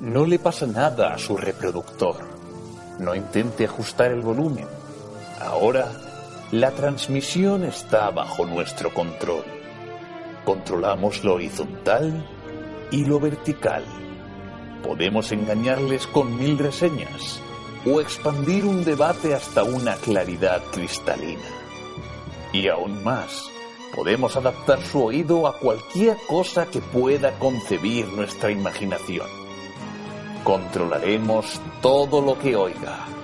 No le pasa nada a su reproductor. No intente ajustar el volumen. Ahora, la transmisión está bajo nuestro control. Controlamos lo horizontal y lo vertical. Podemos engañarles con mil reseñas o expandir un debate hasta una claridad cristalina. Y aún más, podemos adaptar su oído a cualquier cosa que pueda concebir nuestra imaginación. Controlaremos todo lo que oiga.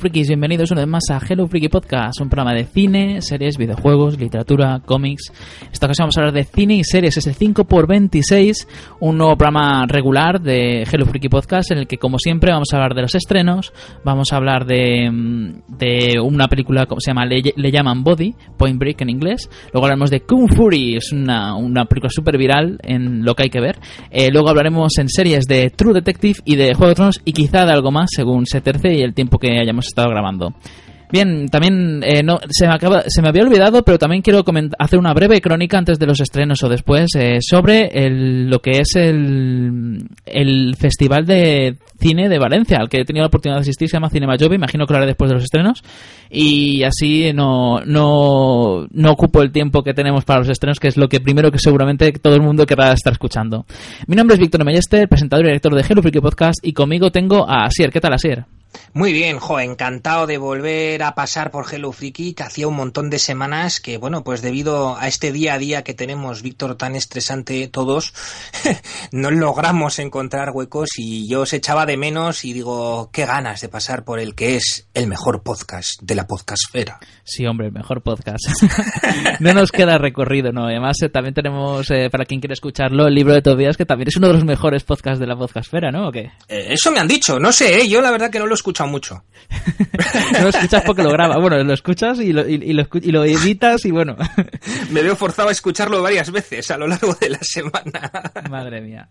Freakies, bienvenidos una vez más a Hello Freaky Podcast, un programa de cine, series, videojuegos, literatura, cómics. Esta ocasión vamos a hablar de cine y series, es el 5x26, un nuevo programa regular de Hello Freaky Podcast en el que como siempre vamos a hablar de los estrenos, vamos a hablar de, mm, una película como se llama, le, le llaman Body, Point Break en inglés, luego hablaremos de Kung Fury, es una, una película súper viral en lo que hay que ver, Eh, luego hablaremos en series de True Detective y de Juego de Tronos y quizá de algo más según se terce y el tiempo que hayamos estado grabando. Bien, también eh, no, se, me acaba, se me había olvidado, pero también quiero hacer una breve crónica antes de los estrenos o después eh, sobre lo que es el, el Festival de Cine de Valencia, al que he tenido la oportunidad de asistir, se llama Cinema Joven, imagino que lo haré después de los estrenos, y así no ocupo el tiempo que tenemos para los estrenos, que es lo que primero que seguramente todo el mundo querrá estar escuchando. Mi nombre es Víctor Mellester, presentador y director de Hello Freaky Podcast, y conmigo tengo a Asier. ¿Qué tal, Asier? Muy bien, jo, encantado de volver a pasar por Hello Freaky, que hacía un montón de semanas que, bueno, pues debido a este día a día que tenemos, Víctor, tan estresante todos, no logramos encontrar huecos y yo os echaba de menos y digo, qué ganas de pasar por el que es el mejor podcast de la podcastfera. Sí, hombre, el mejor podcast. no nos queda recorrido, ¿no? Además, eh, también tenemos, eh, para quien quiera escucharlo, el libro de Tobías, que también es uno de los mejores podcasts de la podcastfera, ¿no? ¿O qué? Eh, eso me han dicho, no sé, ¿eh? yo la verdad que no lo he escuchado mucho. No lo escuchas porque lo graba. Bueno, lo escuchas y lo, y, y lo, y lo editas y bueno. Me veo forzado a escucharlo varias veces a lo largo de la semana. Madre mía.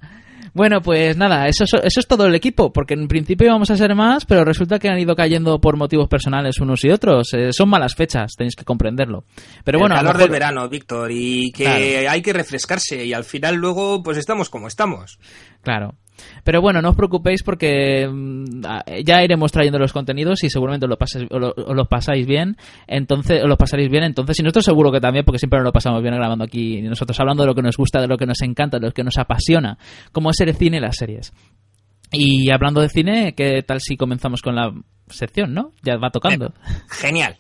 Bueno, pues nada, eso, es- eso es todo el equipo, porque en principio íbamos a ser más, pero resulta que han ido cayendo por motivos personales unos y otros. Eh, son malas fechas, tenéis que comprenderlo. Pero bueno, el calor mejor- del verano, Víctor, y que Claro. hay que refrescarse y al final luego pues estamos como estamos. Claro. Pero bueno, no os preocupéis porque mm, ah, ya iremos trayendo los contenidos y seguramente os lo, pasáis, lo, lo pasáis bien. Entonces, lo pasaréis bien. Entonces, y nosotros seguro que también, porque siempre nos lo pasamos bien grabando aquí, nosotros hablando de lo que nos gusta, de lo que nos encanta, de lo que nos apasiona, como es el cine y las series. Y hablando de cine, ¿qué tal si comenzamos con la sección, no? Ya va tocando. Genial.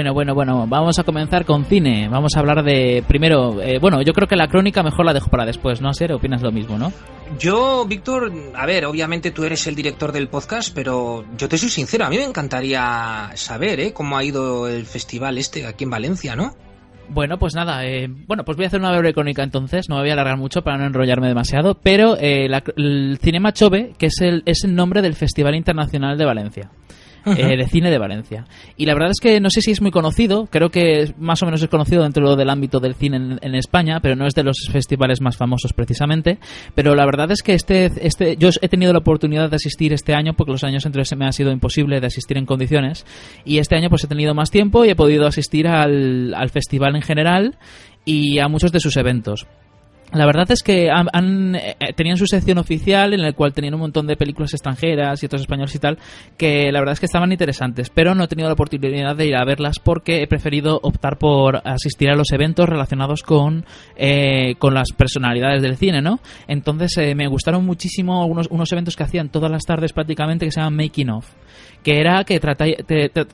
Bueno, bueno, bueno, vamos a comenzar con cine. Vamos a hablar de, primero, eh, bueno, yo creo que la crónica mejor la dejo para después, ¿no, Ser? ¿Opinas lo mismo, no? Yo, Víctor, a ver, obviamente tú eres el director del podcast, pero yo te soy sincero, a mí me encantaría saber, ¿eh? Cómo ha ido el festival este aquí en Valencia, ¿no? Bueno, pues nada, eh, bueno, pues voy a hacer una breve crónica entonces, no me voy a alargar mucho para no enrollarme demasiado, pero eh, la- el Cinema Chove, que es el, es el nombre del Festival Internacional de Valencia. Eh, de cine de Valencia. Y la verdad es que no sé si es muy conocido, creo que más o menos es conocido dentro del ámbito del cine en, España, pero no es de los festivales más famosos precisamente. Pero la verdad es que este, este, yo he tenido la oportunidad de asistir este año, porque los años anteriores se me ha sido imposible de asistir en condiciones, y este año pues he tenido más tiempo y he podido asistir al, al festival en general y a muchos de sus eventos. La verdad es que han, eh, tenían su sección oficial en la cual tenían un montón de películas extranjeras y otros españoles y tal, que la verdad es que estaban interesantes, pero no he tenido la oportunidad de ir a verlas porque he preferido optar por asistir a los eventos relacionados con, eh, con las personalidades del cine, ¿no? Entonces eh, me gustaron muchísimo unos, unos eventos que hacían todas las tardes prácticamente que se llaman Making of que era que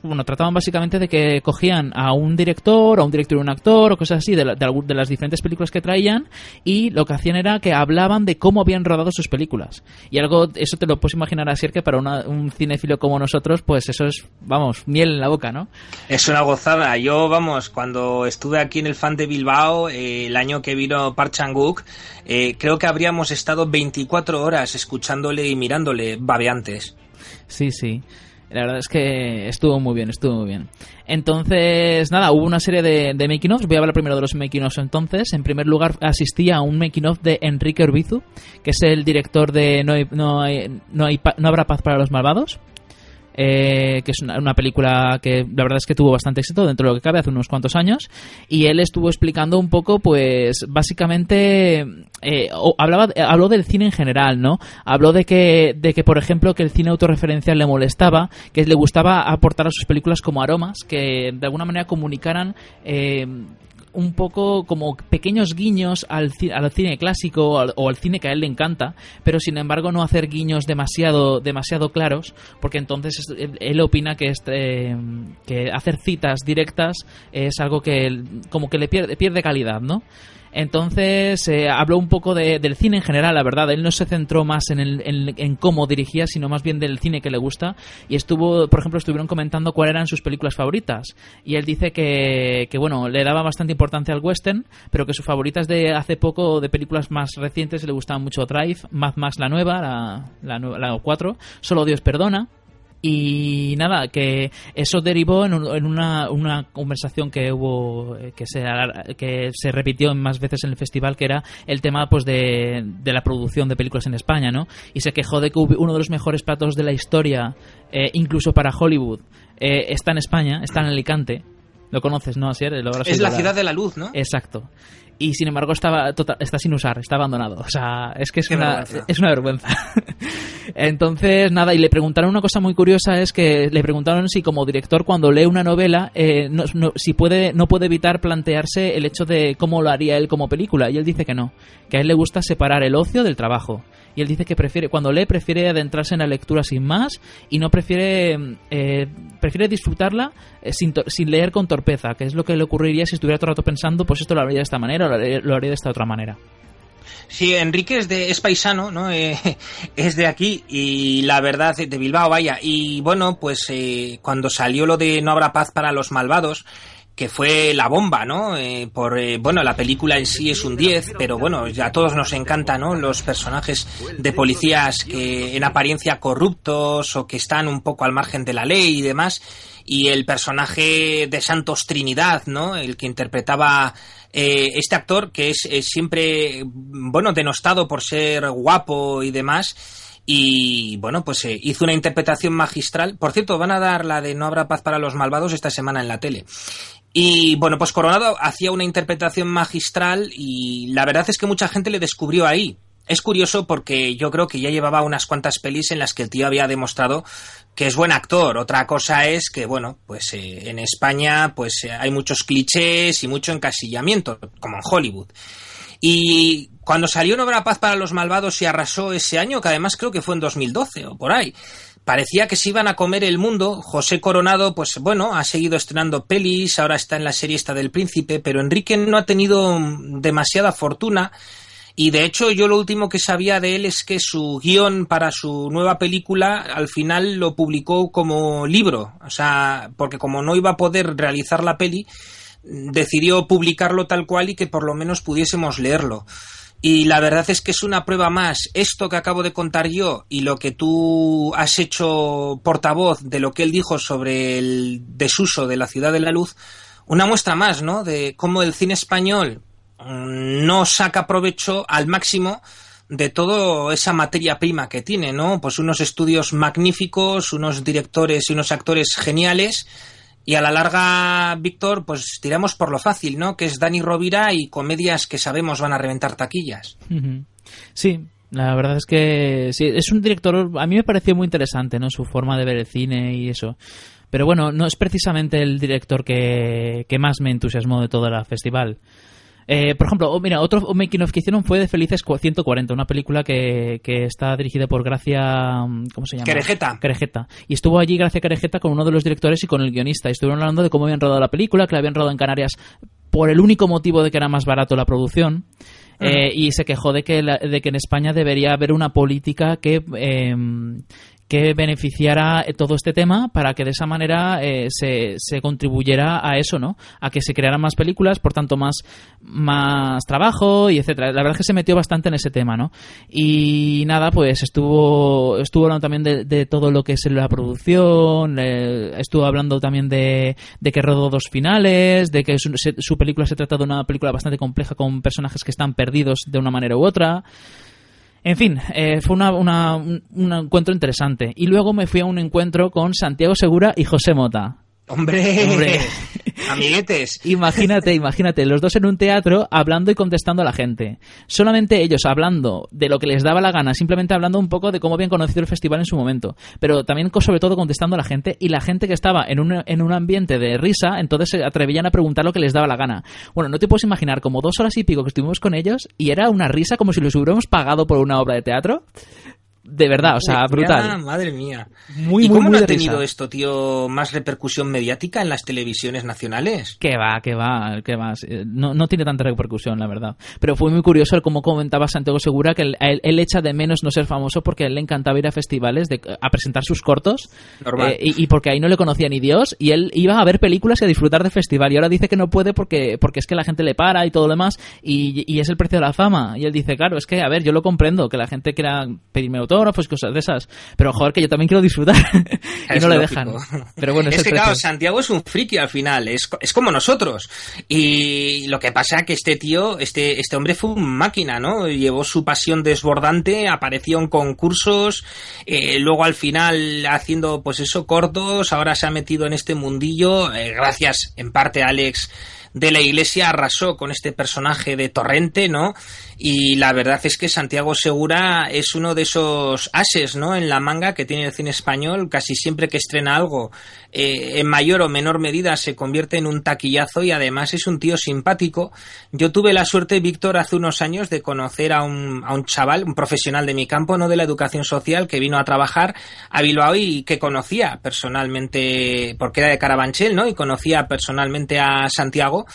bueno, trataban básicamente de que cogían a un director, a un director y un actor, o cosas así, de, de, las diferentes películas que traían, y lo que hacían era que hablaban de cómo habían rodado sus películas. Y algo, eso te lo puedes imaginar así, que para un cinéfilo como nosotros, pues eso es, vamos, miel en la boca, ¿no? Es una gozada. Yo, vamos, cuando estuve aquí en el fan de Bilbao, eh, el año que vino Park Chang-wook, eh, creo que habríamos estado 24 horas escuchándole y mirándole babeantes. Sí, sí. La verdad es que estuvo muy bien, estuvo muy bien. Entonces, nada, hubo una serie de, de making offs. Voy a hablar primero de los making offs entonces. En primer lugar, asistí a un making of de Enrique Orbizu, que es el director de No, no, no, hay, no habrá paz para los malvados. Eh, que es una, película que la verdad es que tuvo bastante éxito dentro de lo que cabe hace unos cuantos años y él estuvo explicando un poco pues básicamente eh, hablaba habló del cine en general no habló de que de que por ejemplo que el cine autorreferencial le molestaba que le gustaba aportar a sus películas como aromas que de alguna manera comunicaran eh, un poco como pequeños guiños al, al cine clásico o al, cine que a él le encanta, pero sin embargo no hacer guiños demasiado, demasiado claros, porque entonces él, opina que, este, que hacer citas directas es algo que como que le pierde, pierde calidad, ¿no? Entonces eh, habló un poco del cine en general, la verdad. Él no se centró más en, el, en, cómo dirigía, sino más bien del cine que le gusta. Y estuvo, por ejemplo, estuvieron comentando cuáles eran sus películas favoritas. Y él dice que, que, bueno, le daba bastante importancia al western, pero que sus favoritas de hace poco, de películas más recientes, le gustaban mucho Drive, Mad Max la nueva, la, la, la 4, Solo Dios perdona y nada, que eso derivó en, una, una, conversación que hubo, que se, que se repitió más veces en el festival, que era el tema pues de, de la producción de películas en España, ¿no? Y se quejó de que uno de los mejores platos de la historia, eh, incluso para Hollywood, eh, está en España, está en Alicante. Lo conoces, ¿no? es la ciudad de la luz, ¿no? Exacto y sin embargo estaba tota-, está sin usar, está abandonado. O sea, es que es, una, es una vergüenza. Entonces, nada, y le preguntaron una cosa muy curiosa, es que le preguntaron si como director cuando lee una novela, eh, no, si puede, no puede evitar plantearse el hecho de cómo lo haría él como película, y él dice que no, que a él le gusta separar el ocio del trabajo. Y él dice que prefiere, cuando lee, prefiere adentrarse en la lectura sin más y no prefiere, eh, prefiere disfrutarla eh, sin, sin, leer con torpeza, que es lo que le ocurriría si estuviera todo el rato pensando, pues esto lo haría de esta manera o lo haría de esta otra manera. Sí, Enrique es, de, es paisano, ¿no? Eh, es de aquí y la verdad, de Bilbao, vaya. Y bueno, pues eh, cuando salió lo de No habrá paz para los malvados, que fue la bomba, ¿no? Eh, por, bueno, la película en sí es un 10, pero bueno, a todos nos encanta, ¿no? Los personajes de policías que en apariencia corruptos o que están un poco al margen de la ley y demás. Y el personaje de Santos Trinidad, ¿no? El que interpretaba eh, este actor que es, siempre, bueno, denostado por ser guapo y demás. Y bueno, pues eh, hizo una interpretación magistral. Por cierto, van a dar la de No habrá paz para los malvados esta semana en la tele. Y bueno, pues Coronado hacía una interpretación magistral y la verdad es que mucha gente le descubrió ahí. Es curioso porque yo creo que ya llevaba unas cuantas pelis en las que el tío había demostrado que es buen actor. Otra cosa es que, bueno, pues eh, en España pues eh, hay muchos clichés y mucho encasillamiento, como en Hollywood. Y cuando salió Obra Paz para los Malvados y arrasó ese año, que además creo que fue en 2012 o por ahí, parecía que se iban a comer el mundo. José Coronado, pues bueno, ha seguido estrenando pelis, ahora está en la serie esta del Príncipe, pero Enrique no ha tenido demasiada fortuna y de hecho, yo lo último que sabía de él es que su guion para su nueva película al final lo publicó como libro. O sea, porque como no iba a poder realizar la peli, decidió publicarlo tal cual y que por lo menos pudiésemos leerlo. Y la verdad es que es una prueba más esto que acabo de contar yo y lo que tú has hecho portavoz de lo que él dijo sobre el desuso de la ciudad de la luz, una muestra más, ¿no? De cómo el cine español mm, no saca provecho al máximo de toda esa materia prima que tiene, ¿no? Pues unos estudios magníficos, unos directores y unos actores geniales. Y a la larga, Víctor, pues tiramos por lo fácil, ¿no? Que es Dani Rovira y comedias que sabemos van a reventar taquillas. Sí, la verdad es que sí, es un director, a mí me pareció muy interesante, ¿no? Su forma de ver el cine y eso. Pero bueno, no es precisamente el director que, que más me entusiasmó de todo el festival. Eh, por ejemplo, oh, mira, otro making of que hicieron fue de Felices 140, una película que, que está dirigida por Gracia. Mm, ¿Cómo se llama? Querejeta. Querejeta. Y estuvo allí Gracia Querejeta con uno de los directores y con el guionista. Y estuvieron hablando de cómo habían rodado la película, que la habían rodado en Canarias por el único motivo de que era más barato la producción. Eh, y se quejó de que, la- de que en España debería haber una política que eh, que beneficiara eh, todo este tema para que de esa manera eh, se, se contribuyera a eso, ¿no? A que se crearan más películas, por tanto más, más trabajo y etcétera. La verdad es que se metió bastante en ese tema, ¿no? Y nada, pues estuvo estuvo hablando también de, de todo lo que es la producción, estuvo hablando también de, de que rodó dos finales, de que su película se trata de una película bastante compleja con personajes que están perdidos de una manera u otra. En fin, eh, fue una, una- un, un encuentro interesante. Y luego me fui a un encuentro con Santiago Segura y José Mota. Hombre, Hombre. amiguetes. Imagínate, imagínate, los dos en un teatro hablando y contestando a la gente. Solamente ellos hablando de lo que les daba la gana, simplemente hablando un poco de cómo habían conocido el festival en su momento. Pero también, sobre todo, contestando a la gente y la gente que estaba en un, en un ambiente de risa, entonces se atrevían a preguntar lo que les daba la gana. Bueno, no te puedes imaginar, como dos horas y pico que estuvimos con ellos y era una risa como si los hubiéramos pagado por una obra de teatro. De verdad, o sea, Madre mía, brutal. Madre mía. Muy, ¿Y muy, cómo muy no ha de tenido risa. esto, tío, más repercusión mediática en las televisiones nacionales? Que va, que va, que va. No, no tiene tanta repercusión, la verdad. Pero fue muy curioso el cómo comentaba Santiago Segura que él, él- él echa de menos no ser famoso porque a él le encantaba ir a festivales de- a presentar sus cortos. Normal. eh, y, y porque ahí no le conocía ni Dios. Y él iba a ver películas y a disfrutar del festival. Y ahora dice que no puede porque, porque es que la gente le para y todo lo demás. Y, y es el precio de la fama. Y él dice, claro, es que, a ver, yo lo comprendo, que la gente quiera pedirme autógrafos cosas de esas. Pero joder, que yo también quiero disfrutar. y Es no le dejan. Pero bueno, es, que claro. Santiago es un friki al final, es, es como nosotros. Y lo que pasa que este tío, este, este hombre fue un máquina, ¿no? Llevó su pasión desbordante, apareció en concursos, eh, luego al final haciendo pues eso cortos, ahora se ha metido en este mundillo, eh, gracias en parte a Alex de la Iglesia arrasó con este personaje de Torrente, ¿no? Y la verdad es que Santiago Segura es uno de esos ases, ¿no? En la manga que tiene el cine español, casi siempre que estrena algo, eh, en mayor o menor medida se convierte en un taquillazo y además es un tío simpático. Yo tuve la suerte, Víctor, hace unos años de conocer a un, a un chaval, un profesional de mi campo, no de la educación social, que vino a trabajar a Bilbao y que conocía personalmente, porque era de Carabanchel, ¿no? Y conocía personalmente a Santiago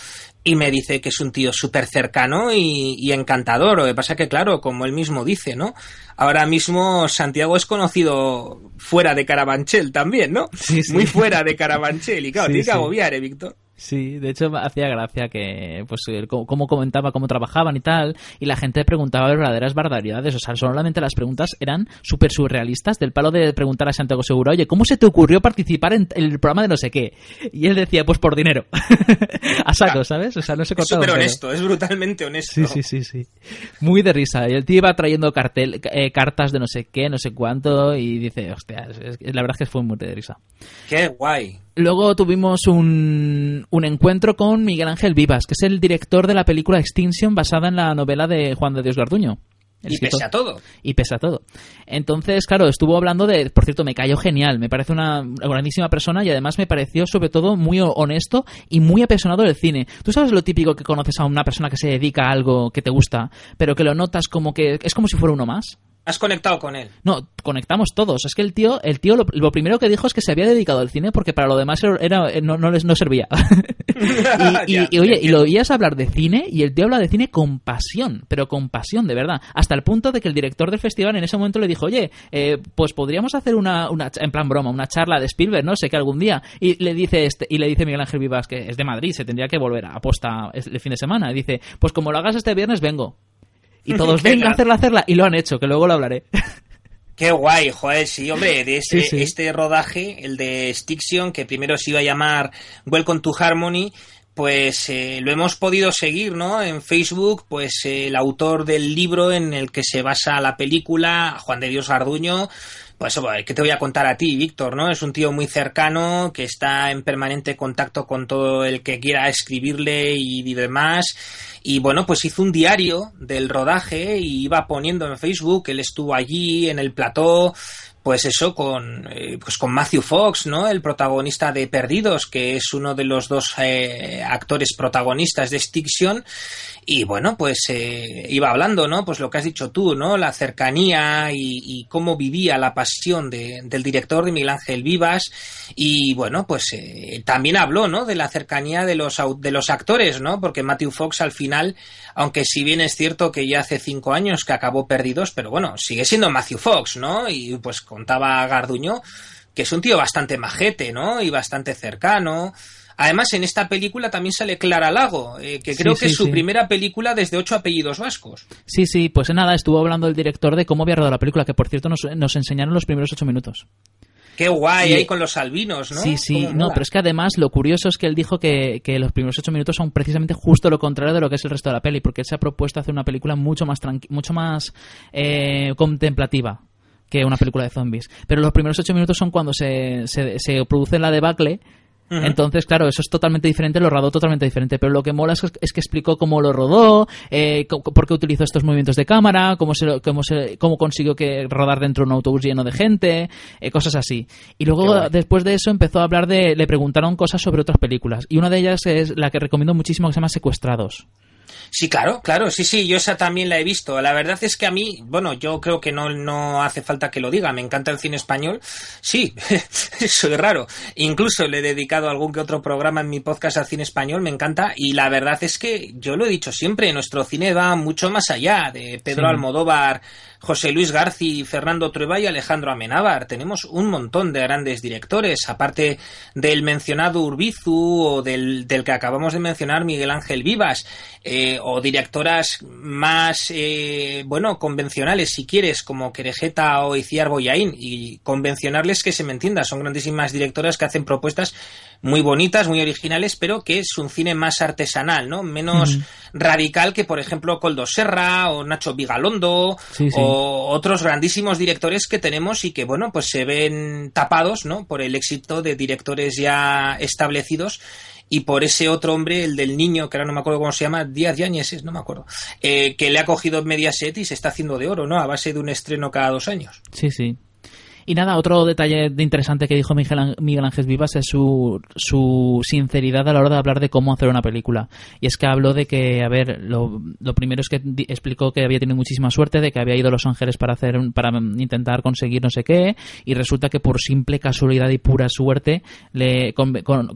y me dice que es un tío súper cercano y, y encantador. Lo que pasa que, claro, como él mismo dice, ¿no? Ahora mismo Santiago es conocido fuera de Carabanchel también, ¿no? Sí, sí. Muy fuera de Carabanchel. Y claro, Sí, tiene que agobiar, ¿eh, Víctor? Sí, de hecho hacía gracia que, pues, cómo cómo comentaba cómo trabajaban y tal, y la gente preguntaba verdaderas barbaridades, o sea, solamente las preguntas eran súper surrealistas, del palo de preguntar a Santiago Segura, oye, ¿cómo se te ocurrió participar en el programa de no sé qué? Y él decía, pues por dinero. a saco, ¿sabes? O sea, no se Es cortaba súper un pelo. honesto, es brutalmente honesto. Sí, sí, sí, sí. Muy de risa. Y el tío iba trayendo cartel, eh, cartas de no sé qué, no sé cuánto, y dice, hostia, es- es- la verdad es que fue muy de risa. Qué guay. Luego tuvimos un, un encuentro con Miguel Ángel Vivas, que es el director de la película Extinction basada en la novela de Juan de Dios Garduño. Y escritor. pese a todo. Y pese a todo. Entonces, claro, estuvo hablando de, por cierto, me cayó genial, me parece una grandísima persona y además me pareció sobre todo muy ho- honesto y muy apasionado del cine. Tú sabes lo típico que conoces a una persona que se dedica a algo que te gusta, pero que lo notas como que es como si fuera uno más. Has conectado con él. No, conectamos todos. Es que el tío, el tío lo, lo primero que dijo es que se había dedicado al cine porque para lo demás era, era- no, no les no servía. y, y- y, oye, y lo oías hablar de cine y el tío habla de cine con pasión, pero con pasión, de verdad. Hasta el punto de que el director del festival en ese momento le dijo, oye, eh, pues podríamos hacer una, una, en plan broma, una charla de Spielberg, no sé, que algún día. Y le dice este, y le dice Miguel Ángel Vivas que es de Madrid, se tendría que volver a posta el fin de semana. Y dice, pues como lo hagas este viernes, vengo. Y todos, venga, a hacerla, hacerla. Y lo han hecho, que luego lo hablaré. Qué guay, joder, sí, hombre, de este, este rodaje, el de Stiction, que primero se iba a llamar Welcome to Harmony, pues eh, lo hemos podido seguir, ¿no? En Facebook, pues el autor del libro en el que se basa la película, Juan de Dios Garduño, pues, ¿qué te voy a contar a ti, Víctor? ¿no? Es un tío muy cercano, que está en permanente contacto con todo el que quiera escribirle y, demás. Y bueno, pues hizo un diario del rodaje y iba poniendo en Facebook, él estuvo allí en el plató, pues eso, con, eh, pues con Matthew Fox, ¿no? El protagonista de Perdidos, que es uno de los dos eh, actores protagonistas de Stiction. Y bueno, pues eh, iba hablando, ¿no? Pues lo que has dicho tú, ¿no? La cercanía y, cómo vivía la pasión del director de Miguel Ángel Vivas. Y bueno, pues eh, también habló, ¿no? De la cercanía de los, de los actores, ¿no? Porque Matthew Fox al final, aunque si bien es cierto que ya hace cinco años que acabó perdidos, pero bueno, sigue siendo Matthew Fox, ¿no? Y pues contaba Garduño que es un tío bastante majete, ¿no? Y bastante cercano. Además, en esta película también sale Clara Lago, eh, que creo que es su primera película desde ocho apellidos vascos. Sí, sí, pues nada, estuvo hablando el director de cómo había rodado la película, que por cierto nos, nos enseñaron los primeros ocho minutos. Qué guay, ahí con los albinos, ¿no? Sí, sí, no, pero es que además lo curioso es que él dijo que, los primeros ocho minutos son precisamente justo lo contrario de lo que es el resto de la peli, porque él se ha propuesto hacer una película mucho más mucho más eh, contemplativa que una película de zombies. Pero los primeros ocho minutos son cuando se, se, se produce la debacle entonces, claro, eso es totalmente diferente, lo rodó totalmente diferente. Pero lo que mola es, que explicó cómo lo rodó, eh, por qué utilizó estos movimientos de cámara, cómo, se, cómo, se, cómo consiguió que rodar dentro de un autobús lleno de gente, eh, cosas así. Y luego, después de eso, empezó a hablar de. Le preguntaron cosas sobre otras películas. Y una de ellas es la que recomiendo muchísimo, que se llama Secuestrados. Sí, claro, claro, sí, sí, yo esa también la he visto. La verdad es que a mí, bueno, yo creo que no, no hace falta que lo diga, me encanta el cine español. Sí, soy raro. Incluso le he dedicado algún que otro programa en mi podcast al cine español, me encanta. Y la verdad es que yo lo he dicho siempre, nuestro cine va mucho más allá de Pedro Almodóvar José Luis Garci, Fernando Trueba y Alejandro Amenábar. Tenemos un montón de grandes directores, aparte del mencionado Urbizu o del, que acabamos de mencionar Miguel Ángel Vivas, eh, o directoras más, eh, bueno, convencionales si quieres, como Querejeta o Iciar Boyain, y convencionarles que se me entienda, son grandísimas directoras que hacen propuestas muy bonitas, muy originales, pero que es un cine más artesanal, ¿no? Menos radical que, por ejemplo, Coldo Serra o Nacho Vigalondo o otros grandísimos directores que tenemos y que, bueno, pues se ven tapados, ¿no? Por el éxito de directores ya establecidos y por ese otro hombre, el del niño, que ahora no me acuerdo cómo se llama, Díaz Yáñez, no me acuerdo, eh, que le ha cogido Mediaset y se está haciendo de oro, ¿no? A base de un estreno cada dos años. Sí, sí. Y nada, otro detalle interesante que dijo Miguel, Miguel Ángel Vivas es su, su sinceridad a la hora de hablar de cómo hacer una película. Y es que habló de que, a ver, lo, lo primero es que explicó que había tenido muchísima suerte, de que había ido a Los Ángeles para hacer para intentar conseguir no sé qué, y resulta que por simple casualidad y pura suerte le,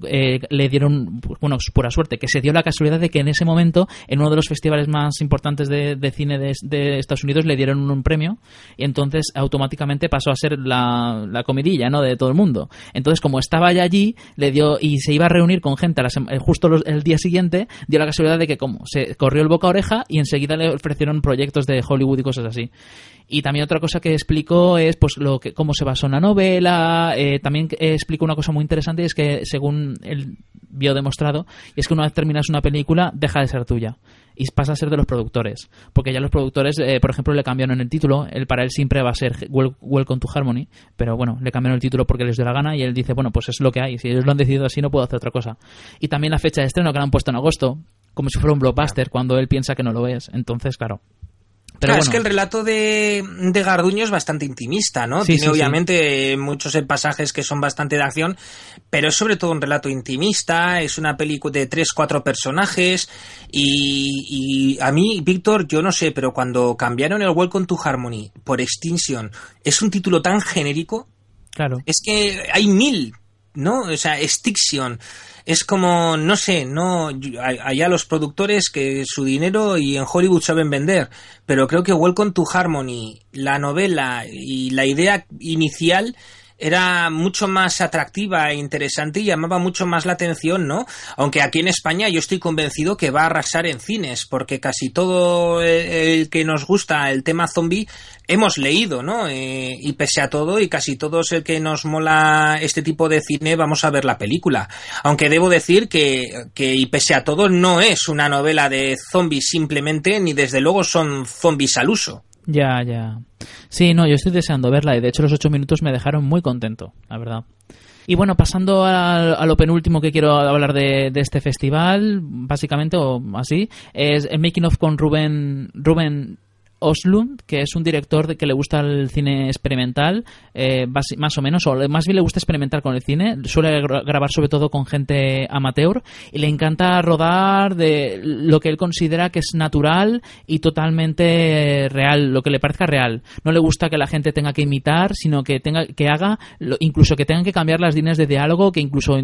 eh, le dieron, bueno, pura suerte, que se dio la casualidad de que en ese momento, en uno de los festivales más importantes de, de cine de, de Estados Unidos, le dieron un premio, y entonces automáticamente pasó a ser la la, comidilla, ¿no? De todo el mundo. Entonces, como estaba ya allí, le dio y se iba a reunir con gente eh, justo el día siguiente, dio la casualidad de que como se corrió el boca a oreja y enseguida le ofrecieron proyectos de Hollywood y cosas así. Y también otra cosa que explicó es pues lo que cómo se basó en la novela. Eh, también explicó una cosa muy interesante y es que según él vio demostrado, es que una vez terminas una película deja de ser tuya y pasa a ser de los productores. Porque ya los productores, eh, por ejemplo, le cambiaron el título. Él para él siempre va a ser Welcome to Harmony. Pero bueno, le cambiaron el título porque les dio la gana y él dice, bueno, pues es lo que hay. Si ellos lo han decidido así, no puedo hacer otra cosa. Y también la fecha de estreno que le han puesto en agosto, como si fuera un blockbuster, cuando él piensa que no lo es. Entonces, claro, pero es que el relato de, de, Garduño es bastante intimista, ¿no? Tiene obviamente muchos pasajes que son bastante de acción, pero es sobre todo un relato intimista, es una película de tres, cuatro personajes y, y a mí, Víctor, yo no sé, pero cuando cambiaron el Welcome to Harmony por Extinction, es un título tan genérico. Claro. Es que hay mil, ¿no? O sea, Extinction es como, no sé, no, allá los productores que su dinero y en Hollywood saben vender, pero creo que Welcome to Harmony, la novela y la idea inicial era mucho más atractiva e interesante y llamaba mucho más la atención, ¿no? Aunque aquí en España yo estoy convencido que va a arrasar en cines, porque casi todo el que nos gusta el tema zombie hemos leído, ¿no? Eh, y pese a todo, y casi todos el que nos mola este tipo de cine, vamos a ver la película. Aunque debo decir que, que y pese a todo, no es una novela de zombies simplemente, ni desde luego son zombies al uso. Ya, ya. Sí, no, yo estoy deseando verla y de hecho los ocho minutos me dejaron muy contento, la verdad. Y bueno, pasando a, lo penúltimo que quiero hablar de, de, este festival, básicamente, o así, es el Making of con Rubén, Rubén Oslund, que es un director de que le gusta el cine experimental, eh, más o menos, o más bien le gusta experimentar con el cine, suele grabar sobre todo con gente amateur y le encanta rodar de lo que él considera que es natural y totalmente real, lo que le parezca real. No le gusta que la gente tenga que imitar, sino que tenga que haga, incluso que tengan que cambiar las líneas de diálogo, que incluso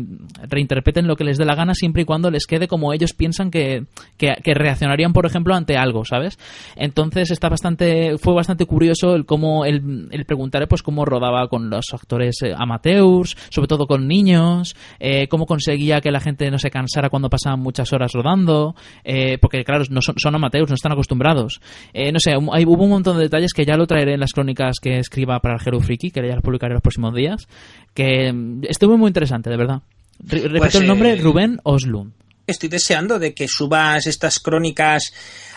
reinterpreten lo que les dé la gana siempre y cuando les quede como ellos piensan que, que, que reaccionarían, por ejemplo, ante algo, ¿sabes? Entonces está bastante, fue bastante curioso el cómo el, el preguntar pues cómo rodaba con los actores eh, amateurs, sobre todo con niños, eh, cómo conseguía que la gente no se cansara cuando pasaban muchas horas rodando, eh, porque claro, no son, son, amateurs, no están acostumbrados. no sé, hay, hubo un montón de detalles que ya lo traeré en las crónicas que escriba para el Hero que ya las publicaré los próximos días, que mm, estuvo muy interesante, de verdad. repito pues, el nombre, Rubén Oslund. Estoy deseando de que subas estas crónicas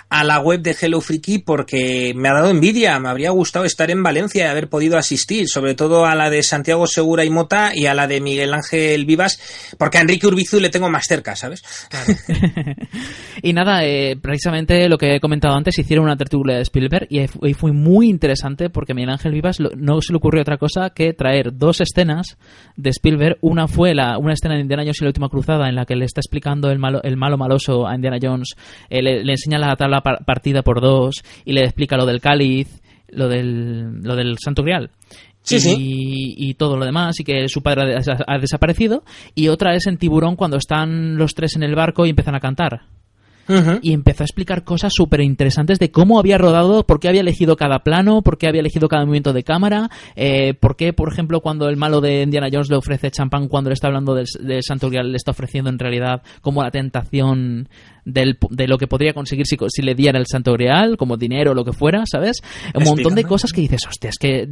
a la web de Hello Freaky porque me ha dado envidia, me habría gustado estar en Valencia y haber podido asistir, sobre todo a la de Santiago Segura y Mota y a la de Miguel Ángel Vivas, porque a Enrique Urbizu le tengo más cerca, ¿sabes? y nada, eh, precisamente lo que he comentado antes, hicieron una tertulia de Spielberg y, fue muy interesante porque Miguel Ángel Vivas no se le ocurrió otra cosa que traer dos escenas de Spielberg. Una fue la, una escena de Indiana Jones y la última cruzada en la que le está explicando el malo, el malo maloso a Indiana Jones, eh, le, le enseña la tabla partida por dos y le explica lo del cáliz, lo del, lo del Santo Grial. Sí, y, sí. y, todo lo demás, y que su padre ha, desaparecido. Y otra es en Tiburón cuando están los tres en el barco y empiezan a cantar. Y empezó a explicar cosas súper interesantes de cómo había rodado, por qué había elegido cada plano, por qué había elegido cada movimiento de cámara, eh, por qué, por ejemplo, cuando el malo de Indiana Jones le ofrece champán cuando le está hablando del, Santo Grial, le está ofreciendo en realidad como la tentación del, de lo que podría conseguir si, si, le diera el Santo Grial, como dinero o lo que fuera, ¿sabes? Un montón de cosas que dices, hostia, es que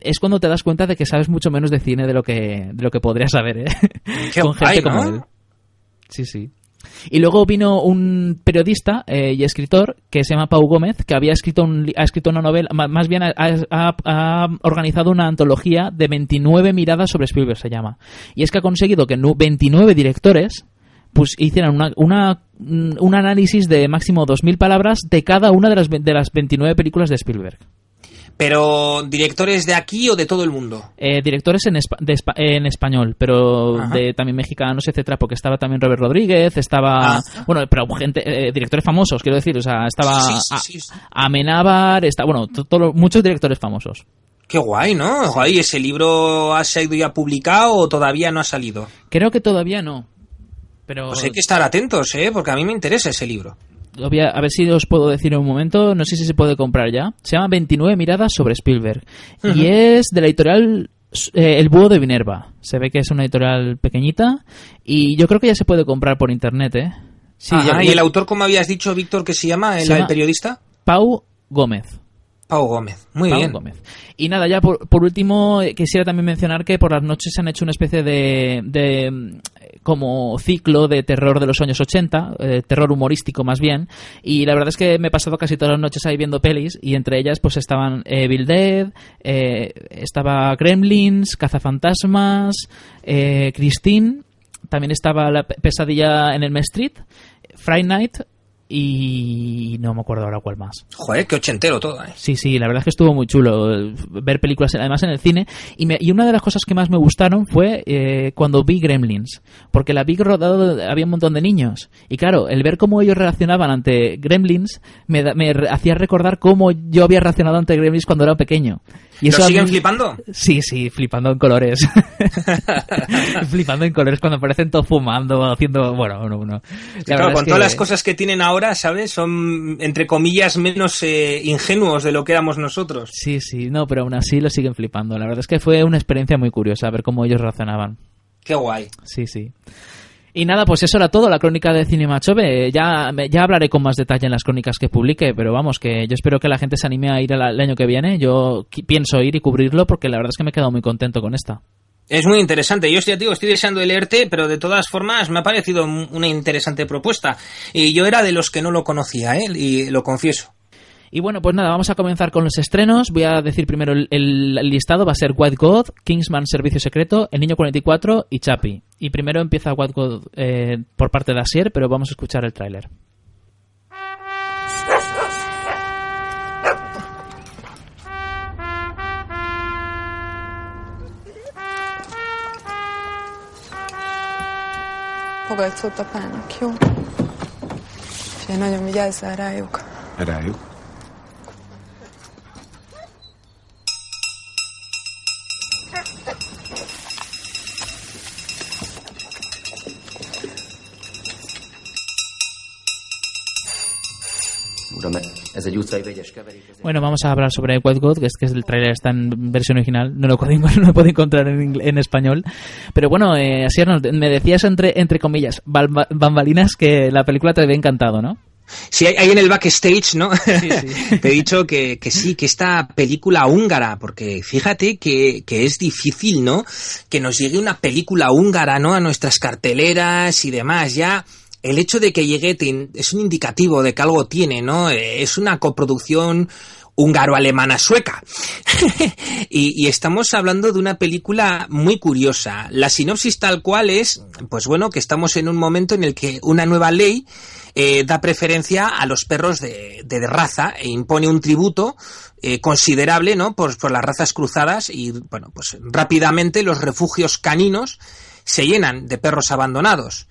es cuando te das cuenta de que sabes mucho menos de cine de lo que, de lo que podrías saber, ¿eh? Con gente como él. Sí, sí. Y luego vino un periodista eh, y escritor que se llama Pau Gómez, que había escrito, un, ha escrito una novela, más bien ha, organizado una antología de 29 miradas sobre Spielberg, se llama. Y es que ha conseguido que 29 directores pues hicieran una, una, un análisis de máximo 2.000 palabras de cada una de las, de las 29 películas de Spielberg. Pero directores de aquí o de todo el mundo. Eh, directores en, en español, pero de también mexicanos, etcétera, porque estaba también Robert Rodríguez, estaba ah. bueno, pero gente, eh, directores famosos, quiero decir, o sea, estaba Amenábar, está, bueno, muchos directores famosos. Qué guay, ¿no? Guay, ¿ese libro ha sido ya publicado o todavía no ha salido? Creo que todavía no. Pero... Pues hay que estar atentos, ¿eh? Porque a mí me interesa ese libro a ver si os puedo decir en un momento, no sé si se puede comprar ya. Se llama 29 miradas sobre Spielberg. Y es de la editorial eh, El Búho de Minerva. Se ve que es una editorial pequeñita y yo creo que ya se puede comprar por internet, ¿eh? Sí, ¿Y el autor, como habías dicho, Víctor, que se llama, el, periodista? Pau Gómez. Pau Gómez, muy bien. Gómez. Y nada, ya por, por, último, quisiera también mencionar que por las noches se han hecho una especie de, de como ciclo de terror de los años 80, eh, terror humorístico más bien, y la verdad es que me he pasado casi todas las noches ahí viendo pelis, y entre ellas pues estaban Dead, eh, estaba Gremlins, Cazafantasmas, eh, Christine, también estaba la pesadilla en el Street, Friday Night, y no me acuerdo ahora cuál más. Joder, qué ochentero todo, ¿eh? Sí, sí, la verdad es que estuvo muy chulo eh, ver películas además en el cine y, me, y una de las cosas que más me gustaron fue eh, cuando vi Gremlins, porque la vi rodado había un montón de niños y claro, el ver cómo ellos reaccionaban ante Gremlins me, me hacía recordar cómo yo había reaccionado ante Gremlins cuando era pequeño. Y eso ¿Lo siguen flipando? Sí, sí, flipando en colores. flipando en colores cuando aparecen todos fumando, haciendo... Bueno, no, no. Claro, con todas las cosas que tienen ahora ahora, ¿sabes? Son, entre comillas, menos eh, ingenuos de lo que éramos nosotros. Sí, sí, no, pero aún así lo siguen flipando. La verdad es que fue una experiencia muy curiosa ver cómo ellos razonaban. Qué guay. Sí, sí. Y nada, pues eso era todo, la crónica de Cinema Chove. Ya, ya hablaré con más detalle en las crónicas que publique, pero vamos, que yo espero que la gente se anime a ir el año que viene. Yo pienso ir y cubrirlo porque la verdad es que me he quedado muy contento con esta. Es muy interesante. Yo ya digo, estoy deseando de leerte, pero de todas formas me ha parecido una interesante propuesta. Y yo era de los que no lo conocía, ¿eh? y lo confieso. Y bueno, pues nada, vamos a comenzar con los estrenos. Voy a decir primero el, listado. Va a ser White God, Kingsman Servicio Secreto, El Niño 44 y Chappie. Y primero empieza White God eh, por parte de Asier, pero vamos a escuchar el tráiler. Fogadsz apának, jó? És nagyon vigyázzál rájuk. Rájuk? Bueno, vamos a hablar sobre White God, que es que el trailer está en versión original, no lo puedo, no puedo encontrar en, en, español. Pero bueno, eh, así me decías entre, entre comillas, bambalinas, que la película te había encantado, ¿no? Sí, hay en el backstage, ¿no? Te he dicho que, que, sí, que esta película húngara, porque fíjate que, que, es difícil, ¿no? Que nos llegue una película húngara, ¿no? A nuestras carteleras y demás. Ya el hecho de que llegue es un indicativo de que algo tiene, ¿no? Es una coproducción húngaro-alemana sueca. y, estamos hablando de una película muy curiosa. La sinopsis tal cual es, pues bueno, que estamos en un momento en el que una nueva ley eh, da preferencia a los perros de, raza e impone un tributo eh, considerable, ¿no? Por, por las razas cruzadas y, bueno, pues rápidamente los refugios caninos se llenan de perros abandonados.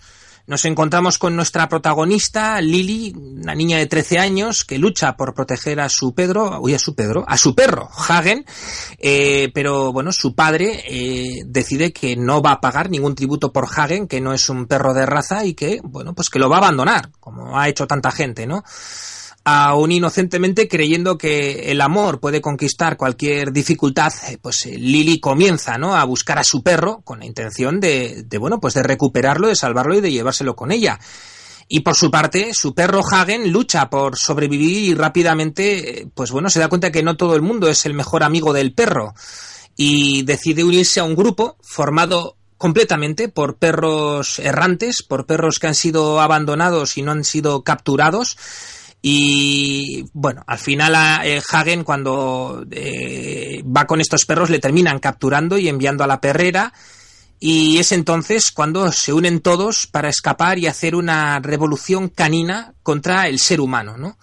Nos encontramos con nuestra protagonista, Lily, una niña de 13 años que lucha por proteger a su Pedro, uy, a su Pedro, a su perro, Hagen, eh, pero bueno, su padre eh, decide que no va a pagar ningún tributo por Hagen, que no es un perro de raza y que, bueno, pues que lo va a abandonar, como ha hecho tanta gente, ¿no? Aún inocentemente creyendo que el amor puede conquistar cualquier dificultad, eh, pues eh, Lily comienza, ¿no? A buscar a su perro con la intención de, de, bueno, pues de recuperarlo, de salvarlo y de llevárselo con ella. Y por su parte, su perro Hagen lucha por sobrevivir y rápidamente, eh, pues bueno, se da cuenta que no todo el mundo es el mejor amigo del perro y decide unirse a un grupo formado completamente por perros errantes, por perros que han sido abandonados y no han sido capturados y bueno, al final eh, Hagen cuando eh, va con estos perros le terminan capturando y enviando a la perrera. Y es entonces cuando se unen todos para escapar y hacer una revolución canina contra el ser humano, ¿no?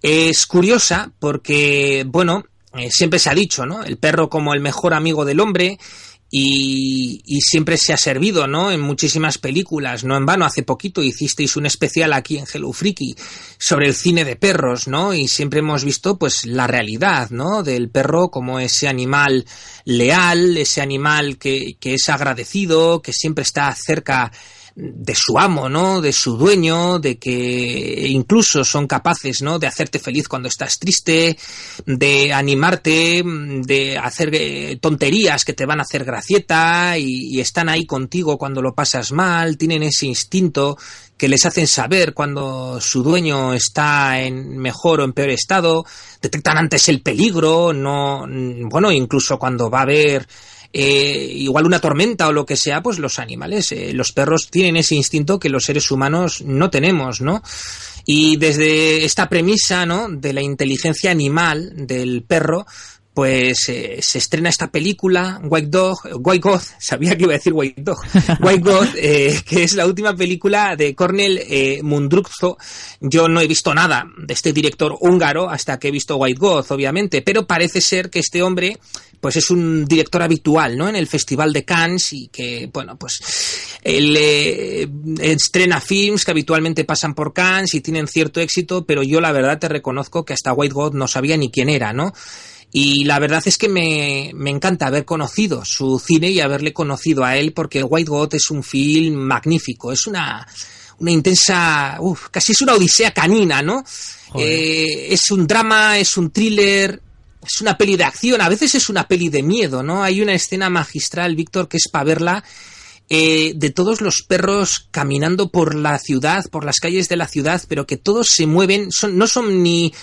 Es curiosa porque, bueno, eh, siempre se ha dicho, ¿no? El perro como el mejor amigo del hombre y, siempre se ha servido, ¿no? En muchísimas películas, no en vano. Hace poquito hicisteis un especial aquí en Hello Freaky sobre el cine de perros, ¿no? Y siempre hemos visto, pues, la realidad, ¿no? Del perro como ese animal leal, ese animal que, que es agradecido, que siempre está cerca de su amo, ¿no? De su dueño, de que incluso son capaces, ¿no? De hacerte feliz cuando estás triste, de animarte, de hacer eh, tonterías que te van a hacer gracieta y, están ahí contigo cuando lo pasas mal, tienen ese instinto que les hacen saber cuando su dueño está en mejor o en peor estado, detectan antes el peligro, no, bueno, incluso cuando va a haber eh, igual una tormenta o lo que sea, pues los animales, eh, los perros tienen ese instinto que los seres humanos no tenemos, ¿no? Y desde esta premisa, ¿no? De la inteligencia animal del perro, pues eh, se estrena esta película, White Dog, White God, sabía que iba a decir White Dog, White God, eh, que es la última película de Cornel eh. Yo no he visto nada de este director húngaro hasta que he visto White God, obviamente, pero parece ser que este hombre pues es un director habitual, ¿no? En el Festival de Cannes y que, bueno, pues él eh, estrena films que habitualmente pasan por Cannes y tienen cierto éxito, pero yo la verdad te reconozco que hasta White God no sabía ni quién era, ¿no? Y la verdad es que me, me, encanta haber conocido su cine y haberle conocido a él porque White God es un film magnífico, es una, una intensa, uf, casi es una odisea canina, ¿no? Eh, es un drama, es un thriller, es una peli de acción, a veces es una peli de miedo, ¿no? Hay una escena magistral, Víctor, que es para verla, eh, de todos los perros caminando por la ciudad, por las calles de la ciudad, pero que todos se mueven, son, no son ni,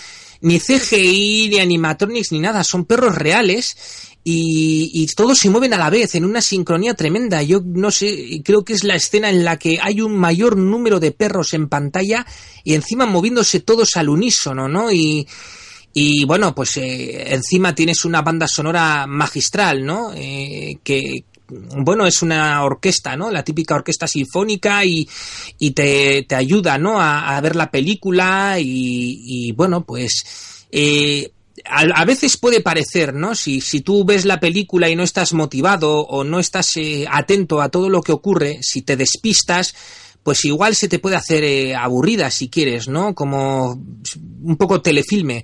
ni CGI, ni animatronics, ni nada, son perros reales y, y, todos se mueven a la vez en una sincronía tremenda. Yo no sé, creo que es la escena en la que hay un mayor número de perros en pantalla y encima moviéndose todos al unísono, ¿no? Y, y bueno, pues eh, encima tienes una banda sonora magistral, ¿no? Eh, que, bueno, es una orquesta, ¿no? La típica orquesta sinfónica y, y te, te, ayuda, ¿no? A, a ver la película y, bueno, pues eh, a, a, veces puede parecer, ¿no? Si, si tú ves la película y no estás motivado o no estás eh, atento a todo lo que ocurre, si te despistas, pues igual se te puede hacer eh, aburrida si quieres, ¿no? Como un poco telefilme.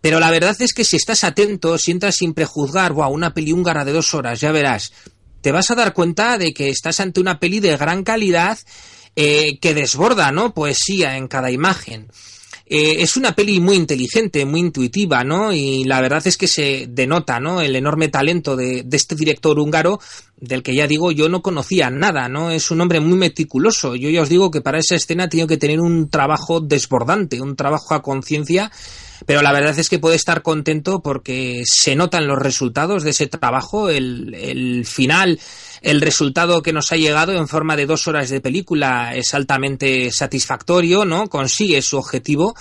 Pero la verdad es que si estás atento, si entras sin prejuzgar, wow, una peli húngara de dos horas, ya verás, te vas a dar cuenta de que estás ante una peli de gran calidad eh, que desborda, ¿no? Poesía en cada imagen. Eh, es una peli muy inteligente, muy intuitiva, ¿no? Y la verdad es que se denota, ¿no? El enorme talento de, este director húngaro, del que ya digo, yo no conocía nada, ¿no? Es un hombre muy meticuloso. Yo ya os digo que para esa escena tenido que tener un trabajo desbordante, un trabajo a conciencia pero la verdad es que puede estar contento porque se notan los resultados de ese trabajo, el, el final, el resultado que nos ha llegado en forma de dos horas de película es altamente satisfactorio, ¿no? Consigue su objetivo.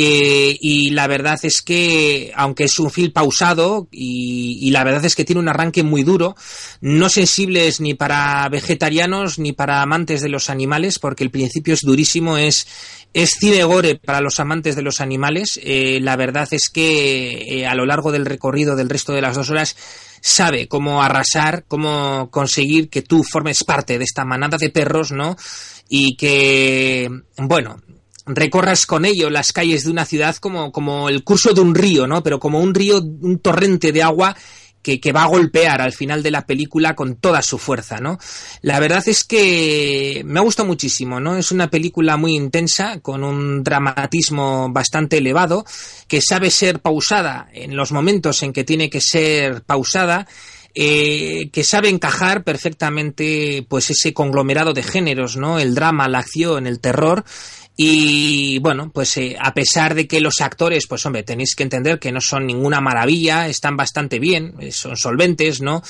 Eh, y la verdad es que, aunque es un film pausado, y, la verdad es que tiene un arranque muy duro, no sensibles ni para vegetarianos ni para amantes de los animales, porque el principio es durísimo, es, es cine gore para los amantes de los animales. Eh, la verdad es que eh, a lo largo del recorrido del resto de las dos horas sabe cómo arrasar, cómo conseguir que tú formes parte de esta manada de perros, ¿no? Y que, bueno, recorras con ello las calles de una ciudad como, como el curso de un río, ¿no? Pero como un río, un torrente de agua que, que, va a golpear al final de la película con toda su fuerza, ¿no? La verdad es que me ha gustado muchísimo, ¿no? Es una película muy intensa, con un dramatismo bastante elevado, que sabe ser pausada en los momentos en que tiene que ser pausada, eh, que sabe encajar perfectamente pues ese conglomerado de géneros, ¿no? El drama, la acción, el terror, y bueno, pues eh, a pesar de que los actores, pues hombre, tenéis que entender que no son ninguna maravilla, están bastante bien, eh, son solventes, ¿no?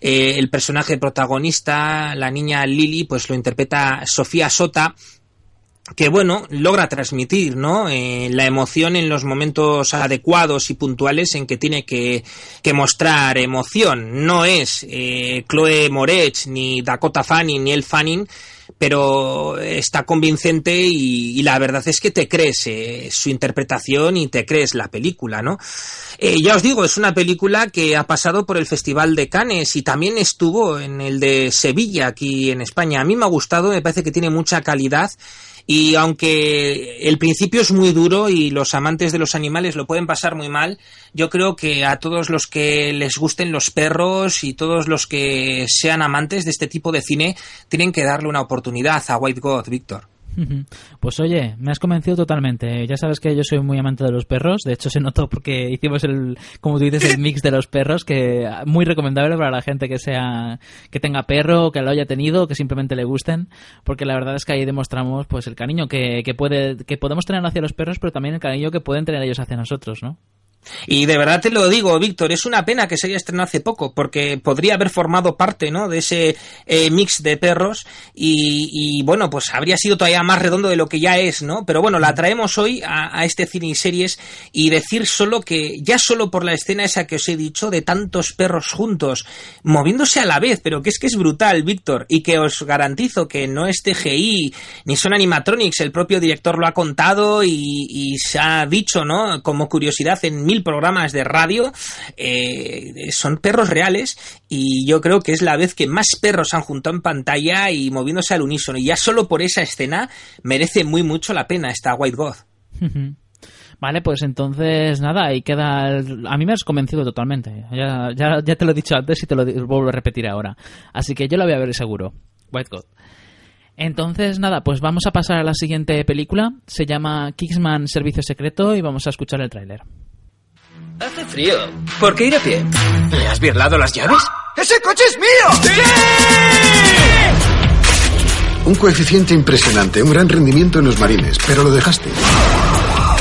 Eh, el personaje protagonista, la niña Lily, pues lo interpreta Sofía Sota, que bueno, logra transmitir, ¿no? Eh, la emoción en los momentos adecuados y puntuales en que tiene que, que mostrar emoción. No es eh, Chloe Moretz, ni Dakota Fanning, ni El Fanning, pero está convincente y, la verdad es que te crees eh, su interpretación y te crees la película, ¿no? Eh, ya os digo, es una película que ha pasado por el Festival de Cannes y también estuvo en el de Sevilla aquí en España. A mí me ha gustado, me parece que tiene mucha calidad y aunque el principio es muy duro y los amantes de los animales lo pueden pasar muy mal, yo creo que a todos los que les gusten los perros y todos los que sean amantes de este tipo de cine tienen que darle una oportunidad a White God, Víctor. Pues oye, me has convencido totalmente. Ya sabes que yo soy muy amante de los perros. De hecho, se notó porque hicimos el, como tú dices, el mix de los perros, que muy recomendable para la gente que sea, que tenga perro, que lo haya tenido, que simplemente le gusten, porque la verdad es que ahí demostramos, pues, el cariño que, que puede, que podemos tener hacia los perros, pero también el cariño que pueden tener ellos hacia nosotros, ¿no? Y de verdad te lo digo, Víctor, es una pena que se haya estrenado hace poco, porque podría haber formado parte, ¿no? De ese eh, mix de perros y, bueno, pues habría sido todavía más redondo de lo que ya es, ¿no? Pero bueno, la traemos hoy a, este cine y series y decir solo que, ya solo por la escena esa que os he dicho, de tantos perros juntos, moviéndose a la vez, pero que es que es brutal, Víctor, y que os garantizo que no es TGI, ni son animatronics, el propio director lo ha contado y, y se ha dicho, ¿no? Como curiosidad en mil programas de radio, eh, son perros reales y yo creo que es la vez que más perros han juntado en pantalla y moviéndose al unísono. Y ya solo por esa escena merece muy mucho la pena esta White God. Vale, pues entonces nada, ahí queda. El... A mí me has convencido totalmente. Ya, ya, ya, te lo he dicho antes y te lo vuelvo a repetir ahora. Así que yo la voy a ver seguro. White God. Entonces, nada, pues vamos a pasar a la siguiente película. Se llama Kingsman Servicio Secreto y vamos a escuchar el tráiler. Hace frío. ¿Por qué ir a pie? ¿Le has birlado las llaves? ¡Ese coche es mío! Un coeficiente impresionante, un gran rendimiento en los marines, pero lo dejaste.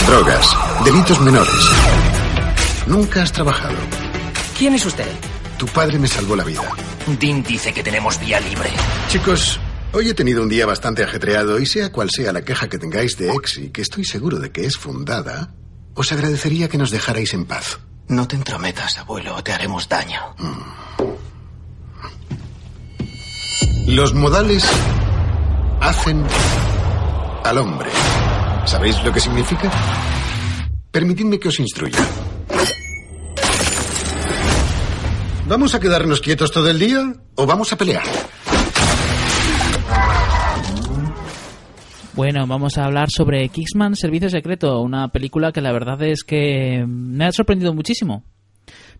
Drogas, delitos menores. Nunca has trabajado. ¿Quién es usted? Tu padre me salvó la vida. Dean dice que tenemos vía libre. Chicos, hoy he tenido un día bastante ajetreado y sea cual sea la queja que tengáis de Exi, que estoy seguro de que es fundada, os agradecería que nos dejarais en paz. No te entrometas, abuelo, o te haremos daño. Los modales hacen al hombre. ¿Sabéis lo que significa? Permitidme que os instruya. ¿Vamos a quedarnos quietos todo el día o vamos a pelear? Bueno, vamos a hablar sobre Kingsman Servicio Secreto, una película que la verdad es que me ha sorprendido muchísimo.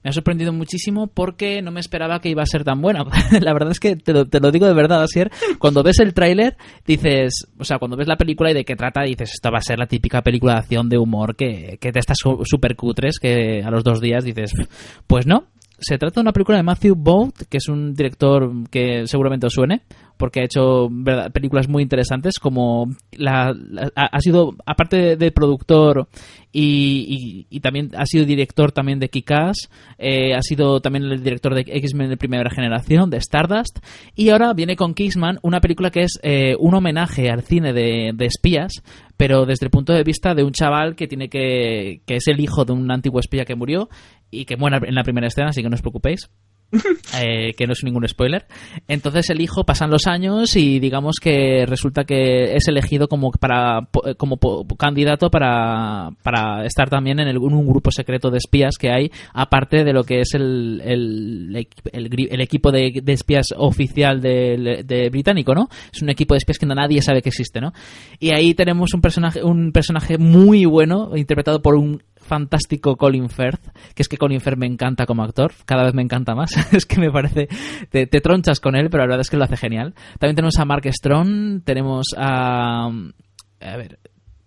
Me ha sorprendido muchísimo porque no me esperaba que iba a ser tan buena. la verdad es que te lo, te lo digo de verdad, Asier. Cuando ves el tráiler, dices, o sea, cuando ves la película y de qué trata, dices, esto va a ser la típica película de acción de humor que, que te estas súper cutres que a los dos días dices, pues no, se trata de una película de Matthew Vaughn, que es un director que seguramente os suene, porque ha hecho películas muy interesantes, como la, ha, sido, aparte de, productor y, y- y también ha sido director también de Kick-Ass, eh, ha sido también el director de X-Men de primera generación, de Stardust, y ahora viene con Kingsman, una película que es eh, un homenaje al cine de, de espías, pero desde el punto de vista de un chaval que tiene que que es el hijo de un antiguo espía que murió y que muere en la primera escena, así que no os preocupéis. eh, que no es ningún spoiler. Entonces el hijo pasan los años y digamos que resulta que es elegido como para po- como candidato para, para estar también en, el- un grupo secreto de espías que hay, aparte de lo que es el, el, equipo de, de espías oficial de, de británico, ¿no? Es un equipo de espías que nadie sabe que existe, ¿no? Y ahí tenemos un personaje, un personaje muy bueno, interpretado por un fantástico Colin Firth, que es que Colin Firth me encanta como actor, cada vez me encanta más, es que me parece, te, tronchas con él, pero la verdad es que lo hace genial. También tenemos a Mark Strong, tenemos a, a ver,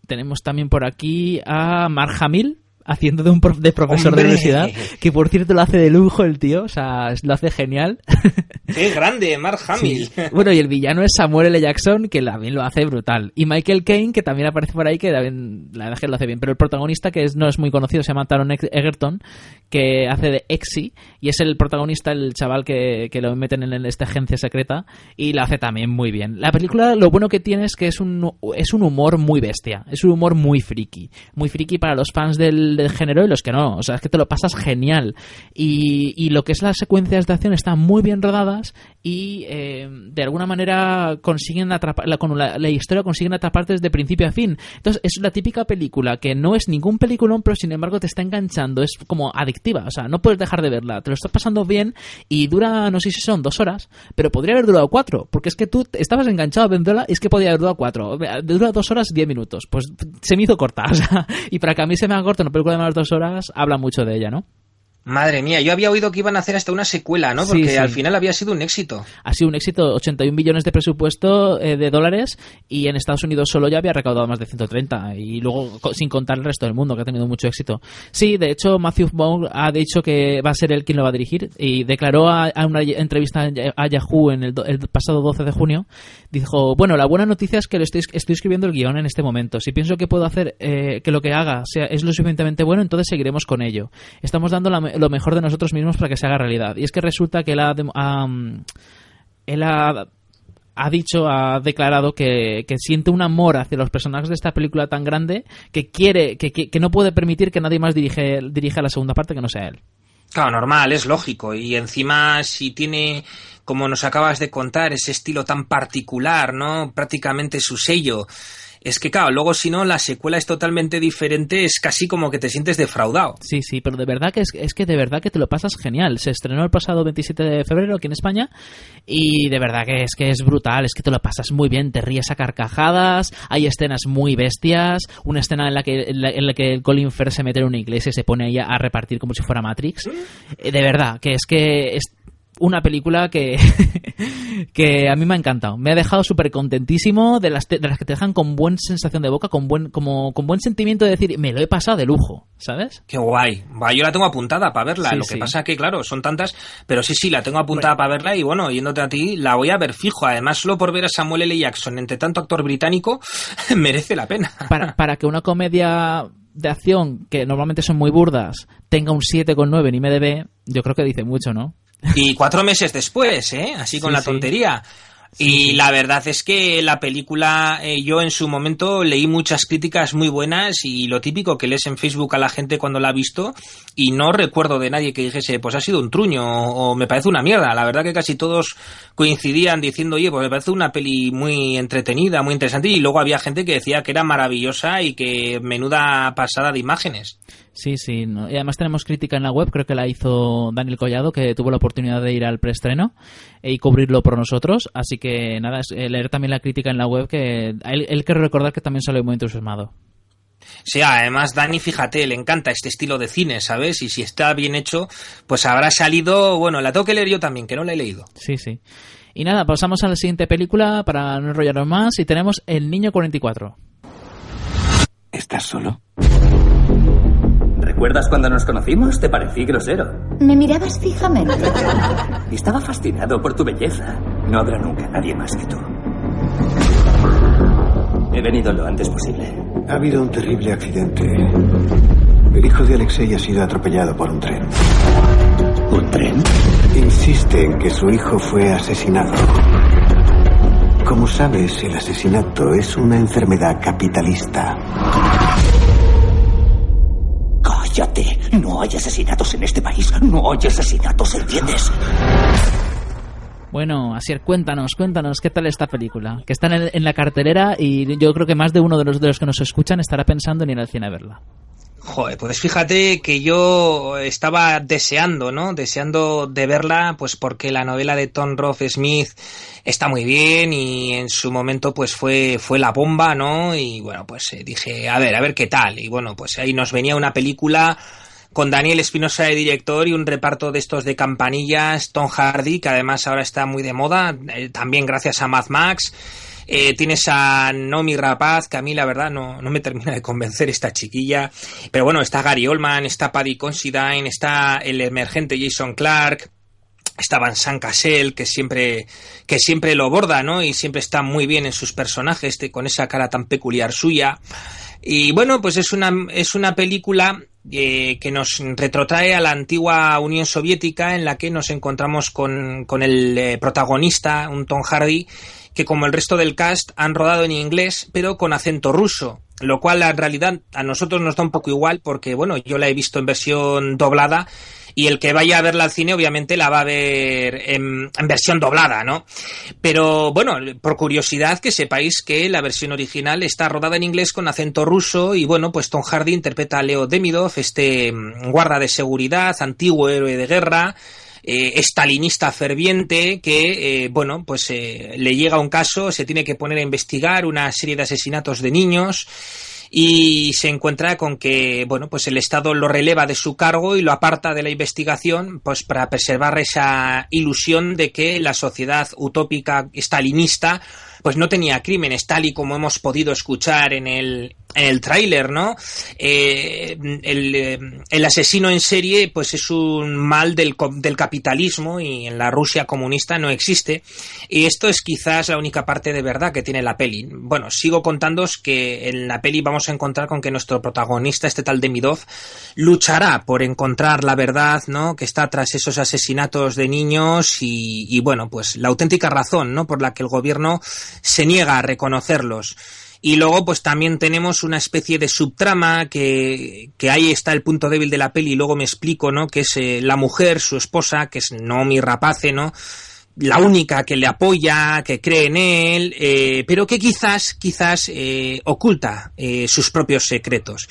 tenemos también por aquí a Mark Hamill, haciendo de un prof- de profesor ¡Hombre! de universidad, que por cierto lo hace de lujo el tío, o sea, lo hace genial. ¡Qué grande, Mark Hamill! Sí. Bueno, y el villano es Samuel L. Jackson, que también lo hace brutal. Y Michael Caine, que también aparece por ahí, que también, la verdad es que lo hace bien. Pero el protagonista, que es, no es muy conocido, se llama Taron Eg- Egerton, que hace de Exy, y es el protagonista, el chaval que, que lo meten en esta agencia secreta, y lo hace también muy bien. La película, lo bueno que tiene es que es un, es un humor muy bestia, es un humor muy friki. Muy friki para los fans del, del género y los que no. O sea, es que te lo pasas genial. Y, lo que es las secuencias de acción están muy bien rodadas y eh, de alguna manera consiguen atrapar, la, con la, historia consiguen atraparte desde principio a fin. Entonces es la típica película que no es ningún peliculón, pero sin embargo te está enganchando, es como adictiva, o sea, no puedes dejar de verla, te lo estás pasando bien y dura, no sé si son dos horas, pero podría haber durado cuatro, porque es que tú estabas enganchado a verla y es que podía haber durado cuatro, dura dos horas diez minutos, pues se me hizo corta, o sea, y para que a mí se me haga corta una película de más dos horas, habla mucho de ella, ¿no? Madre mía, yo había oído que iban a hacer hasta una secuela, ¿no? Porque sí. al final había sido un éxito. ha sido un éxito, 81 billones de presupuesto eh, de dólares y en Estados Unidos solo ya había recaudado más de 130 y luego sin contar el resto del mundo que ha tenido mucho éxito. Sí, de hecho Matthew Vaughn ha dicho que va a ser él quien lo va a dirigir y declaró a, a una entrevista a Yahoo en el, do- el pasado 12 de junio, dijo, bueno, la buena noticia es que lo estoy, estoy escribiendo el guion en este momento. Si pienso que puedo hacer eh, que lo que haga sea, es lo suficientemente bueno, entonces seguiremos con ello. Estamos dando la lo mejor de nosotros mismos para que se haga realidad. Y es que resulta que él ha, mm, él ha dicho, ha declarado que, que siente un amor hacia los personajes de esta película tan grande que quiere, que, que, que no puede permitir que nadie más dirige, dirija la segunda parte que no sea él. Claro, normal, es lógico. Y encima, si tiene, como nos acabas de contar, ese estilo tan particular, ¿no? Prácticamente su sello. Es que, claro, luego si no, la secuela es totalmente diferente, es casi como que te sientes defraudado. Sí, sí, pero de verdad que es, es que de verdad que te lo pasas genial. Se estrenó el pasado 27 de febrero aquí en España y de verdad que es que es brutal, es que te lo pasas muy bien, te ríes a carcajadas, hay escenas muy bestias, una escena en la que en la, en la que Colin Firth se mete en una iglesia y se pone ahí a, a repartir como si fuera Matrix. Eh, De verdad, que es que es una película que, que a mí me ha encantado. Me ha dejado súper contentísimo de las, de las que te dejan con buena sensación de boca, con buen, como, con buen sentimiento de decir, me lo he pasado de lujo, ¿sabes? Qué guay. Va, yo la tengo apuntada para verla. Sí, lo que sí. pasa que, claro, son tantas, pero sí, sí, la tengo apuntada para verla y bueno, yéndote a ti, la voy a ver fijo. Además, solo por ver a Samuel L. Jackson entre tanto actor británico, merece la pena. Para, para que una comedia de acción, que normalmente son muy burdas, tenga un 7,9 en IMDB, yo creo que dice mucho, ¿no? Y cuatro meses después, ¿eh? Así con Sí, la sí. tontería. y la verdad es que la película, eh, yo en su momento leí muchas críticas muy buenas y lo típico que lees en Facebook a la gente cuando la ha visto y no recuerdo de nadie que dijese, pues ha sido un truño o, o me parece una mierda. La verdad que casi todos coincidían diciendo, oye, pues me parece una peli muy entretenida, muy interesante y luego había gente que decía que era maravillosa y que menuda pasada de imágenes. Sí, sí. no. Y además tenemos crítica en la web, creo que la hizo Daniel Collado, que tuvo la oportunidad de ir al preestreno eh, y cubrirlo por nosotros. Así que nada, es, eh, leer también la crítica en la web, que él, él quiero recordar que también salió muy entusiasmado. Sí, además Dani, fíjate, le encanta este estilo de cine, ¿sabes? Y si está bien hecho, pues habrá salido, bueno, la tengo que leer yo también, que no la he leído. Sí, sí. Y nada, pasamos a la siguiente película para no enrollarnos más y tenemos El Niño 44. ¿Estás solo? ¿Recuerdas cuando nos conocimos? Te parecí grosero. Me mirabas fijamente. Estaba fascinado por tu belleza. No habrá nunca nadie más que tú. He venido lo antes posible. Ha habido un terrible accidente. El hijo de Alexei ha sido atropellado por un tren. ¿Un tren? Insiste en que su hijo fue asesinado. Como sabes, el asesinato es una enfermedad capitalista. ¡Cállate! No hay asesinatos en este país. No hay asesinatos, ¿entiendes? Bueno, Asier, cuéntanos, cuéntanos qué tal esta película. Que está en, en la cartelera y yo creo que más de uno de los, de los que nos escuchan estará pensando en ir al cine a verla. Joder, pues fíjate que yo estaba deseando, ¿no? Deseando de verla, pues porque la novela de Tom Roth Smith está muy bien y en su momento pues fue, fue la bomba, ¿no? Y bueno, pues eh, dije, a ver, a ver qué tal. Y bueno, pues ahí nos venía una película con Daniel Espinosa de director y un reparto de estos de campanillas, Tom Hardy, que además ahora está muy de moda, eh, también gracias a Mad Max. Eh, tienes a Nomi Rapaz, que a mí la verdad no, no me termina de convencer esta chiquilla. Pero bueno, está Gary Oldman, está Paddy Considine, está el emergente Jason Clark, está Vincent Cassel, que siempre, que siempre lo borda, ¿no? Y siempre está muy bien en sus personajes, este, con esa cara tan peculiar suya. Y bueno, pues es una, es una película eh, que nos retrotrae a la antigua Unión Soviética en la que nos encontramos con, con el eh, protagonista, un Tom Hardy, que como el resto del cast han rodado en inglés pero con acento ruso, lo cual en realidad a nosotros nos da un poco igual porque bueno, yo la he visto en versión doblada y el que vaya a verla al cine obviamente la va a ver en, en, versión doblada, ¿no? Pero bueno, por curiosidad que sepáis que la versión original está rodada en inglés con acento ruso y bueno, pues Tom Hardy interpreta a Leo Demidov, este guarda de seguridad, antiguo héroe de guerra, estalinista ferviente que, eh, bueno, pues eh, le llega un caso, se tiene que poner a investigar una serie de asesinatos de niños y se encuentra con que, bueno, pues el Estado lo releva de su cargo y lo aparta de la investigación, pues para preservar esa ilusión de que la sociedad utópica stalinista pues no tenía crímenes, tal y como hemos podido escuchar en el, en el tráiler, ¿no? Eh, el, el, asesino en serie, pues es un mal del, del, capitalismo y en la Rusia comunista no existe. Y esto es quizás la única parte de verdad que tiene la peli. Bueno, sigo contándoos que en la peli vamos a encontrar con que nuestro protagonista, este tal Demidov, luchará por encontrar la verdad, ¿no? Que está tras esos asesinatos de niños y, y bueno, pues la auténtica razón, ¿no? Por la que el gobierno se niega a reconocerlos. Y luego, pues también tenemos una especie de subtrama que, que ahí está el punto débil de la peli, y luego me explico, ¿no? Que es eh, la mujer, su esposa, que es Nomi Rapace, ¿no? La única que le apoya, que cree en él, eh, pero que quizás, quizás eh, oculta sus propios secretos.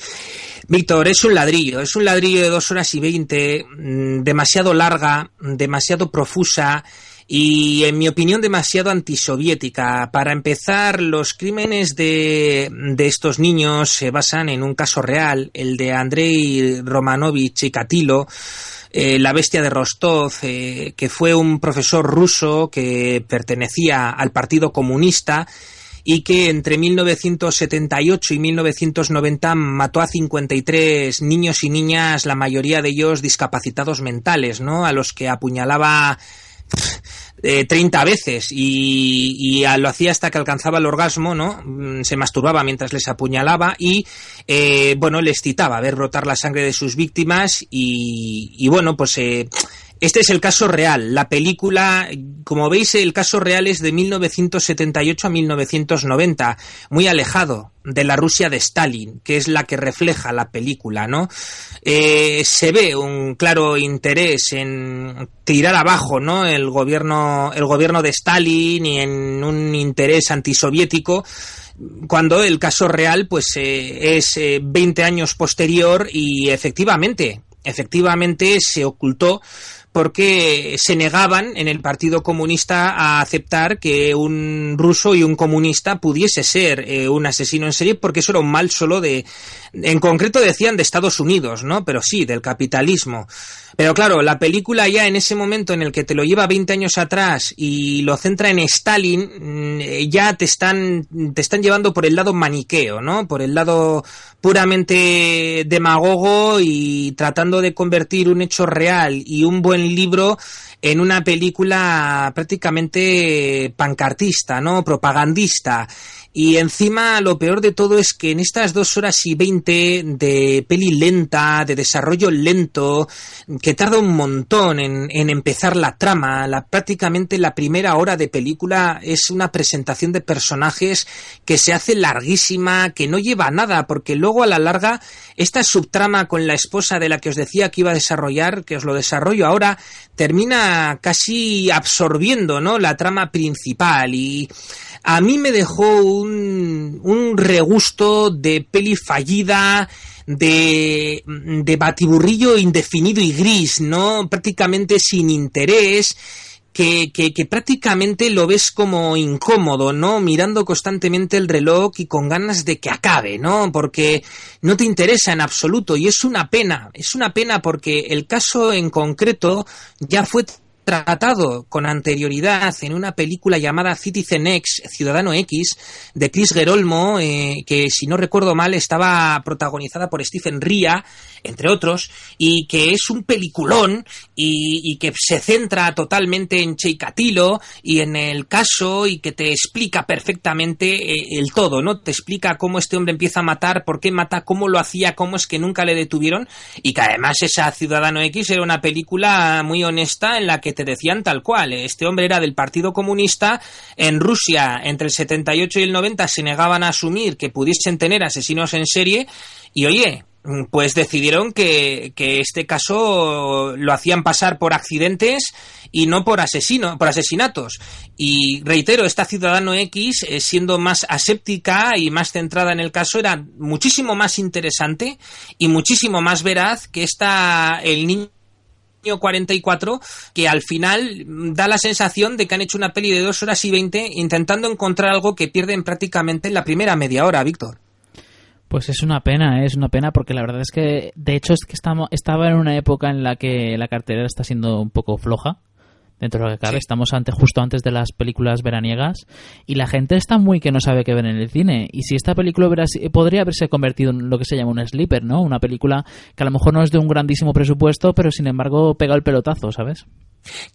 Víctor, es un ladrillo, es un ladrillo de dos horas y veinte, mmm, demasiado larga, demasiado profusa, y, en mi opinión, demasiado antisoviética. Para empezar, los crímenes de, de estos niños se basan en un caso real, el de Andrei Romanovich Chikatilo, eh, la bestia de Rostov, eh, que fue un profesor ruso que pertenecía al Partido Comunista y que entre 1978 y 1990 mató a 53 niños y niñas, la mayoría de ellos discapacitados mentales, ¿no? A los que apuñalaba 30 eh, veces y, lo hacía hasta que alcanzaba el orgasmo, ¿no? Mm, se masturbaba mientras les apuñalaba y, eh, bueno, les citaba ver brotar la sangre de sus víctimas y, bueno, pues eh, este es el caso real. La película, como veis, el caso real es de 1978 a 1990, muy alejado de la Rusia de Stalin, que es la que refleja la película, ¿no? Eh, se ve un claro interés en tirar abajo, ¿no? El gobierno, el gobierno de Stalin y en un interés antisoviético cuando el caso real pues eh, es 20 eh, años posterior y efectivamente efectivamente se ocultó porque se negaban en el Partido Comunista a aceptar que un ruso y un comunista pudiese ser eh, un asesino en serie, porque eso era un mal solo de, en concreto decían de Estados Unidos, ¿no? Pero sí, del capitalismo. Pero claro, la película ya en ese momento en el que te lo lleva 20 años atrás y lo centra en Stalin, mm, ya te están, te están llevando por el lado maniqueo, ¿no? Por el lado puramente demagogo y tratando de convertir un hecho real y un buen libro en una película prácticamente pancartista, ¿no? Propagandista. Y encima lo peor de todo es que en estas dos horas y veinte de peli lenta, de desarrollo lento, que tarda un montón en, en empezar la trama, la, prácticamente la primera hora de película es una presentación de personajes que se hace larguísima, que no lleva nada, porque luego a la larga esta subtrama con la esposa de la que os decía que iba a desarrollar, que os lo desarrollo ahora, termina casi absorbiendo, ¿no? La trama principal y a mí me dejó un, un regusto de peli fallida, de, de batiburrillo indefinido y gris, ¿no? Prácticamente sin interés. Que, que, que, prácticamente lo ves como incómodo, ¿no? Mirando constantemente el reloj y con ganas de que acabe, ¿no? Porque no te interesa en absoluto y es una pena, es una pena porque el caso en concreto ya fue tratado con anterioridad en una película llamada Citizen X, Ciudadano X, de Chris Gerolmo, eh, que si no recuerdo mal estaba protagonizada por Stephen Ria, entre otros, y que es un peliculón y, que se centra totalmente en Cheikatilo y en el caso y que te explica perfectamente eh, el todo, ¿no? Te explica cómo este hombre empieza a matar, por qué mata, cómo lo hacía, cómo es que nunca le detuvieron y que además esa Ciudadano X era una película muy honesta en la que te decían tal cual. Este hombre era del Partido Comunista. En Rusia, entre el 78 y el 90, se negaban a asumir que pudiesen tener asesinos en serie. Y oye, pues decidieron que, este caso lo hacían pasar por accidentes y no por asesino, por asesinatos. Y reitero, esta Ciudadano X, eh, siendo más aséptica y más centrada en el caso, era muchísimo más interesante y muchísimo más veraz que esta el niño 44 que al final da la sensación de que han hecho una peli de dos horas y 20 intentando encontrar algo que pierden prácticamente en la primera media hora, Víctor. Pues es una pena, ¿eh? es una pena porque la verdad es que de hecho es que estamos, estaba en una época en la que la cartelera está siendo un poco floja dentro de lo que cabe. Estamos ante, justo antes de las películas veraniegas y la gente está muy que no sabe qué ver en el cine. Y si esta película podría haberse convertido en lo que se llama un sleeper, ¿no? Una película que a lo mejor no es de un grandísimo presupuesto, pero sin embargo pega el pelotazo, ¿sabes?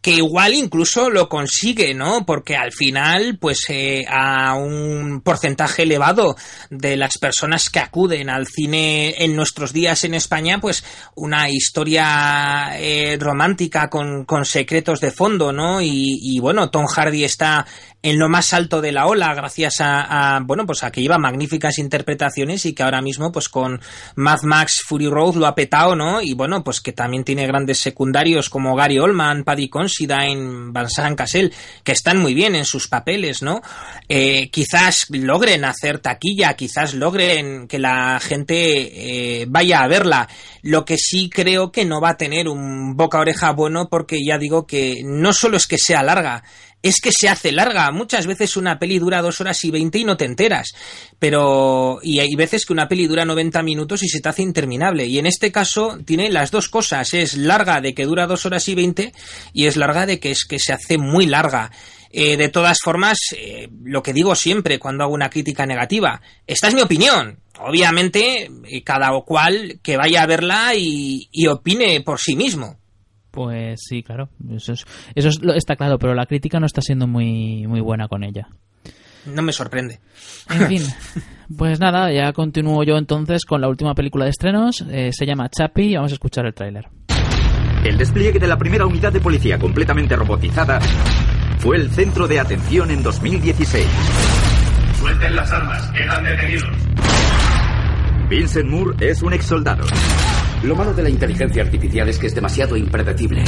Que igual incluso lo consigue, ¿no? Porque al final, pues eh, a un porcentaje elevado de las personas que acuden al cine en nuestros días en España, pues una historia eh, romántica con, con, secretos de fondo, ¿no? Y, y, bueno, Tom Hardy está en lo más alto de la ola gracias a, bueno pues a que lleva magníficas interpretaciones y que ahora mismo pues con Mad Max Fury Road lo ha petado no y bueno pues que también tiene grandes secundarios como Gary Oldman Paddy Considine Vincent Cassell que están muy bien en sus papeles no eh, quizás logren hacer taquilla quizás logren que la gente eh, vaya a verla. Lo que sí creo que no va a tener un boca oreja bueno porque ya digo que no solo es que sea larga es que se hace larga. Muchas veces una peli dura dos horas y veinte y no te enteras. Pero, y hay veces que una peli dura 90 minutos y se te hace interminable. Y en este caso tiene las dos cosas. Es larga de que dura dos horas y veinte y es larga de que es que se hace muy larga. Eh, de todas formas, eh, lo que digo siempre cuando hago una crítica negativa, esta es mi opinión. Obviamente, eh, cada cual que vaya a verla y opine por sí mismo. Pues sí, claro, eso, es, eso está claro, pero la crítica no está siendo muy, muy buena con ella. No me sorprende. En fin, pues nada, ya continúo yo entonces con la última película de estrenos. Eh, se llama Chappie y vamos a escuchar el tráiler. El despliegue de la primera unidad de policía completamente robotizada fue el centro de atención en 2016. Suelten las armas, quedan detenidos. Vincent Moore es un ex soldado. Lo malo de la inteligencia artificial es que es demasiado impredecible.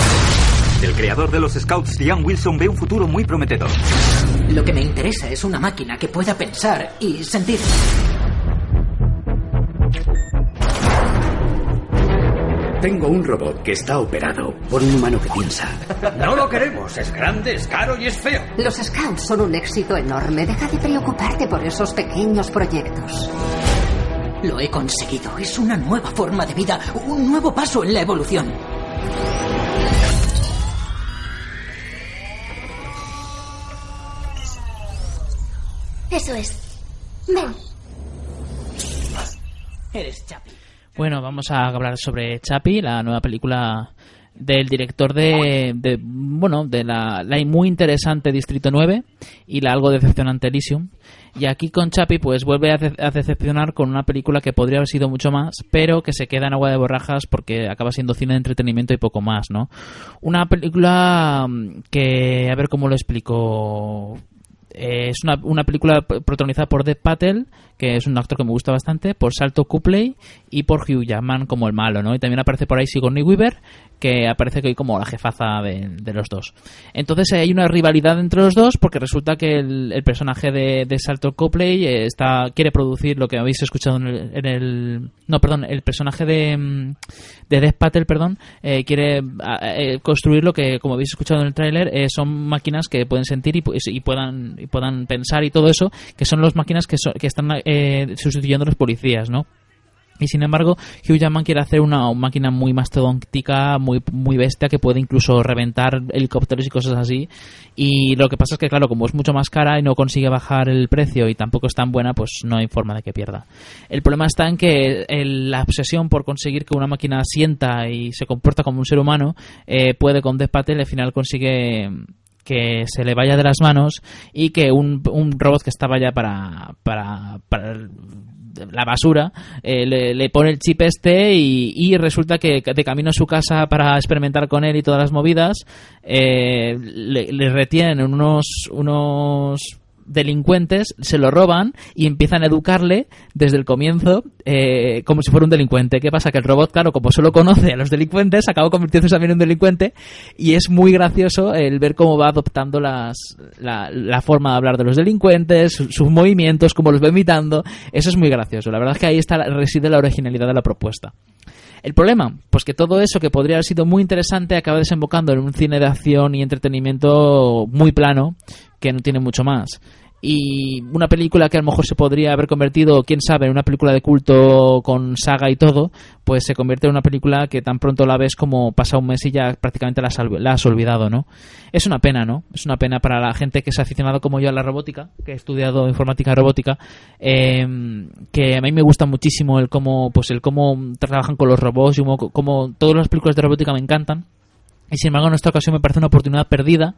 El creador de los Scouts, Liam Wilson, ve un futuro muy prometedor. Lo que me interesa es una máquina que pueda pensar y sentir. Tengo un robot que está operado por un humano que piensa. No lo queremos. Es grande, es caro y es feo. Los Scouts son un éxito enorme. Deja de preocuparte por esos pequeños proyectos. Lo he conseguido. Es una nueva forma de vida, un nuevo paso en la evolución. Eso es. Ven. Eres Chapi. Bueno, vamos a hablar sobre Chapi, la nueva película del director de, bueno, de la, la, muy interesante Distrito 9 y la algo decepcionante Elysium. Y aquí con Chapi pues vuelve a, decepcionar con una película que podría haber sido mucho más, pero que se queda en agua de borrajas porque acaba siendo cine de entretenimiento y poco más, ¿no? Una película mm, que, a ver cómo lo explico, es una, una, película protagonizada por Dev Patel, que es un actor que me gusta bastante, por Salto Cupley y por Hugh Jackman como el malo, ¿no? Y también aparece por ahí Sigourney Weaver, que aparece que hoy como la jefaza de, los dos. Entonces hay una rivalidad entre los dos porque resulta que el, personaje de, Salto Copley eh, está quiere producir lo que habéis escuchado en el, no perdón el personaje de mm, de Death Patel perdón eh, quiere eh, construir lo que como habéis escuchado en el tráiler son máquinas que pueden sentir y, y, puedan y puedan pensar y todo eso que son las máquinas que, que están sustituyendo a los policías no y sin embargo, Hugh Jackman quiere hacer una, máquina muy mastodóntica, muy, muy bestia, que puede incluso reventar helicópteros y cosas así. Y lo que pasa es que, claro, como es mucho más cara y no consigue bajar el precio y tampoco es tan buena, pues no hay forma de que pierda. El problema está en que la obsesión por conseguir que una máquina sienta y se comporta como un ser humano eh, puede con Death Patel al final consigue que se le vaya de las manos y que un, un robot que estaba ya para, para, para la basura, eh, le, pone el chip este y, resulta que de camino a su casa para experimentar con él y todas las movidas, eh, le, le, retienen unos, unos delincuentes se lo roban y empiezan a educarle desde el comienzo eh, como si fuera un delincuente. ¿Qué pasa? Que el robot, claro, como solo conoce a los delincuentes, acaba convirtiéndose también en un delincuente y es muy gracioso el ver cómo va adoptando las, la, forma de hablar de los delincuentes, sus, movimientos, cómo los va imitando. Eso es muy gracioso. La verdad es que ahí está reside la originalidad de la propuesta. El problema, pues que todo eso que podría haber sido muy interesante acaba desembocando en un cine de acción y entretenimiento muy plano, que no tiene mucho más y una película que a lo mejor se podría haber convertido, quién sabe, en una película de culto con saga y todo, pues se convierte en una película que tan pronto la ves como pasa un mes y ya prácticamente la has, olvidado, ¿no? Es una pena, ¿no? Es una pena para la gente que ha aficionado como yo a la robótica, que he estudiado informática robótica, em, que a mí me gusta muchísimo el cómo, pues el cómo trabajan con los robots y cómo, cómo todas las películas de robótica me encantan y sin embargo, en esta ocasión me parece una oportunidad perdida,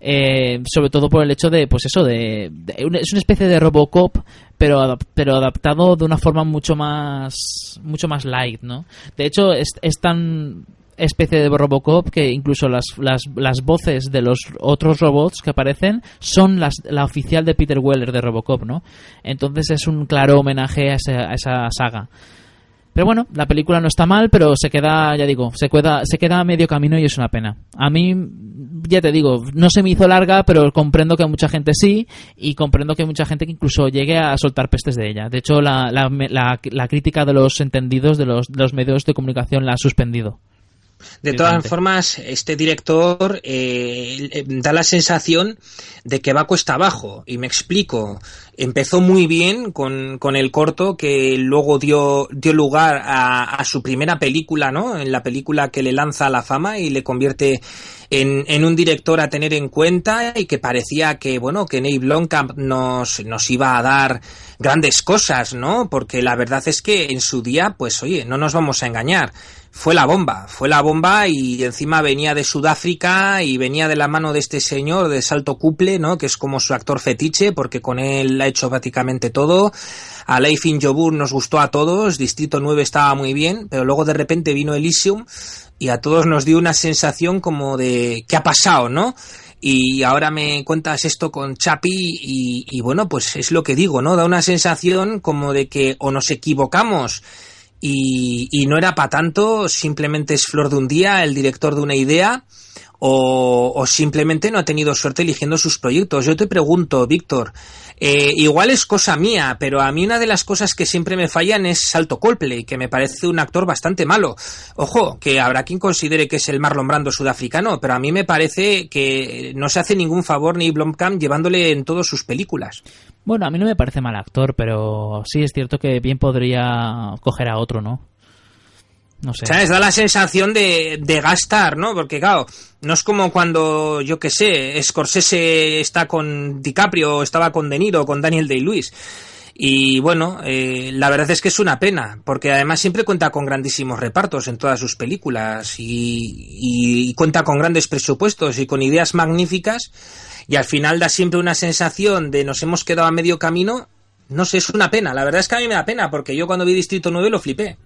eh, sobre todo por el hecho de, pues eso, de, es una especie de Robocop, pero, pero adaptado de una forma mucho más, mucho más light, ¿no? De hecho, es, tan, especie de Robocop que incluso las, las, las voces de los otros robots que aparecen son las, la oficial de Peter Weller de Robocop, ¿no? Entonces es un claro homenaje a esa, a esa saga. Pero bueno, la película no está mal, pero se queda, ya digo, se queda, se queda a medio camino y es una pena. A mí, ya te digo, no se me hizo larga, pero comprendo que mucha gente sí, y comprendo que mucha gente que incluso llegue a soltar pestes de ella. De hecho, la, la, la, la crítica de los entendidos de los, de los medios de comunicación la ha suspendido. De todas formas, este director eh, da la sensación de que va cuesta abajo. Y me explico. Empezó muy bien con, con el corto que luego dio, dio lugar a, a, su primera película, ¿no? En la película que le lanza a la fama y le convierte en, en, un director a tener en cuenta y que parecía que, bueno, que Nate Blomkamp nos, nos iba a dar grandes cosas, ¿no? Porque la verdad es que en su día, pues oye, no nos vamos a engañar fue la bomba, fue la bomba y encima venía de Sudáfrica y venía de la mano de este señor de Salto Couple, ¿no? Que es como su actor fetiche porque con él ha hecho prácticamente todo. A Leifin Jobur nos gustó a todos, Distrito 9 estaba muy bien, pero luego de repente vino Elysium y a todos nos dio una sensación como de ¿qué ha pasado, no? y ahora me cuentas esto con Chapi y, y bueno, pues es lo que digo, ¿no? Da una sensación como de que o nos equivocamos y, y no era para tanto, simplemente es flor de un día, el director de una idea, o, simplemente no ha tenido suerte eligiendo sus proyectos. Yo te pregunto, Víctor, eh, igual es cosa mía, pero a mí una de las cosas que siempre me fallan es Salto Coldplay, que me parece un actor bastante malo. Ojo, que habrá quien considere que es el Marlon Brando sudafricano, pero a mí me parece que no se hace ningún favor ni Blomkamp llevándole en todas sus películas. Bueno, a mí no me parece mal actor, pero sí es cierto que bien podría coger a otro, ¿no? No sé. ¿Sabes? Da la sensación de, gastar, ¿no? Porque, claro, no es como cuando, yo qué sé, Scorsese está con DiCaprio, estaba con De Niro, con Daniel Day-Lewis. Y bueno, eh, la verdad es que es una pena, porque además siempre cuenta con grandísimos repartos en todas sus películas y, y, y cuenta con grandes presupuestos y con ideas magníficas y al final da siempre una sensación de nos hemos quedado a medio camino. No sé, es una pena. La verdad es que a mí me da pena porque yo cuando vi Distrito 9 lo flipé.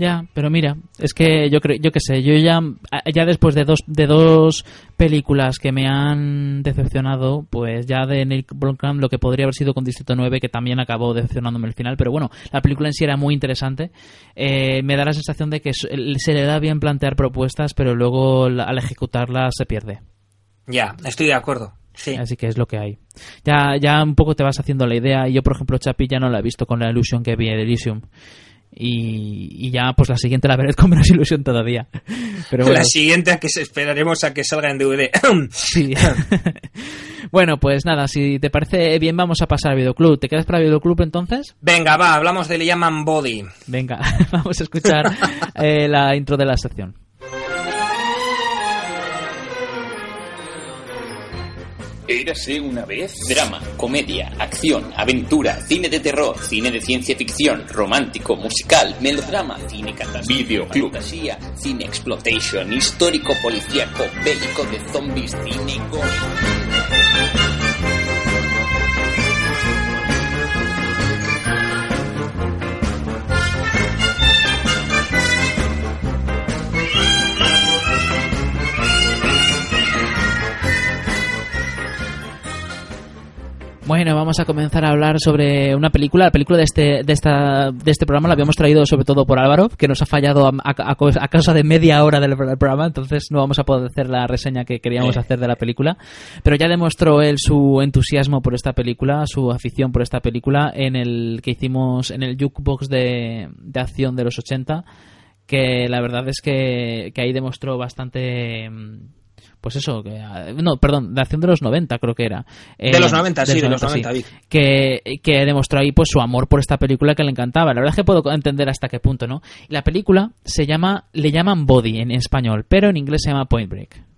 Ya, pero mira, es que yo creo, yo qué sé, yo ya, ya después de dos, de dos películas que me han decepcionado, pues ya de Nick Blomkamp lo que podría haber sido con Distrito 9, que también acabó decepcionándome el final, pero bueno, la película en sí era muy interesante. Eh, me da la sensación de que se le da bien plantear propuestas, pero luego al ejecutarlas se pierde. Ya, estoy de acuerdo. Sí. Así que es lo que hay. Ya, ya un poco te vas haciendo la idea. Yo, por ejemplo, Chapi ya no la he visto con la ilusión que vi en Elysium. Y, y, ya, pues la siguiente la veré con menos ilusión todavía. Pero bueno. La siguiente a que esperaremos a que salga en DVD. sí. bueno, pues nada, si te parece bien, vamos a pasar al videoclub. ¿Te quedas para el videoclub entonces? Venga, va, hablamos de Le llaman Body. Venga, vamos a escuchar eh, la intro de la sección. Érase una vez. Drama, comedia, acción, aventura, cine de terror, cine de ciencia ficción, romántico, musical, melodrama, cine catástrofe, videoclub, fantasía, cine exploitation, histórico, policíaco, bélico de zombies, cine gore. Bueno, vamos a comenzar a hablar sobre una película. La película de este, de esta, de este programa la habíamos traído sobre todo por Álvaro, que nos ha fallado a, a, a causa de media hora del, programa, entonces no vamos a poder hacer la reseña que queríamos Eh. hacer de la película. Pero ya demostró él su entusiasmo por esta película, su afición por esta película en el que hicimos en el jukebox de, de acción de los 80, que la verdad es que, que ahí demostró bastante pues eso, que, no, perdón, de acción de los 90 creo que era. De los 90, sí, de los 90, sí, que, que demostró ahí pues su amor por esta película que le encantaba. La verdad es que puedo entender hasta qué punto, ¿no? La película se llama, le llaman Body en español, pero en inglés se llama Point Break.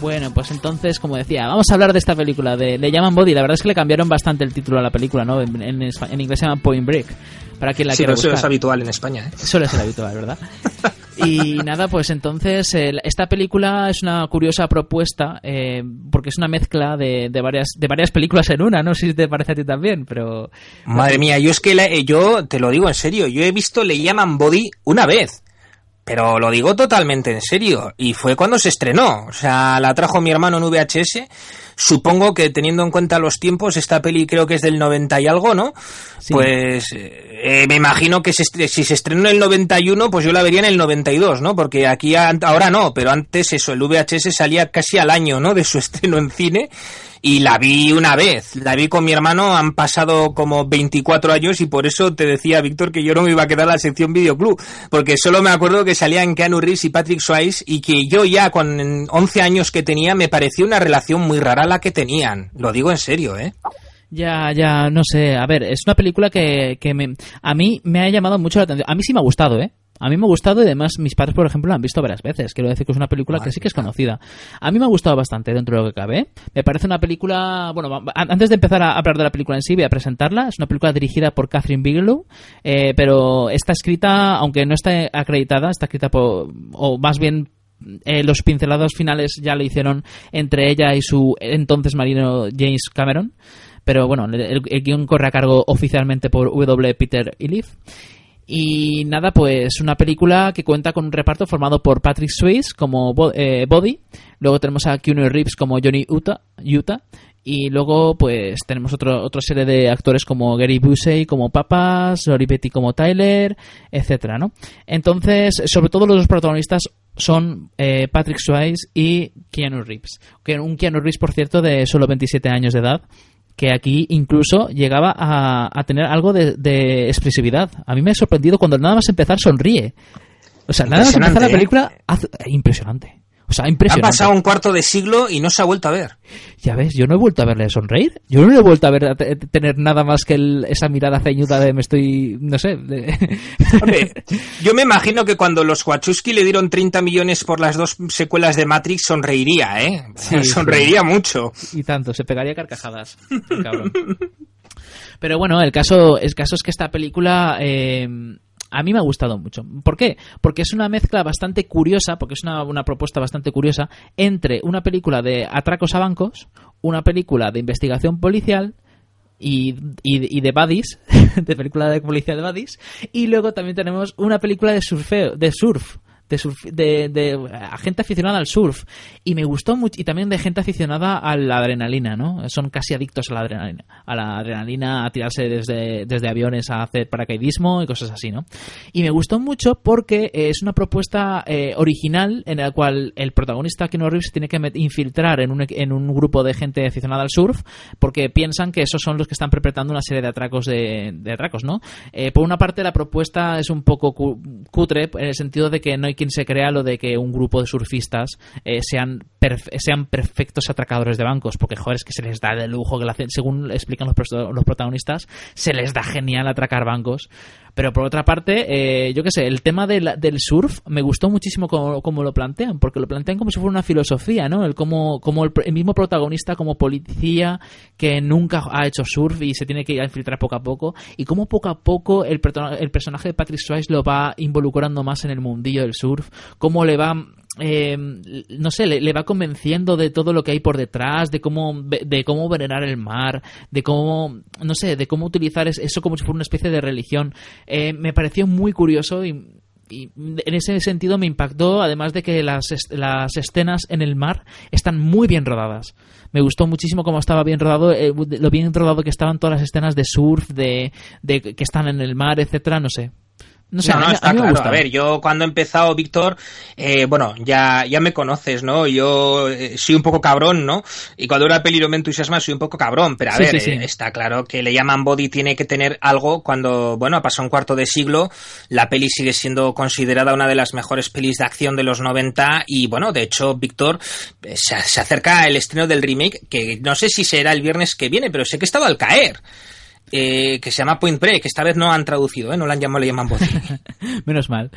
Bueno, pues entonces, como decía, vamos a hablar de esta película. De, le llaman Body. La verdad es que le cambiaron bastante el título a la película, ¿no? En, en, en inglés se llama Point Break. Para quien la sí, quiera pero buscar. eso es habitual en España. ¿eh? Suele ser habitual, ¿verdad? Y nada, pues entonces el, esta película es una curiosa propuesta eh, porque es una mezcla de, de, varias de varias películas en una. No sé si te parece a ti también, pero madre mía, yo es que la, yo te lo digo en serio, yo he visto Le llaman Body una vez. Pero lo digo totalmente en serio. Y fue cuando se estrenó. O sea, la trajo mi hermano en VHS. Supongo que teniendo en cuenta los tiempos, esta peli creo que es del 90 y algo, ¿no? Sí. Pues eh, me imagino que se, si se estrenó en el 91, pues yo la vería en el 92, ¿no? Porque aquí ahora no, pero antes eso, el VHS salía casi al año, ¿no? De su estreno en cine y la vi una vez, la vi con mi hermano, han pasado como 24 años y por eso te decía, Víctor, que yo no me iba a quedar la sección videoclub, porque solo me acuerdo que salían Keanu Reeves y Patrick Swayze y que yo ya con 11 años que tenía me pareció una relación muy rara la que tenían, lo digo en serio, ¿eh? Ya, ya, no sé. A ver, es una película que, que me, a mí me ha llamado mucho la atención. A mí sí me ha gustado, ¿eh? A mí me ha gustado y además mis padres, por ejemplo, la han visto varias veces. Quiero decir que es una película que sí que es conocida. A mí me ha gustado bastante dentro de lo que cabe. Me parece una película... Bueno, antes de empezar a hablar de la película en sí, voy a presentarla. Es una película dirigida por Catherine Bigelow, eh, pero está escrita, aunque no está acreditada, está escrita por... o más bien eh, los pincelados finales ya lo hicieron entre ella y su entonces marino James Cameron. Pero bueno, el, el guion corre a cargo oficialmente por W. Peter Iliffe. Y nada, pues una película que cuenta con un reparto formado por Patrick Swayze como eh, Body, luego tenemos a Keanu Reeves como Johnny Utah, Utah y luego pues tenemos otro, otra serie de actores como Gary Busey como Papas, Lori Petty como Tyler, etcétera, ¿no? Entonces, sobre todo los dos protagonistas son eh, Patrick Swayze y Keanu Reeves. Un Keanu Reeves, por cierto, de solo 27 años de edad, que aquí incluso llegaba a, a tener algo de, de, expresividad. A mí me ha sorprendido cuando nada más empezar sonríe. O sea, nada más empezar la película, hace, impresionante. O sea, impresionante. Ha pasado un cuarto de siglo y no se ha vuelto a ver. Ya ves, yo no he vuelto a verle sonreír. Yo no he vuelto a ver a tener nada más que el, esa mirada ceñuda de me estoy, no sé. De... Hombre, yo me imagino que cuando los Wachowski le dieron 30 millones por las dos secuelas de Matrix sonreiría, ¿eh? Sí, sonreiría sí. mucho. Y tanto, se pegaría carcajadas. cabrón. Pero bueno, el caso, el caso es que esta película eh, a mí me ha gustado mucho. ¿Por qué? Porque es una mezcla bastante curiosa, porque es una, una, propuesta bastante curiosa, entre una película de atracos a bancos, una película de investigación policial y, y, de buddies, de película de policía de buddies, y luego también tenemos una película de surfeo, de surf. De, surf, de, de, gente aficionada al surf. Y me gustó mucho y también de gente aficionada a la adrenalina no son casi adictos a la adrenalina a la adrenalina a tirarse desde, desde aviones a hacer paracaidismo y cosas así no y me gustó mucho porque es una propuesta eh, original en la cual el protagonista Keanu Reeves tiene que infiltrar en un, en un grupo de gente aficionada al surf porque piensan que esos son los que están perpetrando una serie de atracos de, de atracos no eh, por una parte la propuesta es un poco cutre en el sentido de que no hay quien se crea lo de que un grupo de surfistas eh, sean, perfe sean perfectos atracadores de bancos, porque joder, es que se les da de lujo, que la, según explican los, los, protagonistas, se les da genial atracar bancos. Pero por otra parte, eh, yo qué sé, el tema del, del surf me gustó muchísimo como, como, lo plantean, porque lo plantean como si fuera una filosofía, ¿no? El como, como el, el, mismo protagonista como policía que nunca ha hecho surf y se tiene que infiltrar poco a poco, y cómo poco a poco el, el personaje de Patrick Swayze lo va involucrando más en el mundillo del surf, cómo le va eh, no sé, le, va convenciendo de todo lo que hay por detrás, de cómo, de cómo venerar el mar, de cómo, no sé, de cómo utilizar eso como si fuera una especie de religión. Eh, me pareció muy curioso y, y, en ese sentido me impactó, además de que las, las escenas en el mar están muy bien rodadas. Me gustó muchísimo cómo estaba bien rodado, eh, lo bien rodado que estaban todas las escenas de surf, de, de que están en el mar, etcétera, no sé. No, sé, no, no, a mí, está a mí claro. A ver, yo cuando he empezado, Víctor, eh, bueno, ya, ya me conoces, ¿no? Yo eh, soy un poco cabrón, ¿no? Y cuando una peli no me entusiasma, soy un poco cabrón. Pero a sí, ver, sí, sí. Eh, está claro que le llaman body tiene que tener algo cuando, bueno, ha pasado un cuarto de siglo, la peli sigue siendo considerada una de las mejores pelis de acción de los 90 y, bueno, de hecho, Víctor, eh, se, se acerca el estreno del remake, que no sé si será el viernes que viene, pero sé que estaba al caer. Eh, que se llama Point Break, que esta vez no han traducido, ¿eh? no la han llamado, le llaman Body. Menos mal.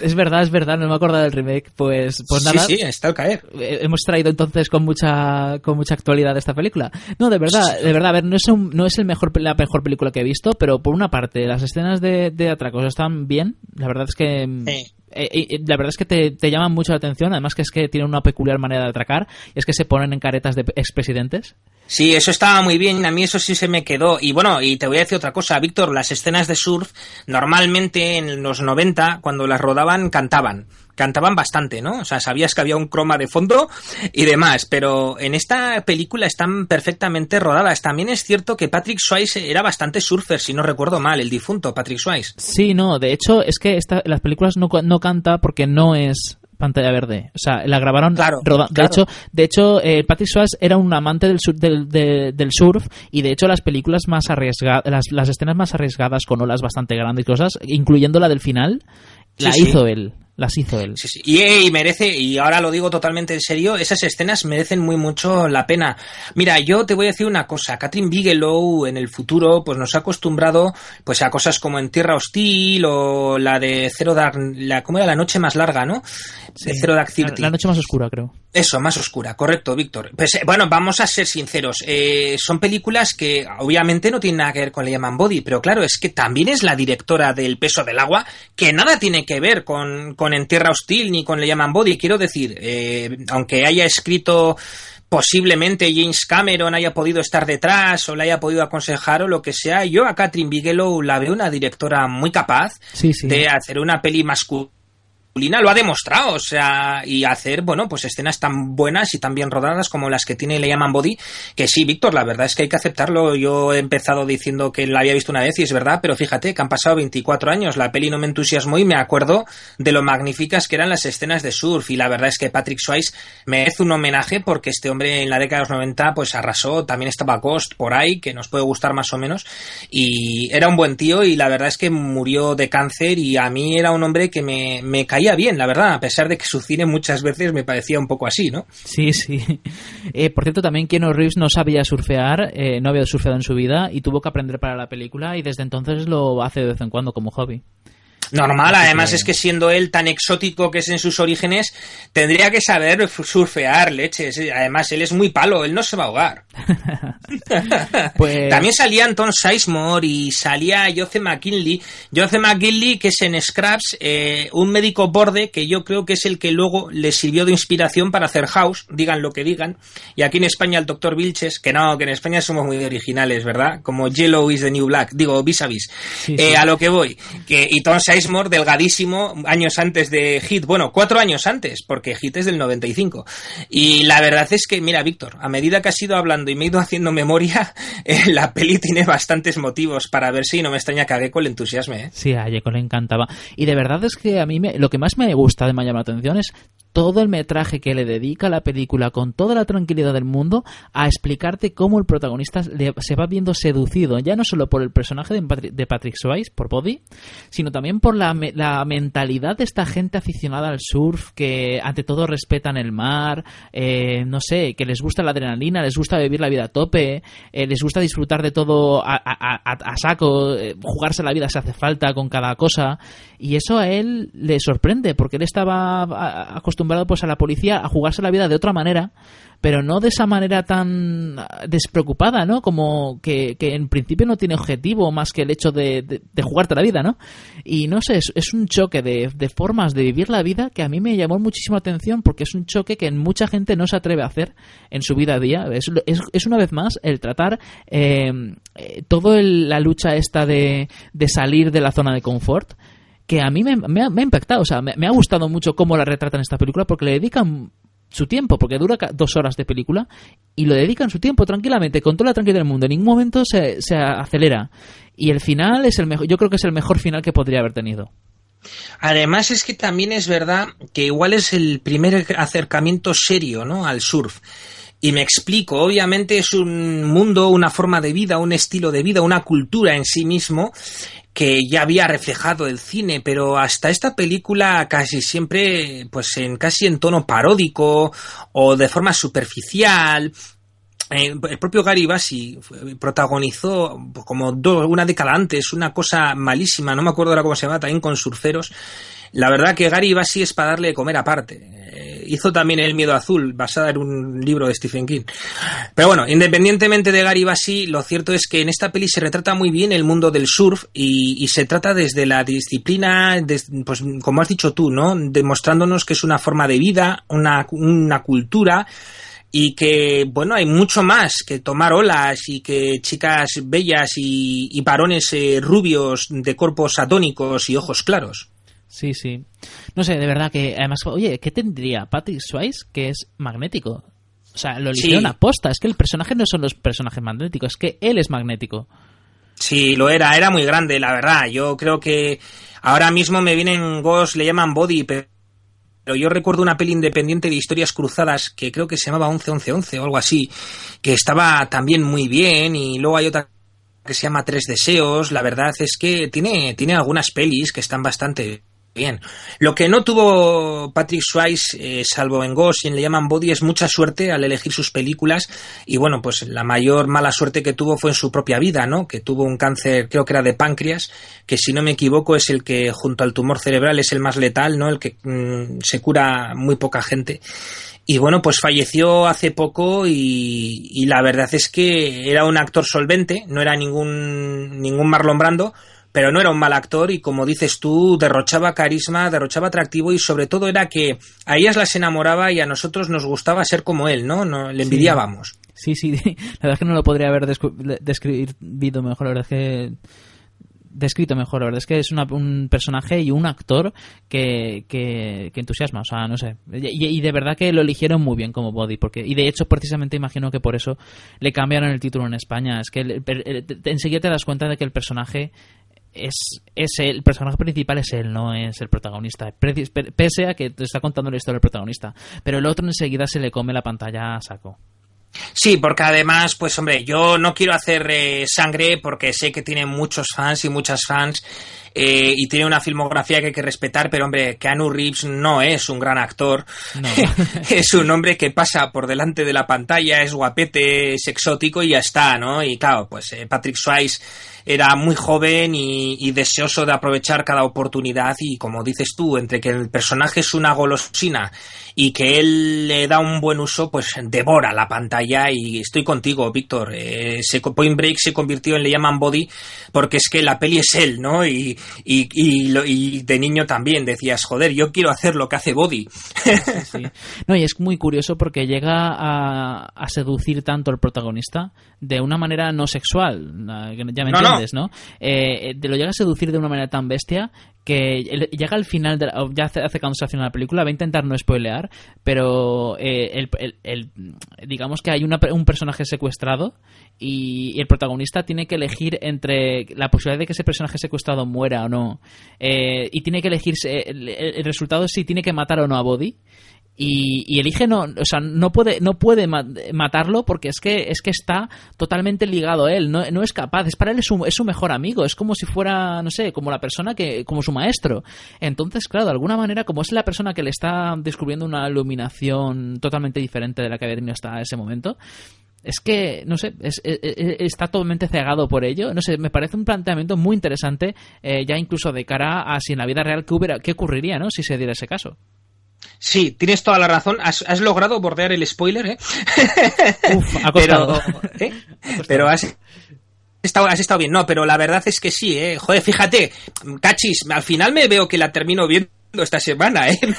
Es verdad, es verdad, no me acuerdo del remake. Pues, pues nada. Sí, sí, está al caer. Eh, hemos traído entonces con mucha con mucha actualidad esta película. No, de verdad, de verdad, a ver, no es, un, no es el mejor, la mejor película que he visto, pero por una parte, las escenas de, de atracos están bien. La verdad es que... Sí eh, la verdad es que te, te, llaman mucho la atención, además que es que tienen una peculiar manera de atracar, es que se ponen en caretas de expresidentes. Sí, eso estaba muy bien, a mí eso sí se me quedó. Y bueno, y te voy a decir otra cosa, Víctor, las escenas de surf, normalmente en los 90, cuando las rodaban, cantaban cantaban bastante, ¿no? O sea, sabías que había un croma de fondo y demás, pero en esta película están perfectamente rodadas. También es cierto que Patrick Swayze era bastante surfer, si no recuerdo mal, el difunto Patrick Swayze. Sí, no, de hecho es que esta, las películas no, no canta porque no es pantalla verde. O sea, la grabaron claro, De hecho, de hecho eh, Patrick Swayze era un amante del, del, del, surf y de hecho las películas más arriesgadas, las, las, escenas más arriesgadas con olas bastante grandes y cosas, incluyendo la del final, la hizo él las hizo él. Sí, sí. Y, merece, y ahora lo digo totalmente en serio, esas escenas merecen muy mucho la pena. Mira, yo te voy a decir una cosa, Catherine Bigelow en el futuro pues nos ha acostumbrado pues a cosas como en Tierra Hostil o la de Cero Dark, la, ¿cómo era? La noche más larga, ¿no? De Cero Dark Thirty. La, noche más oscura, creo. Eso, más oscura, correcto, Víctor. Pues eh, bueno, vamos a ser sinceros, eh, son películas que obviamente no tienen nada que ver con Lehman Body, pero claro, es que también es la directora del peso del agua, que nada tiene que ver con en Tierra Hostil ni con Le llaman Body. Quiero decir, eh, aunque haya escrito posiblemente James Cameron haya podido estar detrás o le haya podido aconsejar o lo que sea, yo a Catherine Bigelow la veo una directora muy capaz de hacer una peli masculina lo ha demostrado, o sea, y hacer, bueno, pues escenas tan buenas y tan bien rodadas como las que tiene Le llaman Body, que sí, Víctor, la verdad es que hay que aceptarlo. Yo he empezado diciendo que la había visto una vez y es verdad, pero fíjate que han pasado 24 años, la peli no me entusiasmó y me acuerdo de lo magníficas que eran las escenas de surf. Y la verdad es que Patrick Swayze merece un homenaje porque este hombre en la década de los 90 pues arrasó, también estaba Ghost por ahí, que nos puede gustar más o menos, y era un buen tío y la verdad es que murió de cáncer y a mí era un hombre que me, me caía bien, la verdad, a pesar de que su cine muchas veces me parecía un poco así, ¿no? Sí, sí. Eh, por cierto, también Keanu Reeves no sabía surfear, eh, no había surfeado en su vida y tuvo que aprender para la película y desde entonces lo hace de vez en cuando como hobby. Normal, además es que siendo él tan exótico que es en sus orígenes, tendría que saber surfear leches. Además, él es muy palo, él no se va a ahogar. Pues También salía Anton Sizemore y salía Joseph McKinley. Joseph McKinley, que es en Scraps, eh, un médico borde que yo creo que es el que luego le sirvió de inspiración para hacer House, digan lo que digan. Y aquí en España el doctor Vilches, que no, que en España somos muy originales, ¿verdad? Como Yellow is the New Black, digo, vis a vis. Eh, a lo que voy. Que, y Tom Sizemore, delgadísimo, años antes de Hit. Bueno, cuatro años antes, porque Hit es del 95. Y la verdad es que, mira, Víctor, a medida que has ido hablando y me he ido haciendo memoria, eh, la peli tiene bastantes motivos para ver si no me extraña que a Gecko le entusiasme. ¿eh? Sí, a le encantaba. Y de verdad es que a mí me, lo que más me gusta de me llama la atención es todo el metraje que le dedica la película con toda la tranquilidad del mundo a explicarte cómo el protagonista se va viendo seducido, ya no solo por el personaje de Patrick Swayze, por Body, sino también por la, mentalidad de esta gente aficionada al surf que ante todo respetan el mar, eh, no sé, que les gusta la adrenalina, les gusta vivir la vida a tope, eh, les gusta disfrutar de todo a, saco, eh, jugarse la vida si hace falta con cada cosa, y eso a él le sorprende porque él estaba acostumbrado pues a la policía a jugarse la vida de otra manera, pero no de esa manera tan despreocupada, ¿no? Como que, en principio no tiene objetivo más que el hecho de, de, jugarte la vida, ¿no? Y no sé, es, un choque de, formas de vivir la vida que a mí me llamó muchísima atención porque es un choque que mucha gente no se atreve a hacer en su vida a día. Es, es, una vez más el tratar eh, eh todo la lucha esta de, de salir de la zona de confort que a mí me, ha, impactado, o sea, me, ha gustado mucho cómo la retratan esta película porque le dedican su tiempo, porque dura dos horas de película, y lo dedican su tiempo tranquilamente, con toda la tranquilidad del mundo. En ningún momento se, se acelera. Y el final es el mejor, yo creo que es el mejor final que podría haber tenido. Además es que también es verdad que igual es el primer acercamiento serio, ¿no? Al surf. Y me explico, obviamente es un mundo, una forma de vida, un estilo de vida, una cultura en sí mismo que ya había reflejado el cine, pero hasta esta película casi siempre, pues en casi en tono paródico o de forma superficial, eh, el propio Gary Bassi protagonizó pues, como una década antes una cosa malísima, no me acuerdo ahora cómo se llama, también con surferos. La verdad que Gary Bassi es para darle de comer aparte. Eh, hizo también El miedo azul, basada en un libro de Stephen King. Pero bueno, independientemente de Gary Bassi, lo cierto es que en esta peli se retrata muy bien el mundo del surf y, se trata desde la disciplina, pues como has dicho tú, ¿no? Demostrándonos que es una forma de vida, una, una cultura y que, bueno, hay mucho más que tomar olas y que chicas bellas y, varones eh, rubios de cuerpos atónicos y ojos claros. Sí, sí. No sé, de verdad que, además, oye, ¿qué tendría Patrick Swayze que es magnético? O sea, lo eligieron aposta. Es que el personaje no son los personajes magnéticos, es que él es magnético. Sí, lo era, era muy grande, la verdad. Yo creo que ahora mismo me vienen Ghost, le llaman Body, pero pero yo recuerdo una peli independiente de historias cruzadas que creo que se llamaba 11-11-11 o algo así, que estaba también muy bien y luego hay otra que se llama Tres Deseos, la verdad es que tiene, tiene algunas pelis que están bastante bien. Lo que no tuvo Patrick Swayze, eh, salvo en Ghost y en Le llaman Body, es mucha suerte al elegir sus películas. Y bueno, pues la mayor mala suerte que tuvo fue en su propia vida, ¿no? Que tuvo un cáncer, creo que era de páncreas, que si no me equivoco es el que, junto al tumor cerebral, es el más letal, ¿no? El que mm, se cura muy poca gente. Y bueno, pues falleció hace poco y, y, la verdad es que era un actor solvente, no era ningún, ningún Marlon Brando, pero no era un mal actor y como dices tú, derrochaba carisma, derrochaba atractivo y sobre todo era que a ellas las enamoraba y a nosotros nos gustaba ser como él, ¿no? no le envidiábamos. Sí, sí, la verdad es que no lo podría haber descrito mejor, la verdad es que descrito mejor, la verdad es que es un personaje y un actor que, que, entusiasma, o sea, no sé. Y, de verdad que lo eligieron muy bien como Body, porque y de hecho precisamente imagino que por eso le cambiaron el título en España. Es que enseguida te das cuenta de que el personaje es, es el personaje principal es él, no es el protagonista. Pese a que te está contando la historia del protagonista. Pero el otro enseguida se le come la pantalla a saco. Sí, porque además, pues hombre, yo no quiero hacer eh, sangre porque sé que tiene muchos fans y muchas fans eh, y tiene una filmografía que hay que respetar, pero hombre, Keanu Reeves no es un gran actor. es un hombre que pasa por delante de la pantalla, es guapete, es exótico y ya está, ¿no? Y claro, pues eh, Patrick Swayze era muy joven y, deseoso de aprovechar cada oportunidad y como dices tú, entre que el personaje es una golosina y que él le da un buen uso, pues devora la pantalla y estoy contigo, Víctor. Eh, Point Break se convirtió en Le llaman Body porque es que la peli es él, ¿no? Y, y, y, de niño también decías, joder, yo quiero hacer lo que hace Body. No, y es muy curioso porque llega a, a seducir tanto al protagonista de una manera no sexual, ya me entiendes, ¿no? Eh, te lo llega a seducir de una manera tan bestia que llega al final, de ya hace, hace cuando se hace la película, va a intentar no spoilear, pero eh, el, digamos que hay un personaje secuestrado y, el protagonista tiene que elegir entre la posibilidad de que ese personaje secuestrado muera o no, eh, y tiene que elegirse, el, el, resultado es si tiene que matar o no a Body, y, elige no o sea no puede no puede matarlo porque es que es que está totalmente ligado a él no, no es capaz es para él es su, es mejor amigo es como si fuera no sé como la persona que como su maestro entonces claro de alguna manera como es la persona que le está descubriendo una iluminación totalmente diferente de la que había tenido hasta ese momento es que, no sé, está totalmente cegado por ello. No sé, me parece un planteamiento muy interesante, eh, ya incluso de cara a si en la vida real qué, hubiera, qué ocurriría, ¿no? Si se diera ese caso. Sí, tienes toda la razón. Has, logrado bordear el spoiler, ¿eh? Uf, ha costado. ¿eh? Pero, has, estado, has estado bien. No, pero la verdad es que sí, ¿eh? Joder, fíjate, cachis, al final me veo que la termino viendo esta semana, ¿eh?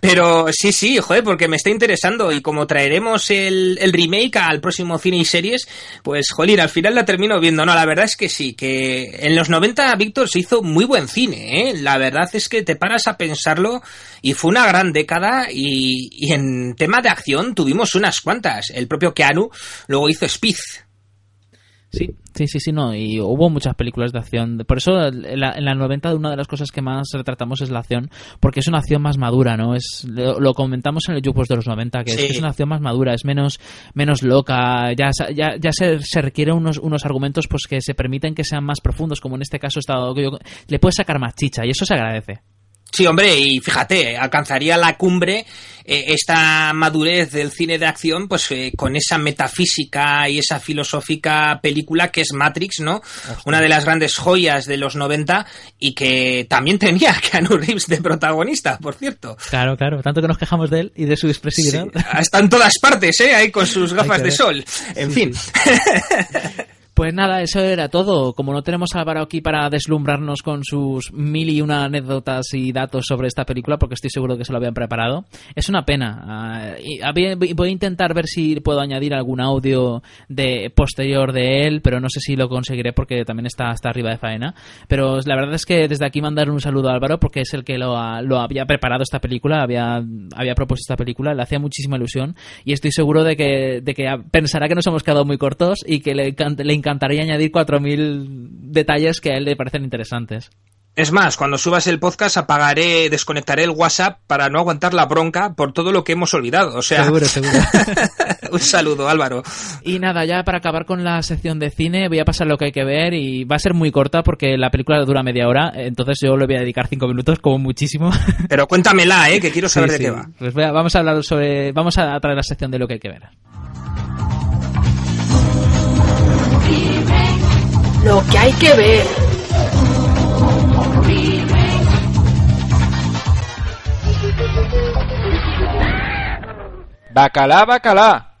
Pero sí, sí, joder, porque me está interesando y como traeremos el, remake al próximo cine y series, pues, joder, al final la termino viendo. No, la verdad es que sí, que en los 90, Víctor, se hizo muy buen cine, ¿eh? La verdad es que te paras a pensarlo y fue una gran década y, y en tema de acción tuvimos unas cuantas. El propio Keanu luego hizo Speed, Sí, sí, sí, sí, no. Y hubo muchas películas de acción. Por eso en la, en 90 una de las cosas que más retratamos es la acción, porque es una acción más madura, ¿no? Es Lo, comentamos en el Jukebox de los 90, que es, una acción más madura, es menos, menos loca, ya, ya, ya se, se requieren unos, unos argumentos pues que se permiten que sean más profundos, como en este caso estado, le puedes sacar más chicha y eso se agradece. Sí, hombre, y fíjate, alcanzaría la cumbre eh, esta madurez del cine de acción, pues eh, con esa metafísica y esa filosófica película que es Matrix, ¿no? Una de las grandes joyas de los 90 y que también tenía a Keanu Reeves de protagonista, por cierto. Claro, claro, tanto que nos quejamos de él y de su expresividad. está en todas partes, ¿eh? Ahí con sus gafas de sol. En fin. Pues nada, eso era todo. Como no tenemos a Álvaro aquí para deslumbrarnos con sus mil y una anécdotas y datos sobre esta película, porque estoy seguro que se lo habían preparado, es una pena. Ah, voy a intentar ver si puedo añadir algún audio de posterior de él, pero no sé si lo conseguiré porque también está hasta arriba de faena. Pero la verdad es que desde aquí mandar un saludo a Álvaro porque es el que lo, había preparado esta película, había, había propuesto esta película, le hacía muchísima ilusión y estoy seguro de que, de que pensará que nos hemos quedado muy cortos y que le, le encantaría añadir 4.000 detalles que a él le parecen interesantes. Es más, cuando subas el podcast apagaré, desconectaré el WhatsApp para no aguantar la bronca por todo lo que hemos olvidado. O sea, seguro, seguro. un saludo, Álvaro. Y nada, ya para acabar con la sección de cine, voy a pasar lo que hay que ver y va a ser muy corta porque la película dura media hora, entonces yo le voy a dedicar cinco minutos como muchísimo. Pero cuéntamela, eh, que quiero saber de qué va. Pues vamos a hablar sobre, vamos a traer la sección de lo que hay que ver. Lo que hay que ver. Bacalá, bacalá.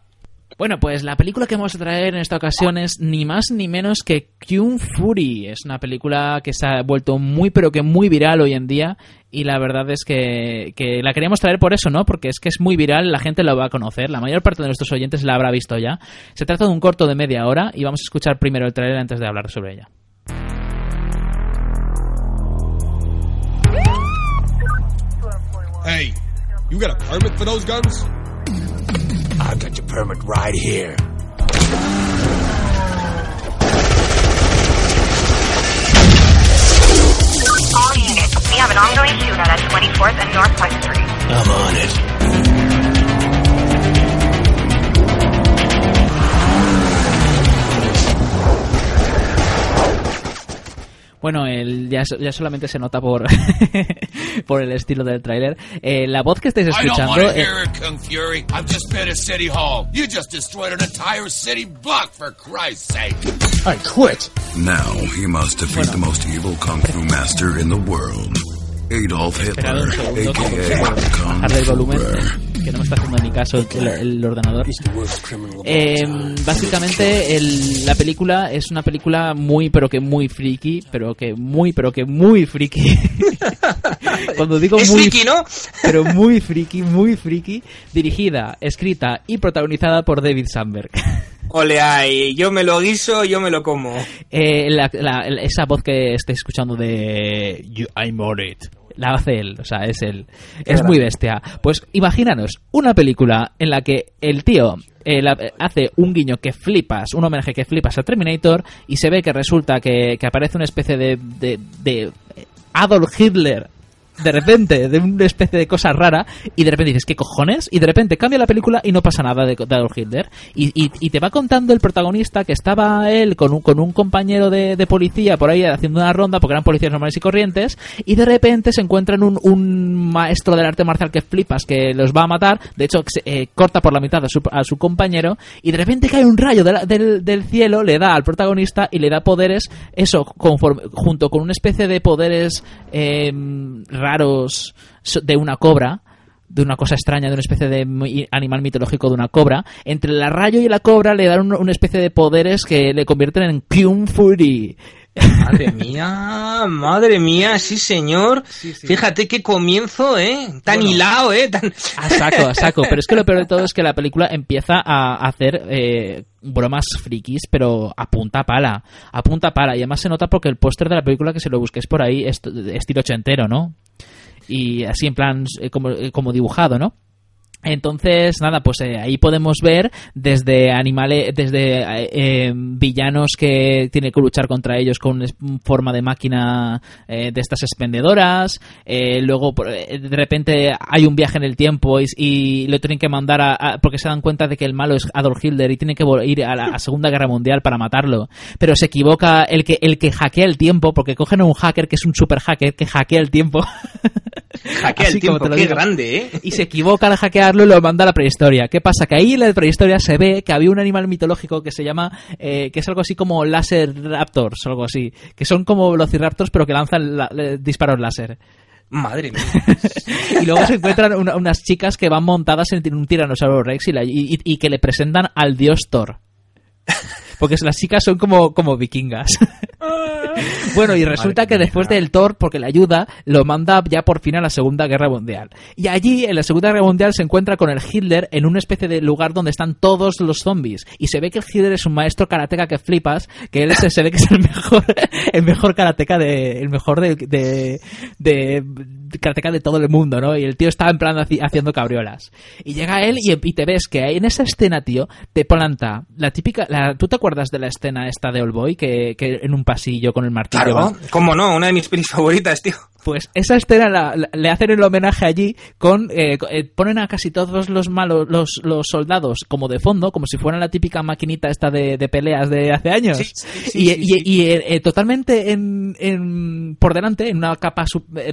Bueno, pues la película que vamos a traer en esta ocasión es ni más ni menos que Kung Fury. Es una película que se ha vuelto muy pero que muy viral hoy en día y la verdad es que, que, la queríamos traer por eso, ¿no? Porque es que es muy viral, la gente lo va a conocer, la mayor parte de nuestros oyentes la habrá visto ya. Se trata de un corto de media hora y vamos a escuchar primero el trailer antes de hablar sobre ella. Hey, you got a permit for those guns? I've got your permit right here. All units, we have an ongoing shootout at 24th and Northwest Street. I'm on it. Bueno, el, ya, ya, solamente se nota por, por el estilo del tráiler. Eh, la voz que estáis escuchando... I don't hear it, Kung Fury. I've just been at City Hall. You just destroyed an entire city block, for Christ's sake. I quit. Now he must defeat bueno. the most evil Kung Fu master in the world. Adolf Hitler, a.k.a. Bajar el volumen, que no me está haciendo ni caso el, el ordenador. Eh, básicamente, el, la película es una película muy, pero que muy friki, pero que muy, pero que muy friki. Cuando digo es muy friki, ¿no? pero muy friki, muy friki, dirigida, escrita y protagonizada por David Sandberg. Ole, ay, yo me lo guiso, yo me lo como. Eh, la, la, esa voz que estáis escuchando de you, I'm on it, la hace él, o sea, es él. Es muy bestia. Pues imaginaros una película en la que el tío eh, la, hace un guiño que flipas, un homenaje que flipas a Terminator y se ve que resulta que, que aparece una especie de, de, de Adolf Hitler de repente, de una especie de cosa rara, y de repente dices, ¿qué cojones? Y de repente cambia la película y no pasa nada de, de Adolf Hitler. Y, y, y, te va contando el protagonista que estaba él con un, con un compañero de, de, policía por ahí haciendo una ronda, porque eran policías normales y corrientes, y de repente se encuentran un, un maestro del arte marcial que flipas, que los va a matar, de hecho eh, corta por la mitad a su, a su, compañero, y de repente cae un rayo del, del, cielo, le da al protagonista y le da poderes, eso, conforme, junto con una especie de poderes... Eh, raros de una cobra, de una cosa extraña, de una especie de animal mitológico de una cobra. Entre la rayo y la cobra le dan una especie de poderes que le convierten en Kung Fury. Madre mía, madre mía, sí señor. Sí, sí. Fíjate qué comienzo, ¿eh? Tan bueno, hilado, ¿eh? Tan... A saco, a saco. Pero es que lo peor de todo es que la película empieza a hacer eh, bromas frikis, pero a punta pala. A punta pala. Y además se nota porque el póster de la película, que se lo busques por ahí, es estilo ochentero, ¿no? Y así en plan eh, como, como dibujado, ¿no? Entonces, nada, pues eh, ahí podemos ver desde animales, desde eh, villanos que tiene que luchar contra ellos con forma de máquina eh, de estas expendedoras. luego, de repente, hay un viaje en el tiempo y, lo tienen que mandar a, porque se dan cuenta de que el malo es Adolf Hitler y tienen que ir a la Segunda Guerra Mundial para matarlo. Pero se equivoca el que, el que hackea el tiempo, porque cogen a un hacker que es un super hacker que hackea el tiempo. Hackea el tiempo, qué grande, ¿eh? Y se equivoca al hackearlo y lo manda a la prehistoria. ¿Qué pasa? Que ahí en la prehistoria se ve que había un animal mitológico que se llama, eh, que es algo así como láser raptors o algo así, que son como velociraptors pero que lanzan disparos láser. Madre mía. y luego se encuentran unas chicas que van montadas en un tiranosaurio rex y que le presentan al dios Thor. Porque las chicas son como, como vikingas. bueno, y resulta que después del Thor, porque le ayuda, lo manda ya por fin a la Segunda Guerra Mundial. Y allí, en la Segunda Guerra Mundial, se encuentra con el Hitler en una especie de lugar donde están todos los zombies. Y se ve que el Hitler es un maestro karateca que flipas, que él se, ve que es el mejor, el mejor karateca de, el mejor de, de, de karateca de todo el mundo, ¿no? Y el tío está en plan haciendo cabriolas. Y llega él y, y te ves que en esa escena, tío, te planta la típica, la, ¿tú te acuerdas de la escena esta de Old que, que en un pasillo con el martillo? Claro, cómo no, una de mis pelis favoritas, tío. Pues esa escena le hacen el homenaje allí con eh, eh, ponen a casi todos los malos los, los, soldados como de fondo, como si fueran la típica maquinita esta de, peleas de hace años. y, y, eh, totalmente en, por delante, en una capa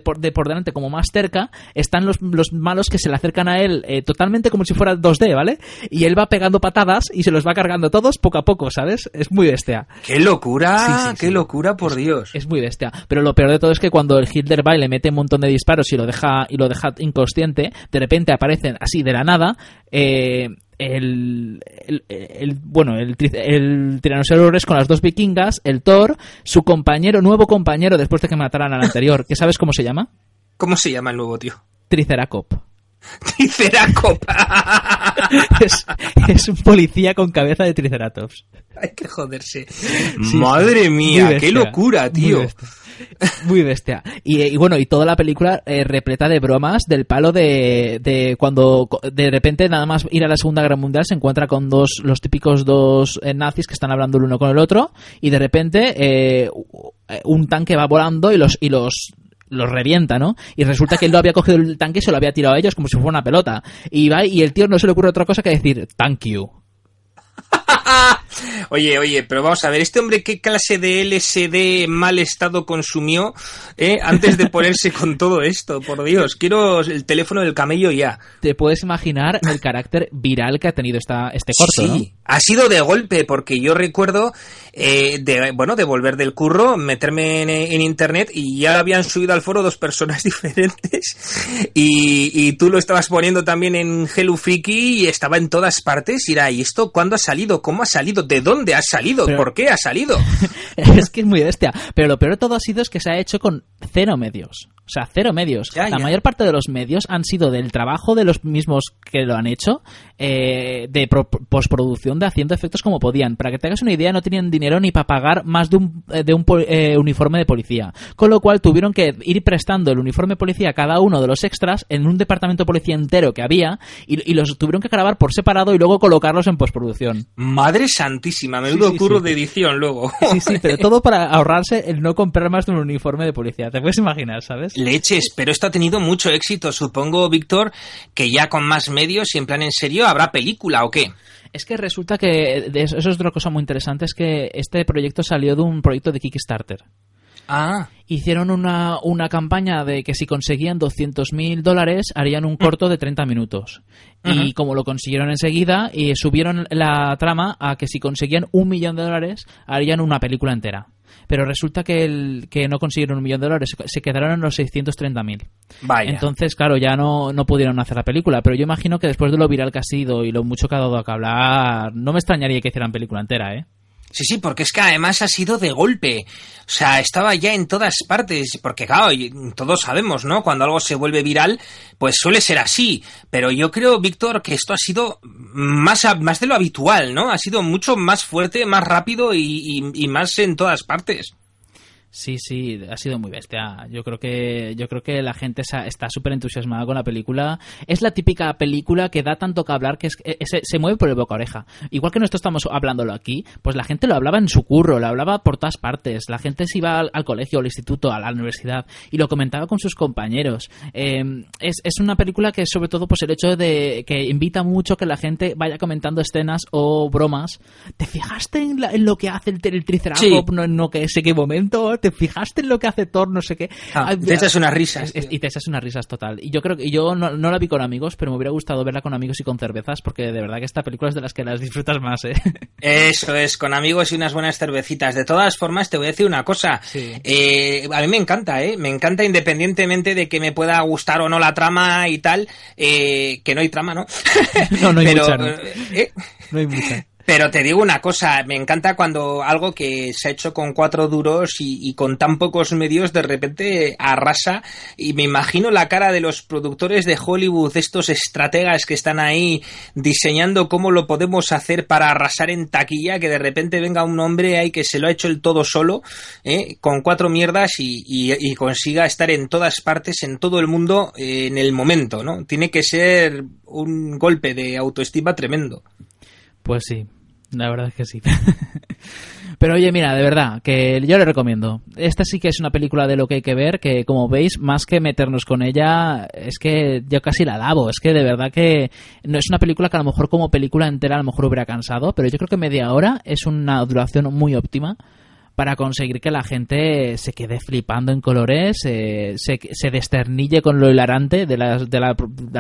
por, de por delante como más cerca, están los, los malos que se le acercan a él totalmente como si fuera 2D, ¿vale? Y él va pegando patadas y se los va cargando todos poco a poco, ¿sabes? Es muy bestia. ¡Qué locura! ¡Qué locura, por Dios! Es muy bestia. Pero lo peor de todo es que cuando el Hitler va y le mete un montón de disparos y lo deja, y lo deja inconsciente, de repente aparecen así de la nada. Eh, el, el, bueno, el, el tiranosaurio con las dos vikingas, el Thor, su compañero, nuevo compañero después de que mataran al anterior, ¿qué sabes cómo se llama? ¿Cómo se llama el nuevo tío? Triceracop. Triceracop. es, es, un policía con cabeza de Triceratops. Hay que joderse. Madre mía, qué locura, tío. Muy bestia. Y, bueno, y toda la película eh, repleta de bromas del palo de, de, cuando de repente nada más ir a la Segunda Guerra Mundial se encuentra con dos, los típicos dos eh, nazis que están hablando el uno con el otro y de repente eh, un tanque va volando y los, y los los revienta, ¿no? Y resulta que él no había cogido el tanque y se lo había tirado a ellos como si fuera una pelota. Y va y el tío no se le ocurre otra cosa que decir, thank you. oye, oye, pero vamos a ver, ¿este hombre qué clase de LSD mal estado consumió eh, antes de ponerse con todo esto? Por Dios, quiero el teléfono del camello ya. Te puedes imaginar el carácter viral que ha tenido esta, este corto, sí. Ha sido de golpe, porque yo recuerdo eh, de, bueno, de volver del curro, meterme en, internet y ya habían subido al foro dos personas diferentes y, tú lo estabas poniendo también en Hello Freaky y estaba en todas partes y era, ¿y esto cuándo ha salido? ¿Cómo ha salido? ¿De dónde ha salido? ¿Por qué ha salido? es que es muy bestia. Pero lo peor de todo ha sido es que se ha hecho con cero medios. O sea, cero medios. la mayor parte de los medios han sido del trabajo de los mismos que lo han hecho, eh, de postproducción, de haciendo efectos como podían. Para que te hagas una idea, no tenían dinero ni para pagar más de un, eh, de un eh, uniforme de policía. Con lo cual tuvieron que ir prestando el uniforme de policía a cada uno de los extras en un departamento de policía entero que había y, los tuvieron que grabar por separado y luego colocarlos en postproducción. Madre santísima, menudo sí, curro de edición luego. Sí, sí, pero todo para ahorrarse el no comprar más de un uniforme de policía. Te puedes imaginar, ¿sabes? Leches, pero esto ha tenido mucho éxito. Supongo, Víctor, que ya con más medios y en plan en serio, ¿habrá película o qué? Es que resulta que eso es otra cosa muy interesante, es que este proyecto salió de un proyecto de Kickstarter. Ah. Hicieron una, una campaña de que si conseguían 200.000 dólares harían un corto de 30 minutos. Y como lo consiguieron enseguida, y subieron la trama a que si conseguían un millón de dólares harían una película entera pero resulta que, el, que no consiguieron un millón de dólares, se quedaron en los 630.000. Vaya. Entonces, claro, ya no, no pudieron hacer la película, pero yo imagino que después de lo viral que ha sido y lo mucho que ha dado a hablar, no me extrañaría que hicieran película entera, ¿eh? Sí, sí, porque es que además ha sido de golpe. O sea, estaba ya en todas partes. Porque, claro, todos sabemos, ¿no? Cuando algo se vuelve viral, pues suele ser así. Pero yo creo, Víctor, que esto ha sido más, más de lo habitual, ¿no? Ha sido mucho más fuerte, más rápido y más en todas partes. Sí, sí, ha sido muy bestia. Yo creo que yo creo que la gente está súper entusiasmada con la película. Es la típica película que da tanto que hablar que es, se, mueve por el boca oreja. Igual que nosotros estamos hablándolo aquí, pues la gente lo hablaba en su curro, lo hablaba por todas partes. La gente se iba al, colegio, al instituto, a la universidad y lo comentaba con sus compañeros. Em, es, es, una película que sobre todo pues el hecho de que invita mucho que la gente vaya comentando escenas o bromas. ¿Te fijaste en, lo que hace el, el Triceratops? No, no que sé qué momento ¿te fijaste en lo que hace Thor? No sé qué. Ah, te echas unas risas. y te echas unas risas total. Y yo creo que yo no, no, la vi con amigos, pero me hubiera gustado verla con amigos y con cervezas, porque de verdad que esta película es de las que las disfrutas más, ¿eh? Eso es, con amigos y unas buenas cervecitas. De todas formas, te voy a decir una cosa. Eh, a mí me encanta, ¿eh? Me encanta independientemente de que me pueda gustar o no la trama y tal, eh, que no hay trama, ¿no? no, no hay mucha, no. ¿eh? no hay mucha. Pero te digo una cosa, me encanta cuando algo que se ha hecho con cuatro duros y, con tan pocos medios de repente arrasa y me imagino la cara de los productores de Hollywood, estos estrategas que están ahí diseñando cómo lo podemos hacer para arrasar en taquilla, que de repente venga un hombre ahí que se lo ha hecho el todo solo, ¿eh? con cuatro mierdas y, consiga estar en todas partes, en todo el mundo, eh, en el momento, ¿no? Tiene que ser un golpe de autoestima tremendo. Pues sí, la verdad es que sí. Pero oye, mira, de verdad, que yo le recomiendo. Esta sí que es una película de lo que hay que ver, que como veis, más que meternos con ella, es que yo casi la lavo. Es que de verdad que no es una película que a lo mejor como película entera a lo mejor hubiera cansado, pero yo creo que media hora es una duración muy óptima para conseguir que la gente se quede flipando en colores, se, se, desternille con lo hilarante de la, de, la,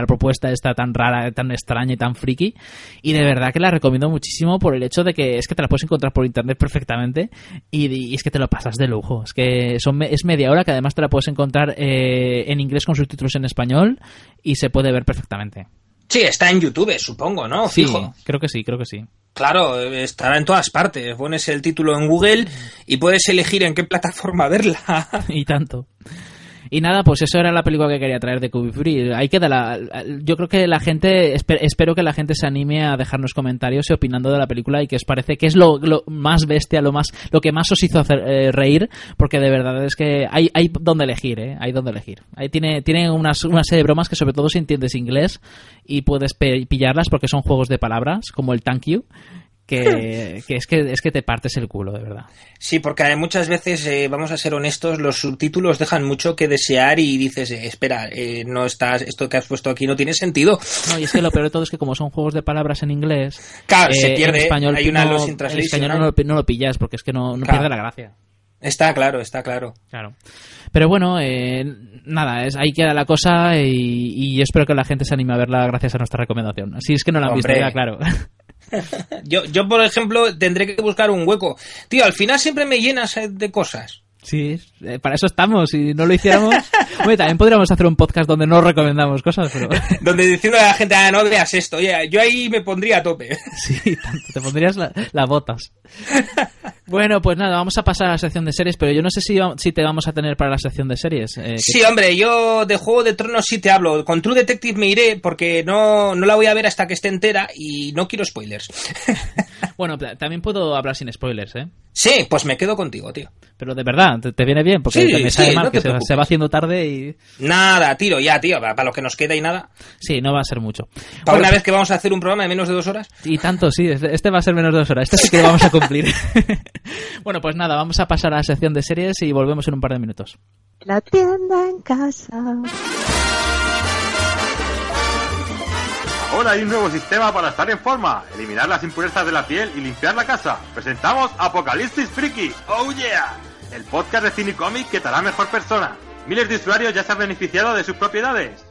propuesta esta tan rara, tan extraña y tan friki. Y de verdad que la recomiendo muchísimo por el hecho de que es que te la puedes encontrar por internet perfectamente y, es que te lo pasas de lujo. Es que son, es media hora que además te la puedes encontrar eh, en inglés con subtítulos en español y se puede ver perfectamente. Sí, está en YouTube, supongo, ¿no? Sí, creo que sí, creo que sí. Claro, estará en todas partes. Pones el título en Google y puedes elegir en qué plataforma verla. y tanto. Y nada, pues eso era la película que quería traer de Cubi Free. Ahí queda la. Yo creo que la gente. Espero que la gente se anime a dejarnos comentarios y opinando de la película y que os parece que es lo, más bestia, lo más lo que más os hizo hacer eh, reír, porque de verdad es que hay, hay donde elegir, ¿eh? Hay donde elegir. Ahí tiene, tiene unas, una serie de bromas que, sobre todo, si entiendes inglés y puedes pillarlas porque son juegos de palabras, como el thank you que, es que es que te partes el culo, de verdad. Sí, porque muchas veces, eh, vamos a ser honestos, los subtítulos dejan mucho que desear y dices, eh, espera, eh, no estás, esto que has puesto aquí no tiene sentido. No, y es que lo peor de todo es que como son juegos de palabras en inglés, claro, se pierde, en español, hay una no, en español no, lo, pillas porque es que no, pierde la gracia. Está claro, está claro. Claro. Pero bueno, nada, es, ahí queda la cosa y, yo espero que la gente se anime a verla gracias a nuestra recomendación. Así es que no la han visto ya, claro. yo, yo, por ejemplo, tendré que buscar un hueco. Tío, al final siempre me llenas de cosas. Sí, eh, para eso estamos. Si no lo hiciéramos. Hombre, también podríamos hacer un podcast donde no recomendamos cosas, pero. donde decirle a la gente, ah, no veas esto. Oye, yo ahí me pondría a tope. sí, tanto, te pondrías las botas. Bueno, pues nada, vamos a pasar a la sección de series, pero yo no sé si, si te vamos a tener para la sección de series. Eh, sí, hombre, yo de Juego de Tronos sí te hablo. Con True Detective me iré porque no, no la voy a ver hasta que esté entera y no quiero spoilers. bueno, también puedo hablar sin spoilers, ¿eh? Sí, pues me quedo contigo, tío. Pero de verdad, te, viene bien, porque me sale mal que se, va haciendo tarde y... Nada, tiro ya, tío, para, lo que nos queda y nada. Sí, no va a ser mucho. Para una vez que vamos a hacer un programa de menos de dos horas. Y tanto, sí, este, este va a ser menos de dos horas, este sí que lo vamos a cumplir. bueno, pues nada, vamos a pasar a la sección de series y volvemos en un par de minutos. La tienda en casa. Ahora hay un nuevo sistema para estar en forma, eliminar las impurezas de la piel y limpiar la casa. Presentamos Apocalipsis Freaky. Oh yeah. El podcast de cine y cómic que te hará mejor persona. Miles de usuarios ya se han beneficiado de sus propiedades.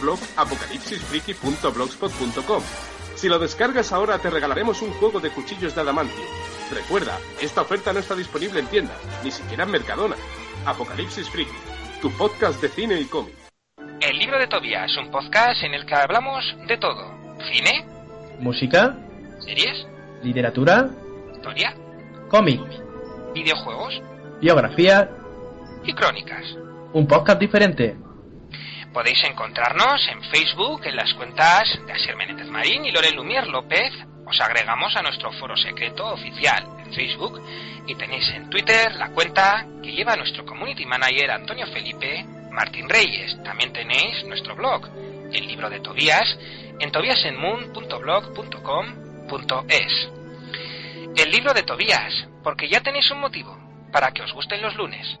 blog apocalipsisfriki.blogspot.com. Si lo descargas ahora te regalaremos un juego de cuchillos de adamantio. Recuerda, esta oferta no está disponible en tiendas, ni siquiera en Mercadona. Apocalipsis Friki, tu podcast de cine y cómic. El libro de Tobias, un podcast en el que hablamos de todo. ¿Cine? ¿Música? ¿Series? ¿Literatura? ¿Historia? ¿Cómic? ¿Videojuegos? ¿Biografía? ¿Y crónicas? ¿Un podcast diferente? Podéis encontrarnos en Facebook en las cuentas de Asier Menéndez Marín y Lorel Lumier López. Os agregamos a nuestro foro secreto oficial, Facebook y tenéis en Twitter la cuenta que lleva nuestro community manager Antonio Felipe Martín Reyes. También tenéis nuestro blog, el libro de Tobías, en tobiasenmoon.blog.com.es. El libro de Tobías, porque ya tenéis un motivo para que os gusten los lunes.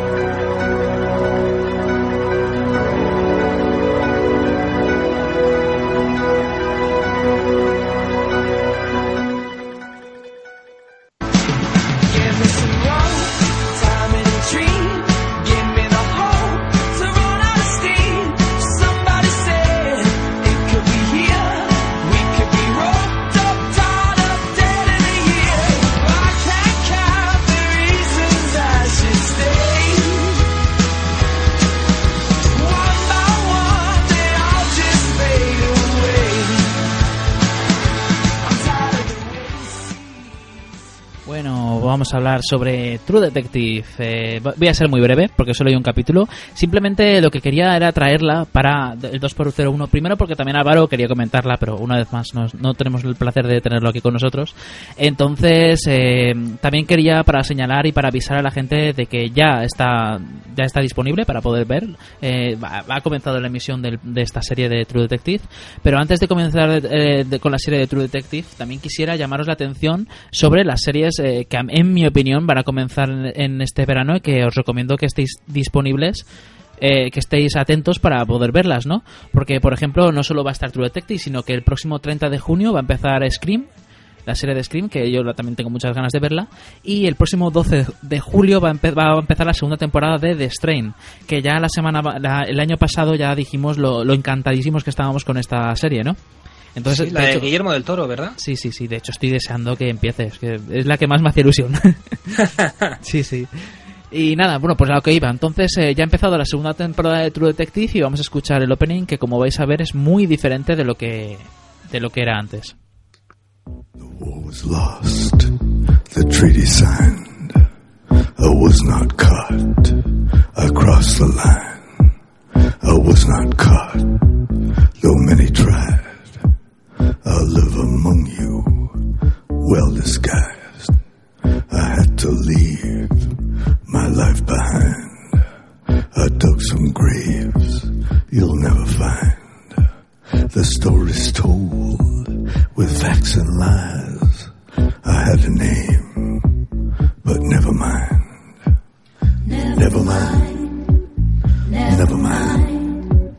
Hablar sobre True Detective. Eh, voy a ser muy breve porque solo hay un capítulo. Simplemente lo que quería era traerla para el 2x01. Primero porque también Álvaro quería comentarla, pero una vez más no, no tenemos el placer de tenerlo aquí con nosotros. Entonces, eh, también quería para señalar y para avisar a la gente de que ya está ya está disponible para poder ver. Eh, ha comenzado la emisión de esta serie de True Detective. Pero antes de comenzar eh, de- con la serie de True Detective, también quisiera llamaros la atención sobre las series eh, que, en mi opinión, van a comenzar en, este verano y que os recomiendo que estéis disponibles. eh, que estéis atentos para poder verlas, ¿no? Porque, por ejemplo, no solo va a estar True Detective, sino que el próximo 30 de junio va a empezar Scream, la serie de Scream, que yo también tengo muchas ganas de verla. Y el próximo 12 de julio va a, empe- va a empezar la segunda temporada de The Strain, que ya la semana la- el año pasado ya dijimos lo, lo encantadísimos que estábamos con esta serie, ¿no? Entonces, Sí, la de Guillermo del Toro, ¿verdad? Sí, sí, sí. De hecho, estoy deseando que empiece. Es, que es la que más me hace ilusión. sí, sí. Y nada, bueno, pues a lo que iba. Entonces, eh, ya ha empezado la segunda temporada de True Detective y vamos a escuchar el opening que, como vais a ver, es muy diferente de lo que, de lo que era antes. was lost, the treaty signed. I was not caught. I crossed the line. I was not caught, though many tried. I live among you, well disguised. I had to leave my life behind. I dug some graves you'll never find. The story's told with facts and lies. I had a name, but never mind. Never mind. Never mind.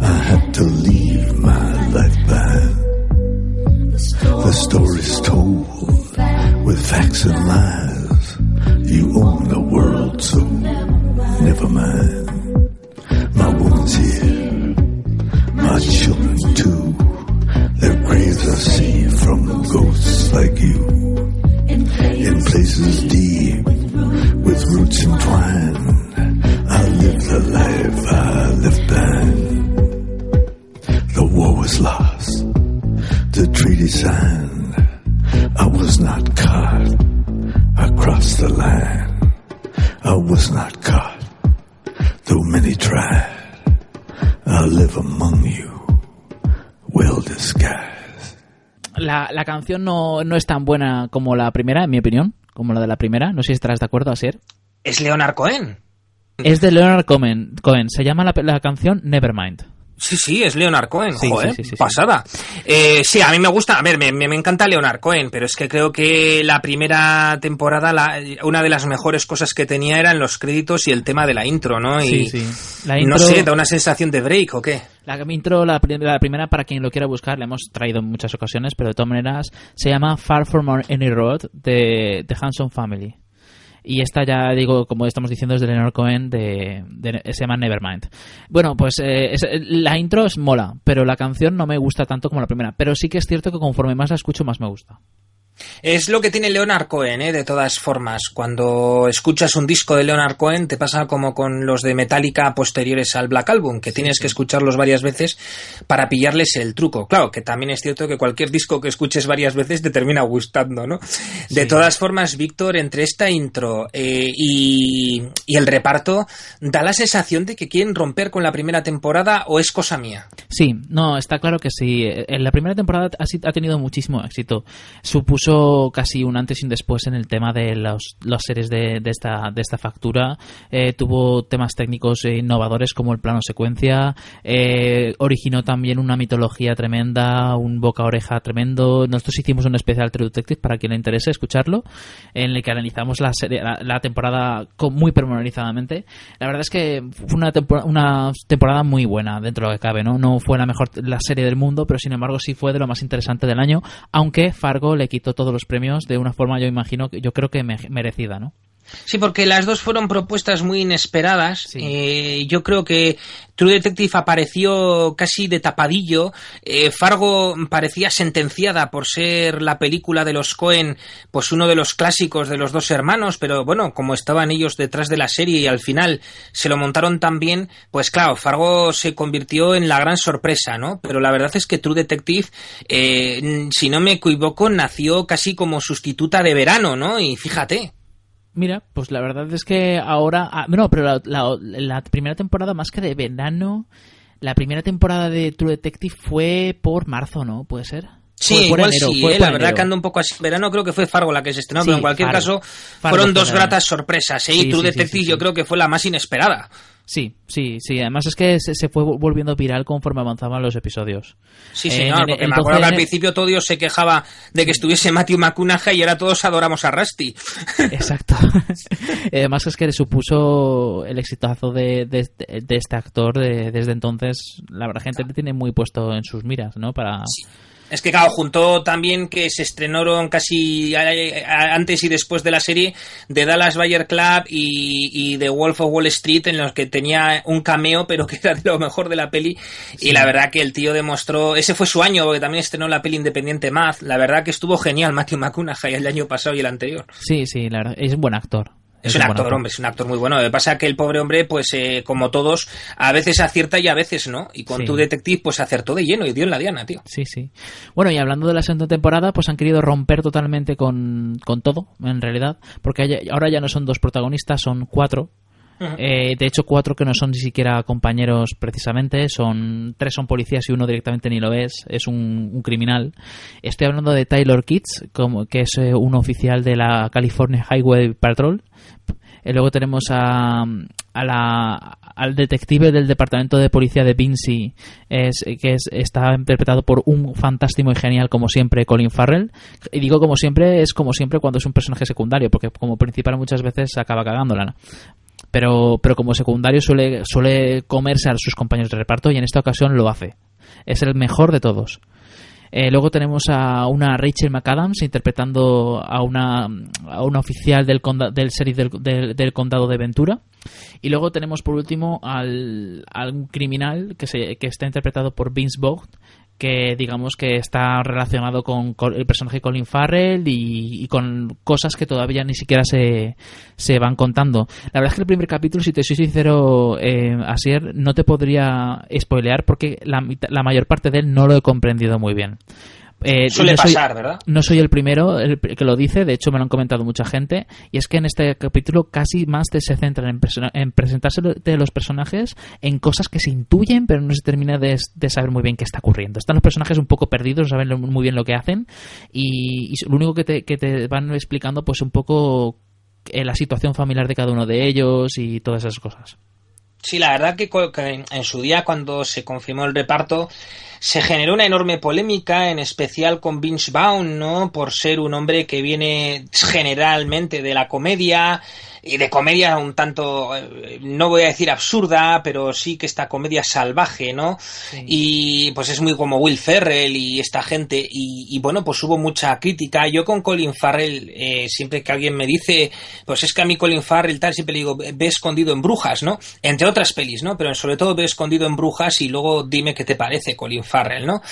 I had to leave my life behind. The story's told with facts and lies. You own the world, so never mind. My woman's here, my children too. Their graves are see from ghosts like you. In places deep, with roots entwined. I live the life I left behind. The war was lost, the treaty signed. I was not caught. I crossed the line. I was not caught. Though many tried, I live among you, well disguised. La, la canción no, no es tan buena como la primera, en mi opinión, como la de la primera. No sé si estarás de acuerdo, Asier. Es Leonard Cohen. Es de Leonard Cohen. Cohen. Se llama la, la canción Nevermind. Sí, sí, es Leonard Cohen, Sí, joder, sí, sí, pasada. Eh, sí, a mí me gusta, a ver, me, me- encanta Leonard Cohen, pero es que creo que la primera temporada, la- una de las mejores cosas que tenía eran los créditos y el tema de la intro, ¿no? Y, Sí, sí. La No sé, da una sensación de break, ¿o qué? La intro, la, la primera, para quien lo quiera buscar, la hemos traído en muchas ocasiones, pero de todas maneras se llama Far From Any Road de The Hanson Family. Y esta ya digo, como estamos diciendo, es de Leonard Cohen, de, de- se llama Nevermind. Bueno, pues eh, la intro es mola, pero la canción no me gusta tanto como la primera. Pero sí que es cierto que conforme más la escucho, más me gusta. Es lo que tiene Leonard Cohen, ¿eh? de todas formas. Cuando escuchas un disco de Leonard Cohen, te pasa como con los de Metallica posteriores al Black Album, que tienes que escucharlos varias veces para pillarles el truco. Claro, que también es cierto que cualquier disco que escuches varias veces te termina gustando, ¿no? De todas formas, Víctor, entre esta intro eh, y, y el reparto, da la sensación de que quieren romper con la primera temporada o es cosa mía. Sí, no, está claro que sí. En la primera temporada ha tenido muchísimo éxito. Supuso casi un antes y un después en el tema de las series de, esta, de esta factura. Eh, tuvo temas técnicos eh, innovadores como el plano secuencia. Eh, originó también una mitología tremenda, un boca-oreja tremendo. Nosotros hicimos un especial True Detective para quien le interese escucharlo, en el que analizamos la, serie, la, temporada muy pormenorizadamente. La verdad es que fue una, tempor- una temporada muy buena dentro de lo que cabe, ¿no? No fue la mejor la serie del mundo, pero sin embargo sí fue de lo más interesante del año, aunque Fargo le quitó todos los premios de una forma, yo imagino, que yo creo que me- merecida, ¿no? Sí, porque las dos fueron propuestas muy inesperadas. Eh, yo creo que True Detective apareció casi de tapadillo. Eh, Fargo parecía sentenciada por ser la película de los Cohen, pues uno de los clásicos de los dos hermanos, pero bueno, como estaban ellos detrás de la serie y al final se lo montaron tan bien, pues claro, Fargo se convirtió en la gran sorpresa, ¿no? Pero la verdad es que True Detective, eh, si no me equivoco, nació casi como sustituta de verano, ¿no? Y fíjate. Mira, pues la verdad es que ahora. ah, no, pero la, la- la primera temporada, más que de verano, la primera temporada de True Detective fue por marzo, ¿no? ¿Puede ser? Sí, igual enero, sí, eh, la verdad enero. que ando un poco así. Verano creo que fue Fargo la que se estrenó, Sí, pero en cualquier Fargo. caso Fargo fueron fue dos gratas sorpresas. ¿eh? Sí, y True Detective yo creo que fue la más inesperada. Sí, sí, sí. Además es que se, se fue volviendo viral conforme avanzaban los episodios. Sí, Eh, señor, en- porque me acuerdo que al 12 principio todo Dios se quejaba de que estuviese Matthew McConaughey y ahora todos adoramos a Rusty. Exacto. Además es que le supuso el exitazo de, de, de este actor de- desde entonces. La verdad, gente le tiene muy puesto en sus miras, ¿no? Para... Es que, claro, juntó también que se estrenaron casi antes y después de la serie de Dallas Bayer Club y, y The Wolf of Wall Street, en los que tenía un cameo, pero que era de lo mejor de la peli. Y la verdad que el tío demostró. Ese fue su año, porque también estrenó la peli independiente Math. La verdad que estuvo genial Matthew McConaughey el año pasado y el anterior. Sí, sí, la verdad. Es un buen actor. Es, un actor, hombre, es un actor muy bueno. Lo que pasa es que el pobre hombre, pues eh, como todos, a veces acierta y a veces no. Y con Sí. tu detective, pues acertó de lleno y dio en la diana, tío. Sí, sí. Bueno, y hablando de la segunda temporada, pues han querido romper totalmente con, con todo, en realidad, porque hay- ahora ya no son dos protagonistas, son cuatro. Eh, de hecho, cuatro que no son ni siquiera compañeros precisamente, son tres son policías y uno directamente ni lo es, es un, un criminal. Estoy hablando de Taylor Kitts, como, que es eh, un oficial de la California Highway Patrol. Eh, luego tenemos a, a la, al detective del departamento de policía de Vinci, es, que es, está interpretado por un fantástico y genial, como siempre, Colin Farrell. Y digo como siempre, es como siempre cuando es un personaje secundario, porque como principal muchas veces acaba cagándola. Pero, pero como secundario suele, suele comerse a sus compañeros de reparto y en esta ocasión lo hace. Es el mejor de todos. Eh, luego tenemos a una Rachel McAdams interpretando a una, a una oficial del, conda- del sheriff del, del- condado de Ventura. Y luego tenemos por último al, al un criminal que, se, que está interpretado por Vince Vaughn, que digamos que está relacionado con, el personaje Colin Farrell y, con cosas que todavía ni siquiera se, se van contando. La verdad es que el primer capítulo, si te soy sincero, eh, Asier, no te podría spoilear porque la, la mayor parte de él no lo he comprendido muy bien. Eh, Suele no soy- pasar, ¿verdad? No soy el primero el que lo dice, de hecho me lo han comentado mucha gente, y es que en este capítulo casi más te se centran en, en presentarse de los personajes en cosas que se intuyen, pero no se termina de, de saber muy bien qué está ocurriendo. Están los personajes un poco perdidos, no saben muy bien lo que hacen, y, y lo único que te, que te van explicando, pues un poco eh, la situación familiar de cada uno de ellos y todas esas cosas. Sí, la verdad que en su día cuando se confirmó el reparto se generó una enorme polémica, en especial con Vince Vaughn, ¿no? Por ser un hombre que viene generalmente de la comedia, y de comedia un tanto, eh, no voy a decir absurda, pero sí que esta comedia salvaje, ¿no? Y pues es muy como Will Ferrell y esta gente, y, bueno, pues hubo mucha crítica. Yo con Colin Farrell, eh, siempre que alguien me dice, pues es que a mí Colin Farrell tal, siempre le digo, ve escondido en brujas, ¿no? Entre otras pelis, ¿no? Pero sobre todo ve escondido en brujas y luego dime qué te parece Colin Farrell, ¿no?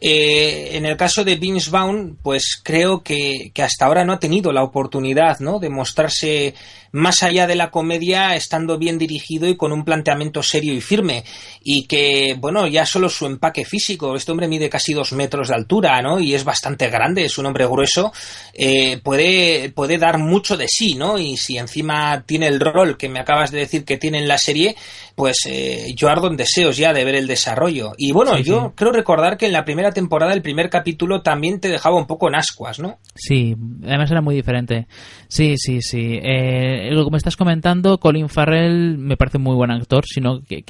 Eh, en el caso de Vince Vaughn, pues creo que, que hasta ahora no ha tenido la oportunidad, ¿no? De mostrarse más allá de la comedia, estando bien dirigido y con un planteamiento serio y firme. Y que, bueno, ya solo su empaque físico, este hombre mide casi dos metros de altura, ¿no? Y es bastante grande, es un hombre grueso, eh, puede, puede dar mucho de sí, ¿no? Y si encima tiene el rol que me acabas de decir que tiene en la serie, pues eh, yo ardo en deseos ya de ver el desarrollo. Y bueno, yo creo recordar que en la primera temporada, el primer capítulo también te dejaba un poco en ascuas, ¿no? Sí, además era muy diferente. Sí, sí, sí. Eh, lo que me estás comentando, Colin Farrell me parece muy buen actor, sino que,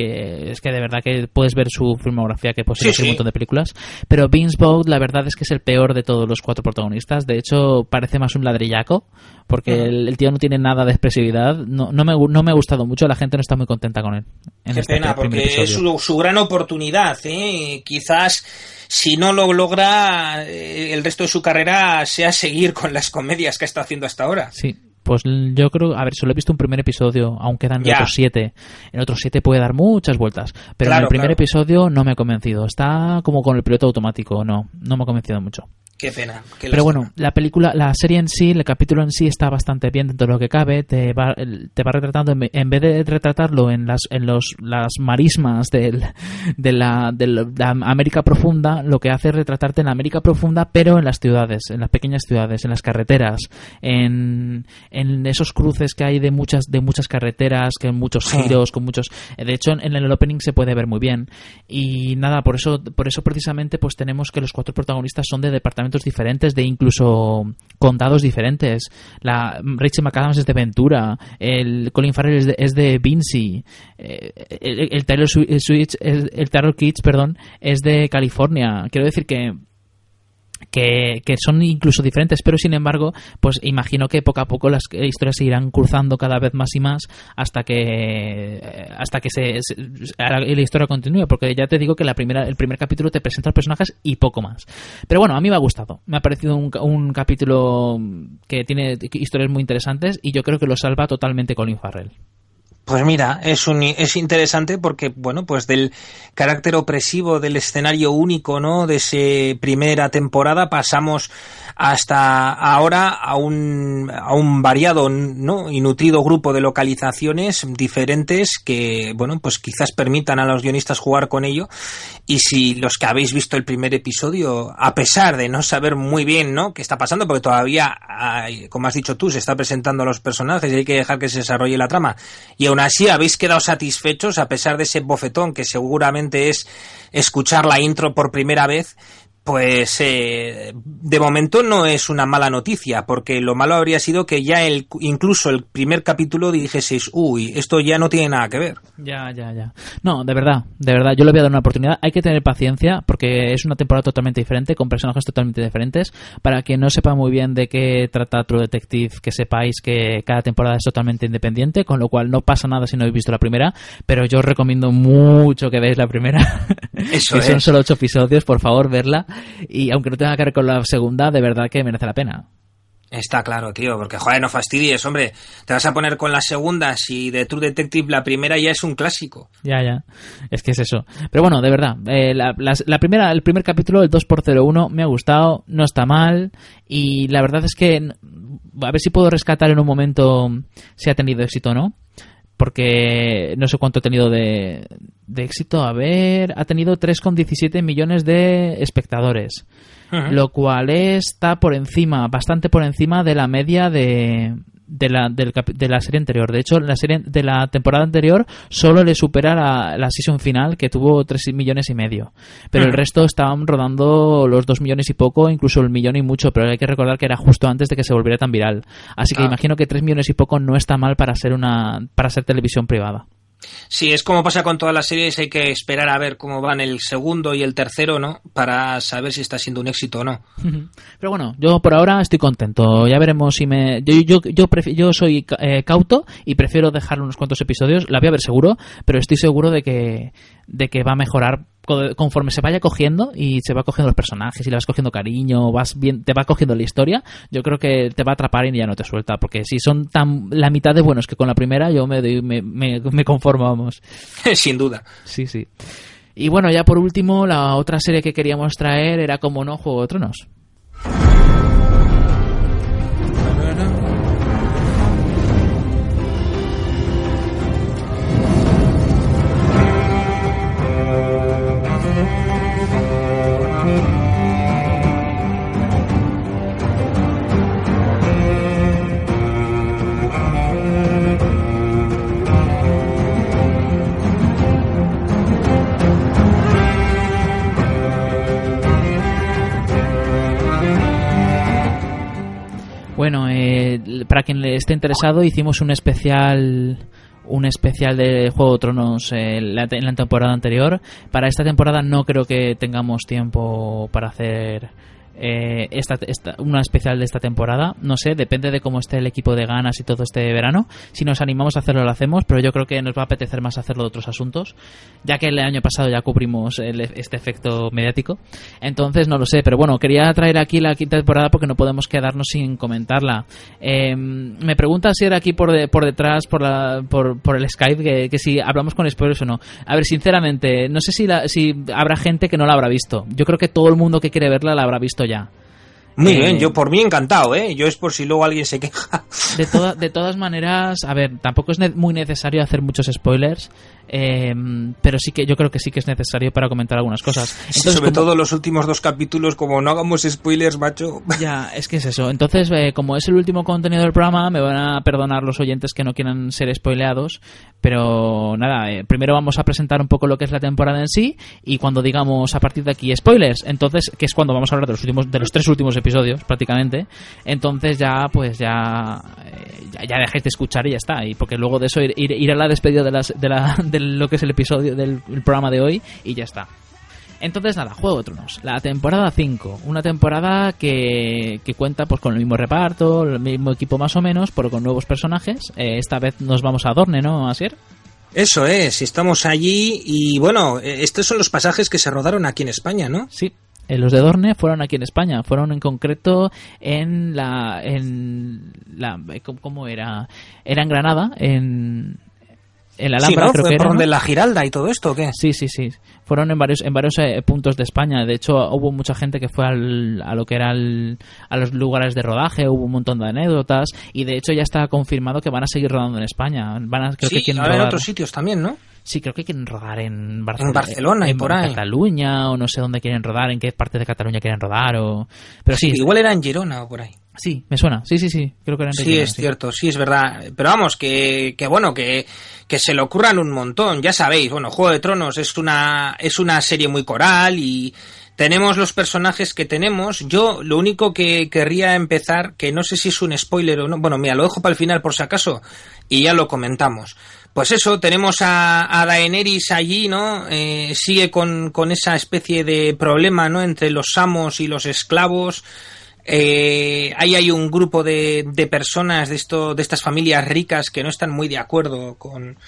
es que de verdad que puedes ver su filmografía, que posee un montón de películas. Pero Vince Vaughn, la verdad es que es el peor de todos los cuatro protagonistas. De hecho, parece más un ladrillaco, porque el, tío no tiene nada de expresividad. No, no, me, no me ha gustado mucho, la gente no está muy contenta con él. Qué este pena, porque es su, gran oportunidad. ¿eh? Quizás si no lo logra, eh, el resto de su carrera sea seguir con las comedias que está haciendo hasta ahora. Sí, pues yo creo, a ver, solo he visto un primer episodio, aún quedan otros siete. En otros siete puede dar muchas vueltas, pero en el primer episodio no me ha convencido. Está como con el piloto automático, no, no me ha convencido mucho. Qué pena. Pero bueno, la película, la serie en sí, el capítulo en sí está bastante bien dentro de lo que cabe. Te va, te va retratando, en vez de retratarlo en las, en los, las marismas del, de, la, de la América profunda, lo que hace es retratarte en la América profunda, pero en las ciudades, en las pequeñas ciudades, en las carreteras, en, en esos cruces que hay de muchas, de muchas carreteras, que muchos giros, con muchos. De hecho, en el opening se puede ver muy bien. Y nada, por eso, por eso precisamente, pues tenemos que los cuatro protagonistas son de departamentos diferentes, de incluso condados diferentes. La Rachel McAdams es de Ventura, el Colin Farrell es de, es de Vinci, eh, el, el, Taylor Switch, el, Kitsch, perdón, es de California. Quiero decir que que, son incluso diferentes, pero sin embargo, pues imagino que poco a poco las historias se irán cruzando cada vez más y más hasta que hasta que se, la historia continúe, porque ya te digo que la primera, el primer capítulo te presenta los personajes y poco más. Pero bueno, a mí me ha gustado, me ha parecido un, un capítulo que tiene historias muy interesantes y yo creo que lo salva totalmente Colin Farrell. Pues mira, es, un, es interesante porque, bueno, pues del carácter opresivo del escenario único, ¿no? De esa primera temporada pasamos hasta ahora a un, a un variado ¿no? y nutrido grupo de localizaciones diferentes que, bueno, pues quizás permitan a los guionistas jugar con ello. Y si los que habéis visto el primer episodio, a pesar de no saber muy bien ¿no? qué está pasando, porque todavía, como has dicho tú, se está presentando a los personajes y hay que dejar que se desarrolle la trama, y aún así habéis quedado satisfechos a pesar de ese bofetón que seguramente es escuchar la intro por primera vez, pues eh, de momento no es una mala noticia, porque lo malo habría sido que ya el, incluso el primer capítulo dijeseis, uy, esto ya no tiene nada que ver. Ya, ya, ya. No, de verdad, de verdad, yo le voy a dar una oportunidad. Hay que tener paciencia, porque es una temporada totalmente diferente, con personajes totalmente diferentes. Para quien no sepa muy bien de qué trata True Detective, que sepáis que cada temporada es totalmente independiente, con lo cual no pasa nada si no habéis visto la primera, pero yo os recomiendo mucho que veáis la primera. Eso que son solo ocho episodios, por favor, verla y aunque no tenga que ver con la segunda, de verdad que merece la pena. Está claro, tío, porque joder, no fastidies, hombre. Te vas a poner con la segunda si de True Detective la primera ya es un clásico. Ya, ya. Es que es eso. Pero bueno, de verdad, eh, la, primera, el primer capítulo, el 2x01, me ha gustado, no está mal. Y la verdad es que, a ver si puedo rescatar en un momento si ha tenido éxito o no porque no sé cuánto ha tenido de, éxito. A ver, ha tenido 3,17 millones de espectadores, lo cual está por encima, bastante por encima de la media de, de la, de la serie anterior. De hecho, la serie de la temporada anterior solo le supera la, la season final, que tuvo 3 millones y medio. Pero el resto estaban rodando los 2 millones y poco, incluso el millón y mucho. Pero hay que recordar que era justo antes de que se volviera tan viral. Así que ah. imagino que 3 millones y poco no está mal para ser, una, para ser televisión privada. Sí, es como pasa con todas las series, hay que esperar a ver cómo van el segundo y el tercero, ¿no? Para saber si está siendo un éxito o no. Pero bueno, yo por ahora estoy contento. Ya veremos si me. Yo, yo, yo, yo soy eh, cauto y prefiero dejar unos cuantos episodios. La voy a ver seguro, pero estoy seguro de que, de que va a mejorar conforme se vaya cogiendo y se va cogiendo los personajes y le vas cogiendo cariño, vas bien, te va cogiendo la historia, yo creo que te va a atrapar y ya no te suelta. Porque si son tan la mitad de buenos que con la primera, yo me, me, me, me conformo, vamos. Sin duda. Sí, sí. Y bueno, ya por último, la otra serie que queríamos traer era como no Juego de Tronos. Para quien le esté interesado, hicimos un especial un especial de Juego de Tronos eh, en la temporada anterior. Para esta temporada no creo que tengamos tiempo para hacer eh, esta, una especial de esta temporada. No sé, depende de cómo esté el equipo de ganas y todo este verano. Si nos animamos a hacerlo, lo hacemos, pero yo creo que nos va a apetecer más hacerlo de otros asuntos, ya que el año pasado ya cubrimos este efecto mediático. Entonces, no lo sé, pero bueno, quería traer aquí la quinta temporada porque no podemos quedarnos sin comentarla. Eh, me pregunta si era aquí por, por detrás, por, la, por, por el Skype, que, si hablamos con spoilers o no. A ver, sinceramente, no sé si, si habrá gente que no la habrá visto. Yo creo que todo el mundo que quiere verla la habrá visto ya. Muy bien, eh, yo por mí encantado, ¿eh? Yo es por si luego alguien se queja. De, de todas maneras, a ver, tampoco es muy necesario hacer muchos spoilers. Eh, pero sí que yo creo que sí que es necesario para comentar algunas cosas. sobre todo los últimos dos capítulos, como no hagamos spoilers, macho. Ya, es que es eso. Entonces, eh, como es el último contenido del programa, me van a perdonar los oyentes que no quieran ser spoileados. Pero nada, eh, primero vamos a presentar un poco lo que es la temporada en sí y cuando digamos a partir de aquí spoilers, entonces, que es cuando vamos a hablar de los últimos, de los tres últimos episodios prácticamente, entonces ya pues ya, ya, dejéis de escuchar y ya está. Y porque luego de eso ir, ir, a la despedida de, las, de la lo que es el episodio del programa de hoy y ya está. Entonces, nada, Juego de Tronos, la temporada 5, una temporada que, que, cuenta pues con el mismo reparto, el mismo equipo más o menos, pero con nuevos personajes. Eh, esta vez nos vamos a Dorne, ¿no, Asier? Eso es, estamos allí y bueno, eh, estos son los pasajes que se rodaron aquí en España, ¿no? Sí, eh, los de Dorne fueron aquí en España, fueron en concreto en la, en la, ¿cómo era? Era en Granada, en, el Alhambra, creo que era, de la Giralda y todo esto, ¿o qué? Sí, sí, sí. Fueron en varios en varios eh, puntos de España. De hecho, hubo mucha gente que fue al, a lo que era a los lugares de rodaje. Hubo un montón de anécdotas y de hecho ya está confirmado que van a seguir rodando en España. Van a, creo sí, que en otros sitios también, ¿no? Sí, creo que quieren rodar en Barcelona, en Barcelona y por ahí. Cataluña o no sé dónde quieren rodar, en qué parte de Cataluña quieren rodar o pero sí, igual era en Girona o por ahí. Sí, me suena. Sí, sí, sí. Creo que era en Sí, es cierto, sí, es verdad. Pero vamos, que, que bueno, que, que se le ocurran un montón. Ya sabéis, bueno, Juego de Tronos es una, es una serie muy coral y tenemos los personajes que tenemos. Yo lo único que querría empezar, que no sé si es un spoiler o no, bueno, mira, lo dejo para el final por si acaso y ya lo comentamos. Pues eso, tenemos a, a Daenerys allí, ¿no? Eh, sigue con, con esa especie de problema, ¿no? Entre los amos y los esclavos. Eh, ahí hay un grupo de, de personas de, esto, de estas familias ricas que no están muy de acuerdo con,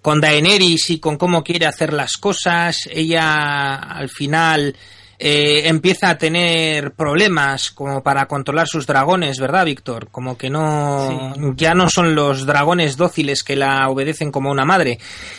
con Daenerys y con cómo quiere hacer las cosas. Ella al final eh, empieza a tener problemas como para controlar sus dragones, ¿verdad, Víctor? Como que no, ya no son los dragones dóciles que la obedecen como una madre.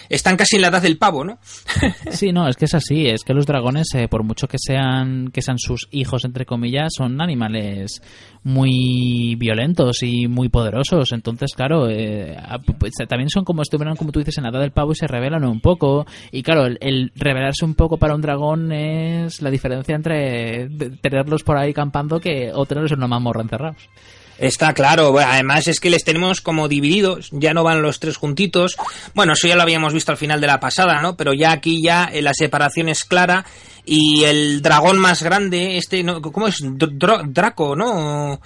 Están casi en la edad del pavo, ¿no? sí, no, es que es así, es que los dragones, eh, por mucho que sean, que sean sus hijos, entre comillas, son animales muy violentos y muy poderosos. Entonces, claro, eh, pues, también son como estuvieron, como tú dices, en la edad del pavo y se revelan un poco. Y claro, el, el revelarse un poco para un dragón es la diferencia diferencia entre tenerlos por ahí campando que o tenerlos en una mamorra encerrados. Está claro, además es que les tenemos como divididos, ya no van los tres juntitos. Bueno, eso ya lo habíamos visto al final de la pasada, ¿no? Pero ya aquí ya eh, la separación es clara y el dragón más grande, este, ¿cómo es? Draco, ¿no?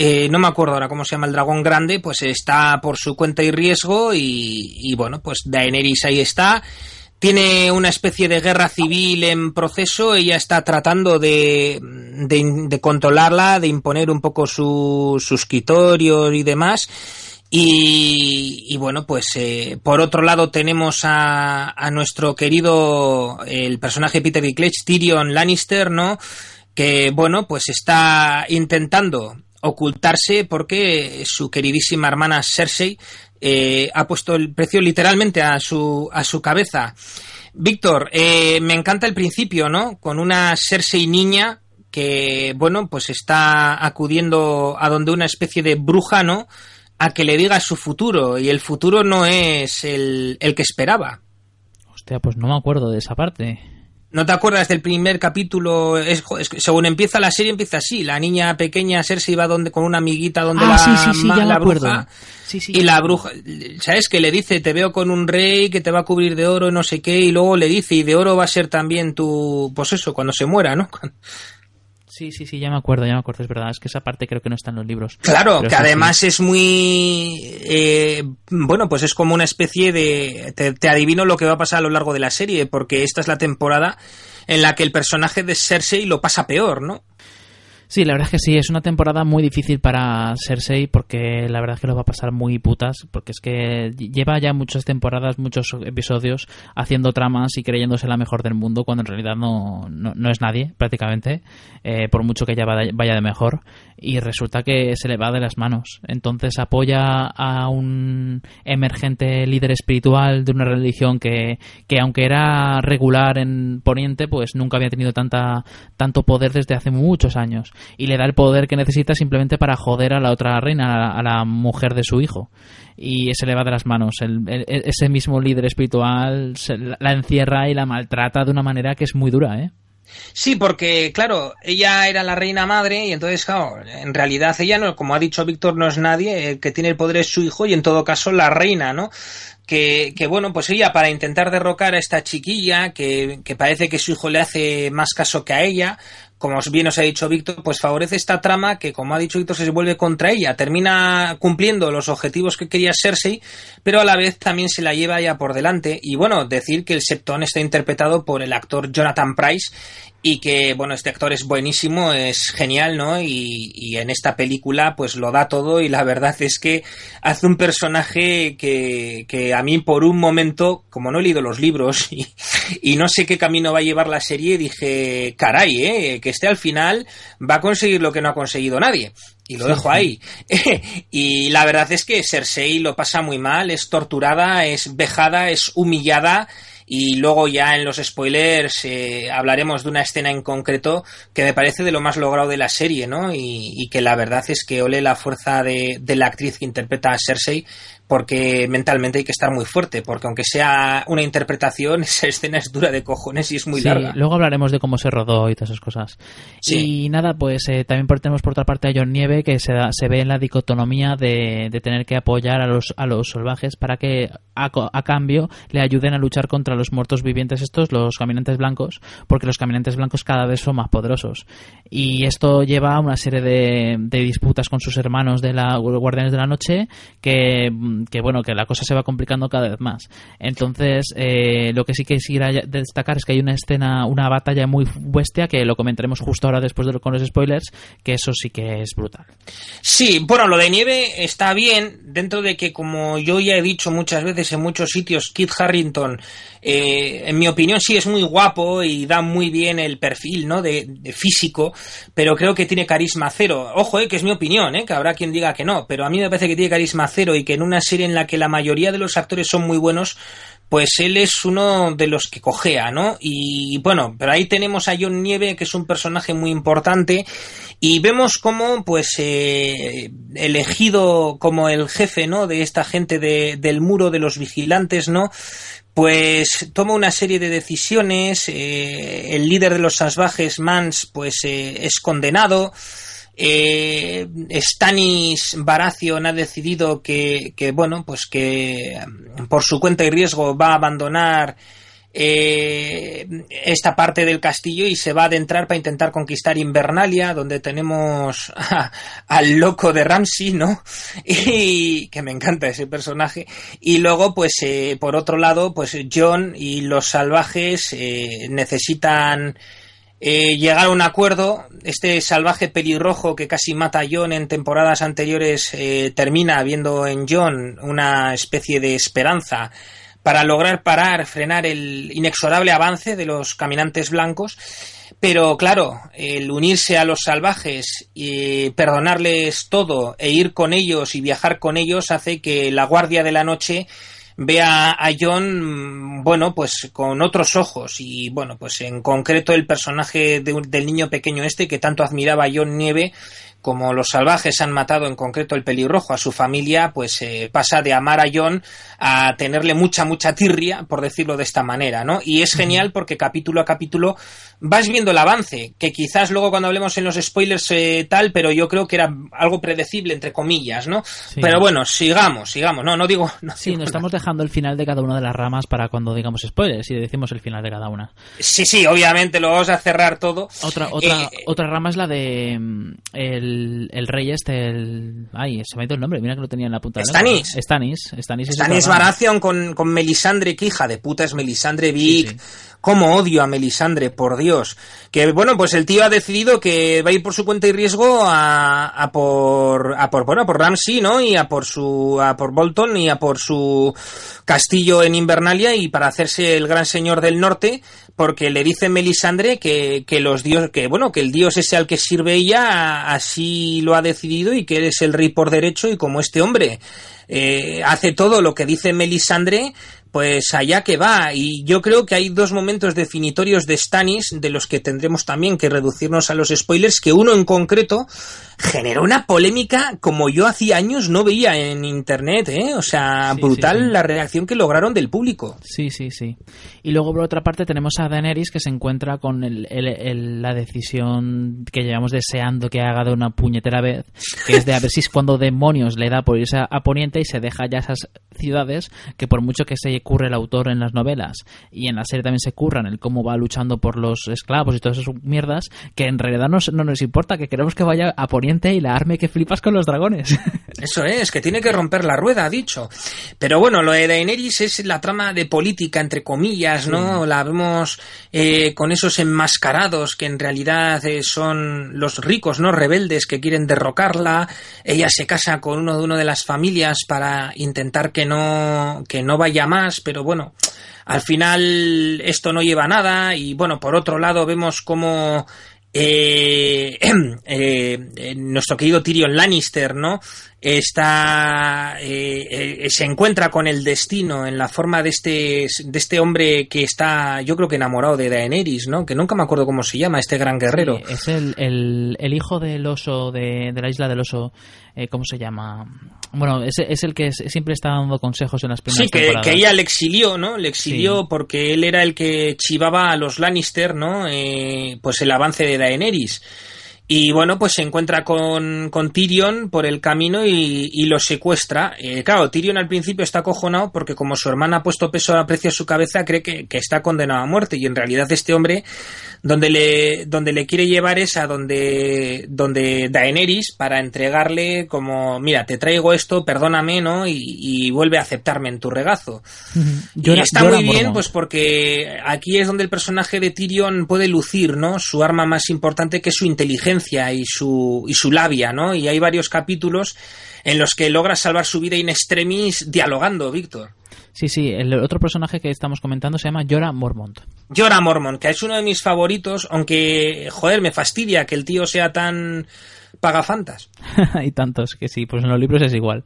eh, no me acuerdo ahora cómo se llama el dragón grande, pues está por su cuenta y riesgo y, y bueno, pues Daenerys ahí está. Tiene una especie de guerra civil en proceso, ella está tratando de, de, controlarla, de imponer un poco su, sus y demás. Y, y, bueno, pues eh, por otro lado tenemos a, a, nuestro querido, el personaje Peter Dinklage, Tyrion Lannister, ¿no? Que bueno, pues está intentando ocultarse porque su queridísima hermana Cersei eh, ha puesto el precio literalmente a su, a su cabeza. Víctor, eh, me encanta el principio, ¿no? Con una Cersei niña que, bueno, pues está acudiendo a donde una especie de bruja, ¿no? A que le diga su futuro y el futuro no es el, el que esperaba. Hostia, pues no me acuerdo de esa parte. ¿No te acuerdas del primer capítulo? Es, es, según empieza la serie, empieza así. La niña pequeña Cersei va donde, con una amiguita donde ah, la, sí, sí, sí, ma, ya la bruja. Y la bruja, ¿sabes? Que le dice, te veo con un rey que te va a cubrir de oro y no sé qué. Y luego le dice, y de oro va a ser también tu, pues eso, cuando se muera, ¿no? Sí, sí, sí, ya me acuerdo, ya me acuerdo, es verdad. Es que esa parte creo que no está en los libros. Claro, que además sí. es muy. Eh, bueno, pues es como una especie de. Te, te, adivino lo que va a pasar a lo largo de la serie, porque esta es la temporada en la que el personaje de Cersei lo pasa peor, ¿no? Sí, la verdad es que sí, es una temporada muy difícil para Cersei porque la verdad es que lo va a pasar muy putas, porque es que lleva ya muchas temporadas, muchos episodios haciendo tramas y creyéndose la mejor del mundo cuando en realidad no, no, es nadie prácticamente, eh, por mucho que ella vaya de mejor, y resulta que se le va de las manos. Entonces apoya a un emergente líder espiritual de una religión que, que aunque era regular en Poniente, pues nunca había tenido tanta, tanto poder desde hace muchos años y le da el poder que necesita simplemente para joder a la otra reina, a la, mujer de su hijo. Y se le va de las manos. El, el, ese mismo líder espiritual se, la encierra y la maltrata de una manera que es muy dura, ¿eh? Sí, porque, claro, ella era la reina madre y entonces, claro, en realidad ella, no, como ha dicho Víctor, no es nadie, el que tiene el poder es su hijo y en todo caso la reina, ¿no? Que, que, bueno, pues ella para intentar derrocar a esta chiquilla, que, que, parece que su hijo le hace más caso que a ella, como bien os ha dicho Víctor, pues favorece esta trama que, como ha dicho Víctor, se vuelve contra ella. Termina cumpliendo los objetivos que quería Cersei, pero a la vez también se la lleva ya por delante. Y bueno, decir que el Septón está interpretado por el actor Jonathan Price y que, bueno, este actor es buenísimo, es genial, ¿no? Y, y, en esta película, pues lo da todo y la verdad es que hace un personaje que, que a mí por un momento, como no he leído los libros y, y no sé qué camino va a llevar la serie, dije, caray, ¿eh? Que este al final va a conseguir lo que no ha conseguido nadie y lo dejo ahí. y la verdad es que Cersei lo pasa muy mal, es torturada, es vejada, es humillada y luego ya en los spoilers eh, hablaremos de una escena en concreto que me parece de lo más logrado de la serie, ¿no? Y, y que la verdad es que ole la fuerza de, de, la actriz que interpreta a Cersei porque mentalmente hay que estar muy fuerte, porque aunque sea una interpretación, esa escena es dura de cojones y es muy sí, larga. Luego hablaremos de cómo se rodó y todas esas cosas. Sí. Y nada, pues eh, también tenemos por otra parte a John Nieve, que se, da, se ve en la dicotomía de, de, tener que apoyar a los, a los salvajes para que a, cambio le ayuden a luchar contra los muertos vivientes estos, los caminantes blancos, porque los caminantes blancos cada vez son más poderosos. Y esto lleva a una serie de, disputas con sus hermanos de la Guardianes de la Noche que que bueno, que la cosa se va complicando cada vez más. Entonces, eh, lo que sí quisiera destacar es que hay una escena, una batalla muy bestia, que lo comentaremos justo ahora después de con los spoilers, que eso sí que es brutal. Sí, bueno, lo de nieve está bien, dentro de que, como yo ya he dicho muchas veces en muchos sitios, Kit Harrington, eh, en mi opinión, sí es muy guapo y da muy bien el perfil, ¿no? De, físico, pero creo que tiene carisma cero. Ojo, eh, que es mi opinión, eh, que habrá quien diga que no, pero a mí me parece que tiene carisma cero y que en una serie en la que la mayoría de los actores son muy buenos, pues él es uno de los que cojea, ¿no? Y bueno, pero ahí tenemos a John Nieve, que es un personaje muy importante, y vemos cómo, pues, eh, elegido como el jefe, ¿no? De esta gente de, del muro de los vigilantes, ¿no? pues toma una serie de decisiones, eh, el líder de los salvajes, Mans, pues eh, es condenado, eh, Stanis ha decidido que, bueno, pues que por su cuenta y riesgo va a abandonar eh, esta parte del castillo y se va a adentrar para intentar conquistar Invernalia, donde tenemos a- al loco de Ramsey, ¿no? Y que me encanta ese personaje. Y luego, pues, eh, por otro lado, pues John y los salvajes eh, necesitan eh, llegar a un acuerdo. Este salvaje pelirrojo que casi mata a John en temporadas anteriores eh, termina viendo en John una especie de esperanza para lograr parar, frenar el inexorable avance de los caminantes blancos. Pero claro, el unirse a los salvajes y perdonarles todo e ir con ellos y viajar con ellos hace que la Guardia de la Noche vea a John, mm, bueno, pues con otros ojos y bueno, pues en concreto el personaje de del niño pequeño este que tanto admiraba a John Nieve como los salvajes han matado en concreto el pelirrojo a su familia, pues eh, pasa de amar a John a tenerle mucha, mucha tirria, por decirlo de esta manera, ¿no? Y es genial porque capítulo a capítulo vas viendo el avance, que quizás luego cuando hablemos en los spoilers eh, tal, pero yo creo que era algo predecible, entre comillas, ¿no? Pero bueno, sigamos, sigamos, no, no digo... No Sí, digo nos estamos dejando el final de cada una de las ramas para cuando digamos spoilers y decimos el final de cada una. Sí, sí, obviamente lo vamos a cerrar todo. Otra, otra, Eh, otra rama es la de mm, el, el rey este, el... Ay, se me ha ido el nombre, mira que lo tenía en la punta de la lengua. Stannis. Stannis. Stannis, es. Baratheon con, con Melisandre, que hija de puta es Melisandre Big. Cómo odio a Melisandre, por Dios. Que bueno, pues el tío ha decidido que va a ir por su cuenta y riesgo a, a por a por bueno, a por Ramsey, ¿no? Y a por su a por Bolton y a por su castillo en Invernalia y para hacerse el gran señor del norte, porque le dice Melisandre que, que los dios que bueno, que el dios ese al que sirve ella así lo ha decidido y que eres el rey por derecho y como este hombre eh, hace todo lo que dice Melisandre, pues allá que va. Y yo creo que hay dos momentos definitorios de Stannis, de los que tendremos también que reducirnos a los spoilers, que uno en concreto generó una polémica como yo hacía años no veía en internet, ¿eh? O sea, Sí, brutal sí, sí. la reacción que lograron del público. Sí, sí, sí. Y luego por otra parte tenemos a Daenerys que se encuentra con el- el- el- la decisión que llevamos deseando que haga de una puñetera vez, que es de a ver si es cuando demonios le da por irse a, a Poniente y se deja ya esas ciudades que por mucho que se curre el autor en las novelas y en la serie también se curran el cómo va luchando por los esclavos y todas esas mierdas, que en realidad nos- no nos importa, que queremos que vaya a Poniente y la arme que flipas con los dragones. Eso es, que tiene que romper la rueda, ha dicho. Pero bueno, lo de Daenerys es la trama de política, entre comillas, ¿no? La vemos eh, con esos enmascarados que en realidad eh, son los ricos, ¿no? Rebeldes que quieren derrocarla. Ella se casa con uno de una de las familias para intentar que no, que no vaya pero bueno, al final esto no lleva a nada. Y bueno, por otro lado vemos cómo eh, eh, eh, nuestro querido Tyrion Lannister, ¿no? Está eh, eh, se encuentra con el destino en la forma de este de este hombre que está, yo creo que enamorado de Daenerys, ¿no? Que nunca me acuerdo cómo se llama este gran guerrero. Es el, el, el hijo del oso de, de la isla del oso. ¿Cómo se llama? Bueno, es, es el que siempre está dando consejos en las primeras Sí, que, temporadas. que ella le exilió, ¿no? Le exilió Sí. porque él era el que chivaba a los Lannister, ¿no? Eh, pues el avance de Daenerys. Y bueno, pues se encuentra con, con Tyrion por el camino y, y lo secuestra. Eh, claro, Tyrion al principio está acojonado porque como su hermana ha puesto peso a precio a su cabeza, cree que, que está condenado a muerte. Y en realidad este hombre, donde le, donde le quiere llevar es a donde, donde Daenerys para entregarle como, mira, te traigo esto, perdóname, ¿no? Y, y vuelve a aceptarme en tu regazo. Llora- y está muy bien, pues porque aquí es donde el personaje de Tyrion puede lucir, ¿no? Su arma más importante que es su inteligencia y su, y su labia, ¿no? Y hay varios capítulos en los que logra salvar su vida in extremis dialogando, Víctor. Sí, sí, el otro personaje que estamos comentando se llama Jorah Mormont. Jorah Mormont, que es uno de mis favoritos, aunque, joder, me fastidia que el tío sea tan pagafantas. Hay tantos que sí, pues en los libros es igual.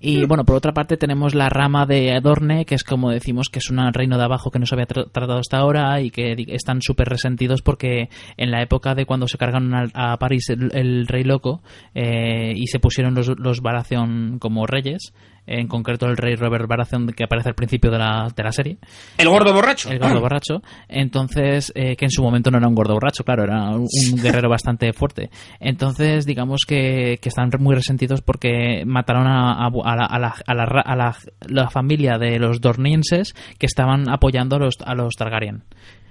Y bueno, por otra parte tenemos la rama de Adorne, que es como decimos que es un reino de abajo que no se había tra- tratado hasta ahora y que están súper resentidos porque en la época de cuando se cargaron a, París el, el rey loco eh, y se pusieron los, los Baratheon como reyes, en concreto el rey Robert Baratheon que aparece al principio de la, de la serie, El gordo borracho. el gordo borracho, entonces, eh, que en su momento no era un gordo borracho, claro, era un, un guerrero bastante fuerte. Entonces, digamos que, que están muy resentidos porque mataron a, a, a la, a, la, a, la, ra- a la- la familia de los dornienses que estaban apoyando a los, a los Targaryen.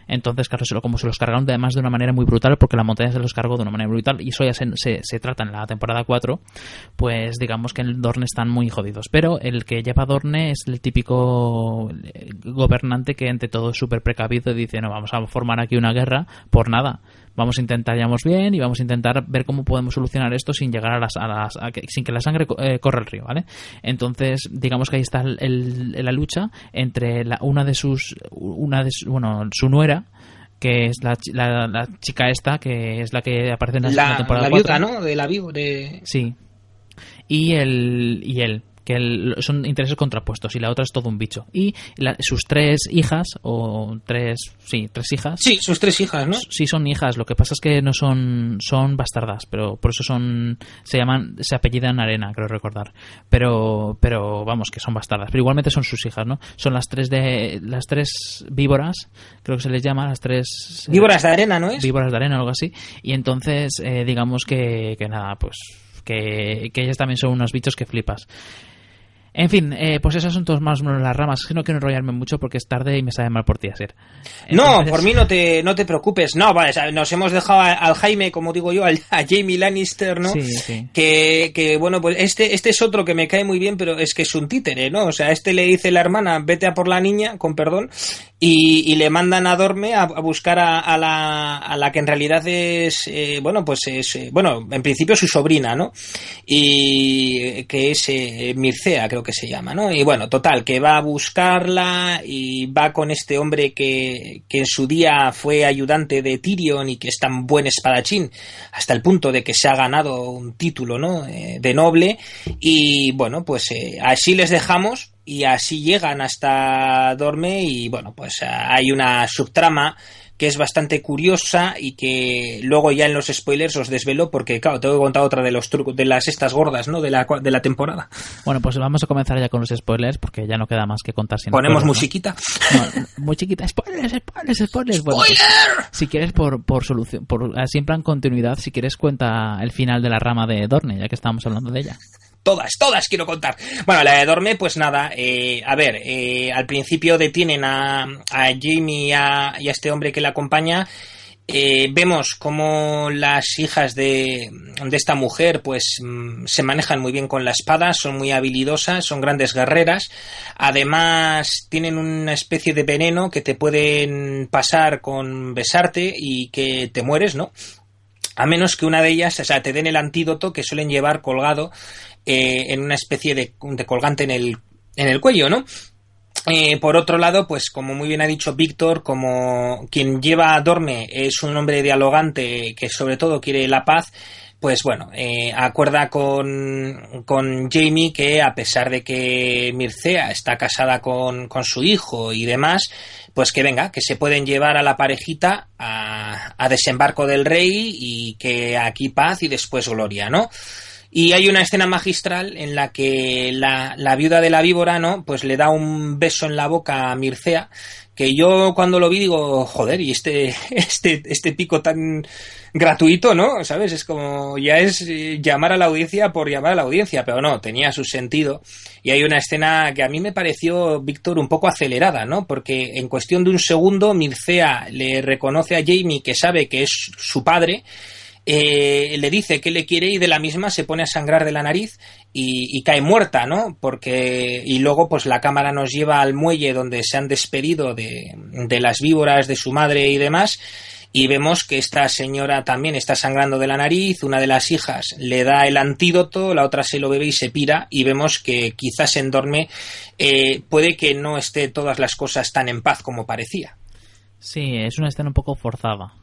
Entonces, claro, se lo- como se los cargaron además de una manera muy brutal, porque la montaña se los cargó de una manera brutal, y eso ya se, se, se trata en la temporada 4, pues digamos que en Dorne están muy jodidos. Pero el que lleva Dorne es el típico eh, gobernante que ante todo es súper precavido y dice, no, vamos a formar aquí una guerra por nada. Vamos a intentar llevarnos bien y vamos a intentar ver cómo podemos solucionar esto sin llegar a las, a las a que- sin que la sangre eh, corra el río, ¿vale? Entonces, digamos que ahí está el- el- la lucha entre la- una de sus, una de su- bueno, su nuera, que es la, la, la chica esta, que es la que aparece en la, segunda La, temporada la 4. viuda, ¿no? De la viuda. De... Sí. Y el y él, que el- son intereses contrapuestos y la otra es todo un bicho. Y la- sus tres hijas o tres, sí, tres hijas. Sí, sus tres hijas, ¿no? Sí son hijas, lo que pasa es que no son son bastardas, pero por eso son se llaman se apellidan Arena, creo recordar. Pero pero vamos, que son bastardas, pero igualmente son sus hijas, ¿no? Son las tres de las tres víboras, creo que se les llama, las tres eh, Víboras de arena, ¿no es? víboras de arena o algo así y entonces eh, digamos que, que nada pues que, que ellas también son unos bichos que flipas en fin, eh, pues esas son todas más o menos las ramas. Es que no quiero enrollarme mucho porque es tarde y me sabe mal por ti. No, Entonces- por mí no te, no te preocupes. No, vale, nos hemos dejado al Jaime, como digo yo, al, a Jamie Lannister, ¿no? Sí, sí. Que, que, bueno, pues este, este es otro que me cae muy bien, pero es que es un títere, ¿no? O sea, este le dice la hermana, vete a por la niña, con perdón, y, y le mandan a Dorme a, a buscar a, a la, a la que en realidad es, eh, bueno, pues es, eh, bueno, en principio su sobrina, ¿no? Y eh, que es eh, Mircea, creo que se llama, ¿no? Y bueno, total, que va a buscarla y va con este hombre que, que en su día fue ayudante de Tyrion y que es tan buen espadachín, hasta el punto de que se ha ganado un título, ¿no? Eh, de noble. Y bueno, pues eh, así les dejamos y así llegan hasta Dorme y bueno, pues eh, hay una subtrama que es bastante curiosa y que luego ya en los spoilers os desvelo porque claro, tengo que contar otra de los trucos de las estas gordas, ¿no? De la de la temporada. Bueno, pues vamos a comenzar ya con los spoilers porque ya no queda más que contar. sin Ponemos spoilers, ¿no? musiquita. No, muy chiquita. Spoilers, spoilers, spoilers. Bueno, pues, si quieres por, por solución, por así en plan continuidad, si quieres cuenta el final de la rama de Dorne, ya que estábamos hablando de ella. Todas, todas quiero contar. Bueno, la de Dorme, pues nada, eh, a ver, eh, al principio detienen a, a Jamie y a, y a este hombre que le acompaña. Eh, vemos cómo las hijas de, de esta mujer pues mm, se manejan muy bien con la espada, son muy habilidosas, son grandes guerreras. Además tienen una especie de veneno que te pueden pasar con besarte y que te mueres, ¿no? A menos que una de ellas, o sea, te den el antídoto que suelen llevar colgado eh, en una especie de, colgante en el, en el cuello, ¿no? Eh, por otro lado, pues como muy bien ha dicho Víctor, como quien lleva a Dorme es un hombre dialogante que sobre todo quiere la paz, pues bueno, eh, acuerda con, con Jamie que a pesar de que Mircea está casada con, con su hijo y demás, pues que venga, que se pueden llevar a la parejita a, a desembarco del rey y que aquí paz y después gloria, ¿no? Y hay una escena magistral en la que la, la viuda de la víbora, ¿no? Pues le da un beso en la boca a Mircea, que yo cuando lo vi digo, joder, y este, este, este pico tan gratuito, ¿no? ¿Sabes? Es como, ya es eh, llamar a la audiencia por llamar a la audiencia, pero no, tenía su sentido. Y hay una escena que a mí me pareció, Víctor, un poco acelerada, ¿no? Porque en cuestión de un segundo, Mircea le reconoce a Jamie que sabe que es su padre, eh, le dice que le quiere y de la misma se pone a sangrar de la nariz y, cae muerta, ¿no? Porque y luego pues la cámara nos lleva al muelle donde se han despedido de, de las víboras de su madre y demás y vemos que esta señora también está sangrando de la nariz, una de las hijas le da el antídoto, la otra se lo bebe y se pira y vemos que quizás en Dorme eh, puede que no esté todas las cosas tan en paz como parecía. Sí, es una escena un poco forzada,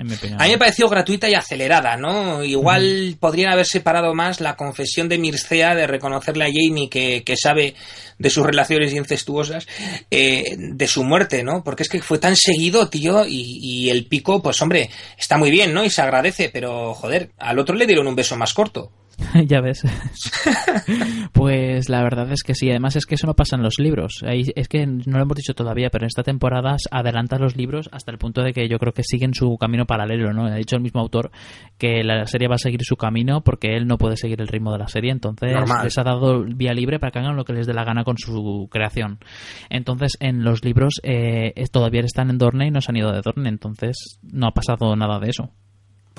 en mi opinión. A mí me pareció gratuita y acelerada, ¿no? Igual podrían haber separado más la confesión de Mircea de reconocerle a Jamie que, que sabe de sus relaciones incestuosas, eh, de su muerte, ¿no? Porque es que fue tan seguido, tío, y, y el pico, pues hombre, está muy bien, ¿no? Y se agradece, pero joder, al otro le dieron un beso más corto. ya ves. pues la verdad es que sí. Además es que eso no pasa en los libros. Es que no lo hemos dicho todavía, pero en esta temporada adelanta los libros hasta el punto de que yo creo que siguen su camino paralelo, ¿no? Ha dicho el mismo autor que la serie va a seguir su camino porque él no puede seguir el ritmo de la serie. Entonces les ha dado vía libre para que hagan lo que les dé la gana con su creación. Entonces en los libros eh, todavía están en Dorne y no se han ido de Dorne. Entonces no ha pasado nada de eso.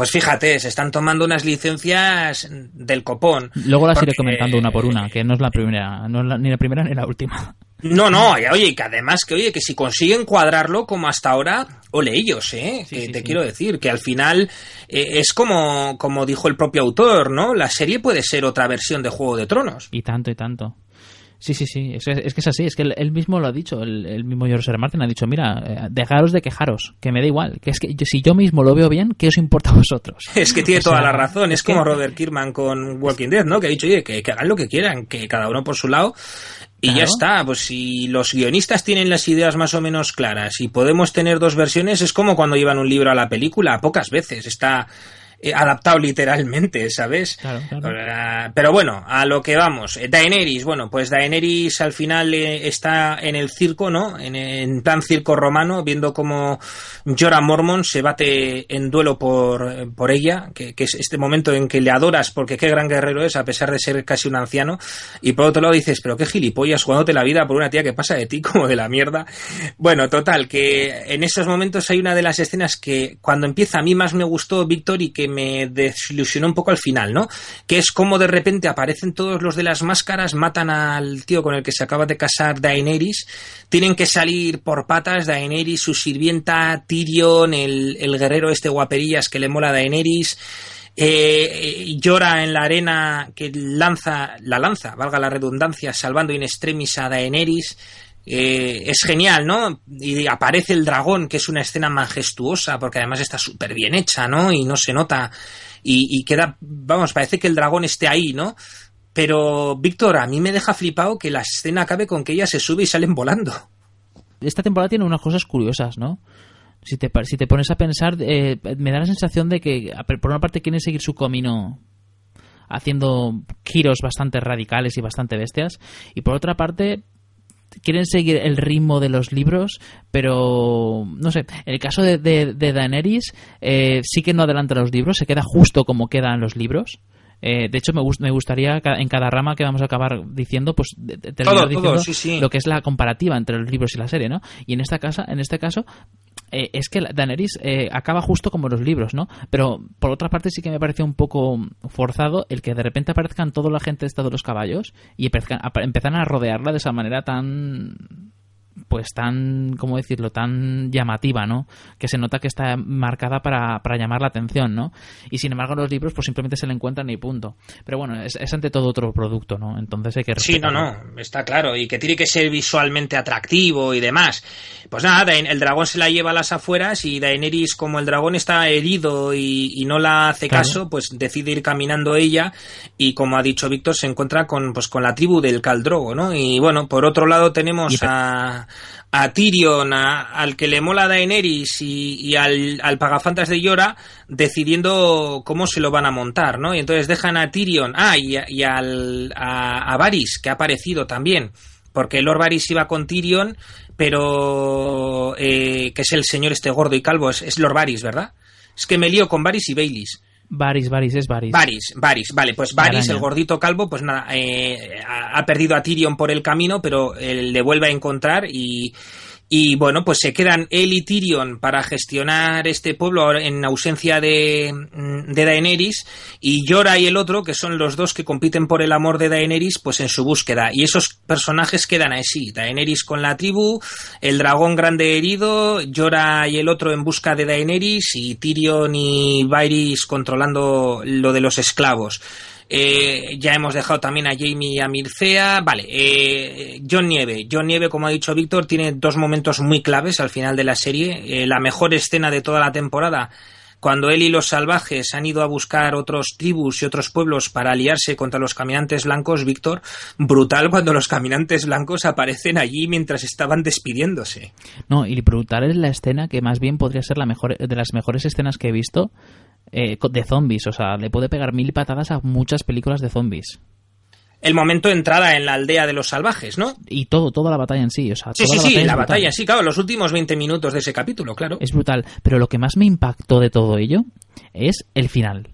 Pues fíjate, se están tomando unas licencias del copón. Luego las iré comentando una por una, que no es la primera, no es ni la primera ni la última. No, no, oye, que además que oye, que si consiguen cuadrarlo como hasta ahora, ole ellos, ¿eh? que te quiero decir, que al final eh, es como, como dijo el propio autor, ¿no? La serie puede ser otra versión de Juego de Tronos. Y tanto, y tanto. Sí, sí, sí, es, que es así, es que él, mismo lo ha dicho, el, mismo George R. Martin ha dicho, mira, eh, dejaros de quejaros, que me da igual, que es que si yo mismo lo veo bien, ¿qué os importa a vosotros? Es que tiene toda la razón, es, como Robert Kirkman con Walking Dead, ¿no? Que ha dicho, oye, que, hagan lo que quieran, que cada uno por su lado, y ya está, pues si los guionistas tienen las ideas más o menos claras y podemos tener dos versiones, es como cuando llevan un libro a la película, pocas veces está adaptado literalmente, ¿sabes? Pero bueno, a lo que vamos. Eh, Daenerys, bueno, pues Daenerys al final eh, está en el circo, ¿no? En, plan circo romano, viendo cómo Jorah Mormon se bate en duelo por, por ella, que, es este momento en que le adoras porque qué gran guerrero es, a pesar de ser casi un anciano. Y por otro lado dices, pero qué gilipollas jugándote la vida por una tía que pasa de ti como de la mierda. Bueno, total, que en esos momentos hay una de las escenas que cuando empieza a mí más me gustó Víctor y que me desilusionó un poco al final, ¿no? Que es como de repente aparecen todos los de las máscaras, matan al tío con el que se acaba de casar Daenerys, tienen que salir por patas Daenerys, su sirvienta Tyrion, el, guerrero este guaperillas que le mola a Daenerys, eh, llora en la arena que lanza, la lanza, valga la redundancia, salvando in extremis a Daenerys. Eh, es genial, ¿no? Y aparece el dragón, que es una escena majestuosa, porque además está súper bien hecha, ¿no? Y no se nota. Y, queda, vamos, parece que el dragón esté ahí, ¿no? Pero, Víctor, a mí me deja flipado que la escena acabe con que ella se sube y salen volando. Esta temporada tiene unas cosas curiosas, ¿no? Si te, pones a pensar, eh, me da la sensación de que, por una parte, quieren seguir su camino haciendo giros bastante radicales y bastante bestias, y por otra parte, quieren seguir el ritmo de los libros, pero no sé, en el caso de, de, Daenerys eh, sí que no adelanta los libros, se queda justo como quedan los libros. Eh, de hecho, me, me, gustaría en cada rama que vamos a acabar diciendo, pues terminar diciendo lo que es la comparativa entre los libros y la serie, ¿no? Y en esta casa, en este caso, eh, es que Daenerys eh, acaba justo como los libros, ¿no? Pero por otra parte sí que me parece un poco forzado el que de repente aparezcan toda la gente de los caballos y empiezan a rodearla de esa manera tan pues tan, ¿cómo decirlo?, tan llamativa, ¿no? Que se nota que está marcada para, para llamar la atención, ¿no? Y sin embargo los libros pues simplemente se le encuentran y punto. Pero bueno, es, ante todo otro producto, ¿no? Entonces hay que Sí, no, no, está claro. Y que tiene que ser visualmente atractivo y demás. Pues nada, el dragón se la lleva a las afueras y Daenerys, como el dragón está herido y, no la hace caso, pues decide ir caminando ella y como ha dicho Víctor, se encuentra con, pues, con la tribu del Caldrogo, ¿no? Y bueno, por otro lado tenemos a a, Tyrion, al que le mola Daenerys y, al, al, pagafantas de Yora decidiendo cómo se lo van a montar, ¿no? Y entonces dejan a Tyrion, ah, y, al, a, Varys, que ha aparecido también, porque Lord Varys iba con Tyrion, pero eh, que es el señor este gordo y calvo, es, es Lord Varys, ¿verdad? Es que me lío con Varys y Baileys. Varys, Varys, es Varys. Varys, Varys, vale, pues Varys, el gordito calvo, pues nada, eh, ha perdido a Tyrion por el camino, pero él le vuelve a encontrar y, y bueno, pues se quedan él y Tyrion para gestionar este pueblo en ausencia de, mm, de Daenerys y Jorah y el otro, que son los dos que compiten por el amor de Daenerys, pues en su búsqueda. Y esos personajes quedan así, Daenerys con la tribu, el dragón grande herido, Jorah y el otro en busca de Daenerys y Tyrion y Varys controlando lo de los esclavos. Eh, ya hemos dejado también a Jamie y a Mircea. Vale, eh, John Nieve. John Nieve, como ha dicho Víctor, tiene dos momentos muy claves al final de la serie. Eh, la mejor escena de toda la temporada cuando él y los salvajes han ido a buscar otros tribus y otros pueblos para aliarse contra los caminantes blancos, Víctor, brutal cuando los caminantes blancos aparecen allí mientras estaban despidiéndose. No, y brutal es la escena que más bien podría ser la mejor de las mejores escenas que he visto eh, de zombies. O sea, le puede pegar mil patadas a muchas películas de zombies. El momento de entrada en la aldea de los salvajes, ¿no? Y todo, toda la batalla en sí. O sea, sí, toda sí, la sí, batalla la brutal. batalla, sí, claro, los últimos 20 minutos de ese capítulo, claro. Es brutal. Pero lo que más me impactó de todo ello es el final.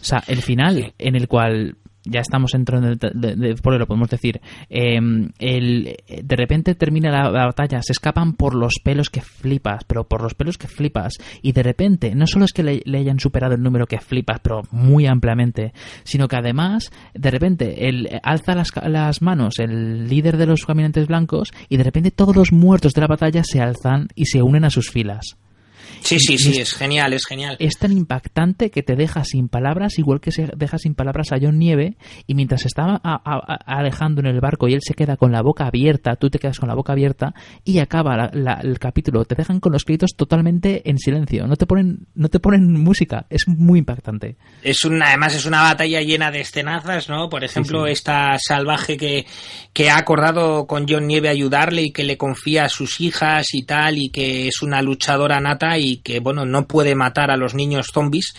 O sea, el final en el cual ya estamos entrando en el, de, de- porque lo podemos decir eh, el, de repente termina la, la batalla se escapan por los pelos que flipas pero por los pelos que flipas y de repente no solo es que le, hayan superado el número que flipas pero muy ampliamente sino que además de repente él alza las, las manos el líder de los caminantes blancos y de repente todos los muertos de la batalla se alzan y se unen a sus filas Sí, sí, sí, es genial, es genial. es tan impactante que te deja sin palabras, igual que se deja sin palabras a John Nieve, y mientras se está a- a- a- alejando en el barco y él se queda con la boca abierta, tú te quedas con la boca abierta, y acaba la- la- el capítulo, te dejan con los créditos totalmente en silencio, no te ponen, no te ponen música, es muy impactante. Es una, además es una batalla llena de escenazas, ¿no? Por ejemplo, sí. esta salvaje que, que ha acordado con John Nieve ayudarle y que le confía a sus hijas y tal, y que es una luchadora nata y que, bueno, no puede matar a los niños zombies.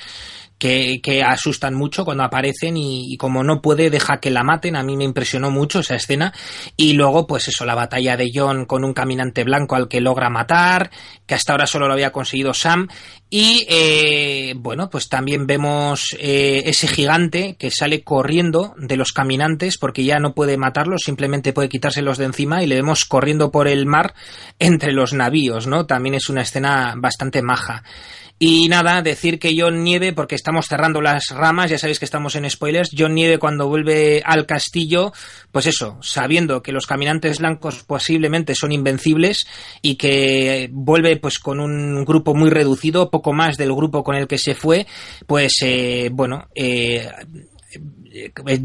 Que, que asustan mucho cuando aparecen y, como no puede deja que la maten. A mí me impresionó mucho esa escena. Y luego pues eso la batalla de John con un caminante blanco al que logra matar que hasta ahora solo lo había conseguido Sam. Y eh, bueno pues también vemos eh, ese gigante que sale corriendo de los caminantes porque ya no puede matarlos simplemente puede quitárselos de encima y le vemos corriendo por el mar entre los navíos no también es una escena bastante maja y nada, decir que John Nieve, porque estamos cerrando las ramas, ya sabéis que estamos en spoilers, John Nieve cuando vuelve al castillo, pues eso, sabiendo que los caminantes blancos posiblemente son invencibles y que vuelve pues con un grupo muy reducido, poco más del grupo con el que se fue, pues eh, bueno, eh,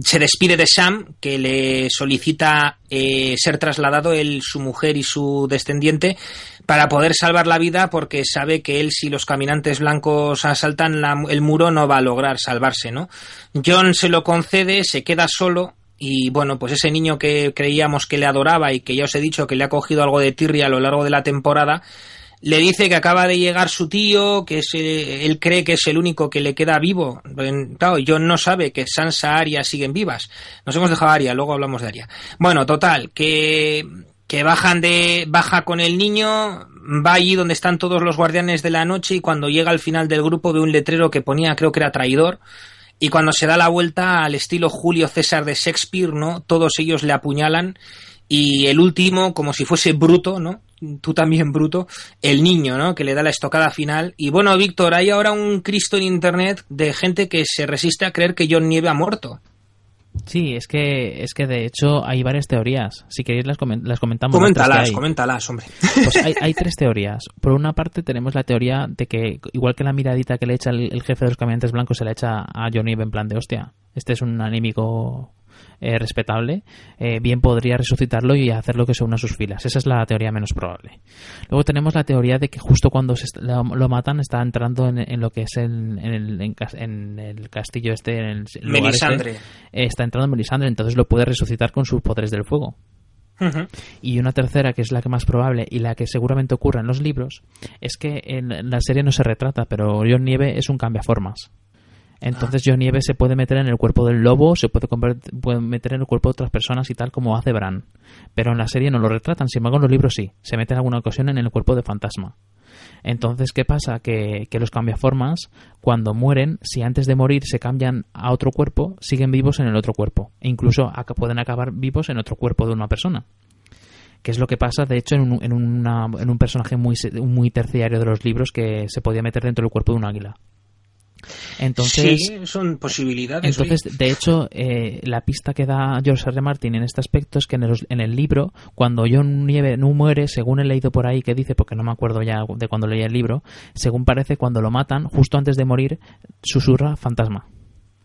se despide de Sam, que le solicita eh, ser trasladado él, su mujer y su descendiente para poder salvar la vida porque sabe que él si los caminantes blancos asaltan la- el muro no va a lograr salvarse, ¿no? John se lo concede, se queda solo y bueno, pues ese niño que creíamos que le adoraba y que ya os he dicho que le ha cogido algo de tirria a lo largo de la temporada, le dice que acaba de llegar su tío, que es, eh, él cree que es el único que le queda vivo. John no sabe que Sansa, Arya siguen vivas. Nos hemos dejado a Arya, luego hablamos de Arya. Bueno, total, que, que bajan de, baja con el niño, va allí donde están todos los guardianes de la noche y cuando llega al final del grupo ve un letrero que ponía, creo que era traidor. Y cuando se da la vuelta al estilo Julio César de Shakespeare, ¿no? Todos ellos le apuñalan y el último, como si fuese bruto, ¿no? Tú también bruto, el niño, ¿no? Que le da la estocada final. Y bueno, Víctor, hay ahora un Cristo en Internet de gente que se resiste a creer que John Nieve ha muerto. Sí, es que, es que de hecho hay varias teorías. Si queréis las, comen- las comentamos. Coméntalas, coméntalas, hombre. Pues hay, hay tres teorías. Por una parte tenemos la teoría de que, igual que la miradita que le echa el, el jefe de los caminantes blancos, se le echa a Johnny en plan de hostia, este es un anímico eh, respetable, eh, bien podría resucitarlo y hacerlo que se una a sus filas. Esa es la teoría menos probable. Luego tenemos la teoría de que justo cuando se lo, lo matan está entrando en, en lo que es el, en, el, en en el castillo este, en el lugar este. Melisandre. Eh, está entrando en Melisandre, entonces lo puede resucitar con sus poderes del fuego. Y una tercera, que es la que más probable y la que seguramente ocurra en los libros, es que en la serie no se retrata, pero John Nieve es un cambiaformas. Entonces John Nieve se puede meter en el cuerpo del lobo, se puede, puede meter en el cuerpo de otras personas y tal como hace Bran. Pero en la serie no lo retratan, sin embargo en los libros sí, se mete en alguna ocasión en el cuerpo de fantasma. Entonces, ¿qué pasa? Que, que los cambiaformas, cuando mueren, si antes de morir se cambian a otro cuerpo, siguen vivos en el otro cuerpo. E incluso pueden acabar vivos en otro cuerpo de una persona. Que es lo que pasa, de hecho, en un, en una- en un personaje muy, muy terciario de los libros que se podía meter dentro del cuerpo de un águila. Entonces, sí, son posibilidades. entonces, oye. de hecho, eh, la pista que da George R. R. Martin en este aspecto es que en el, en el libro, cuando John Nieve no muere, según he leído por ahí que dice, porque no me acuerdo ya de cuando leía el libro, según parece, cuando lo matan, justo antes de morir, susurra fantasma,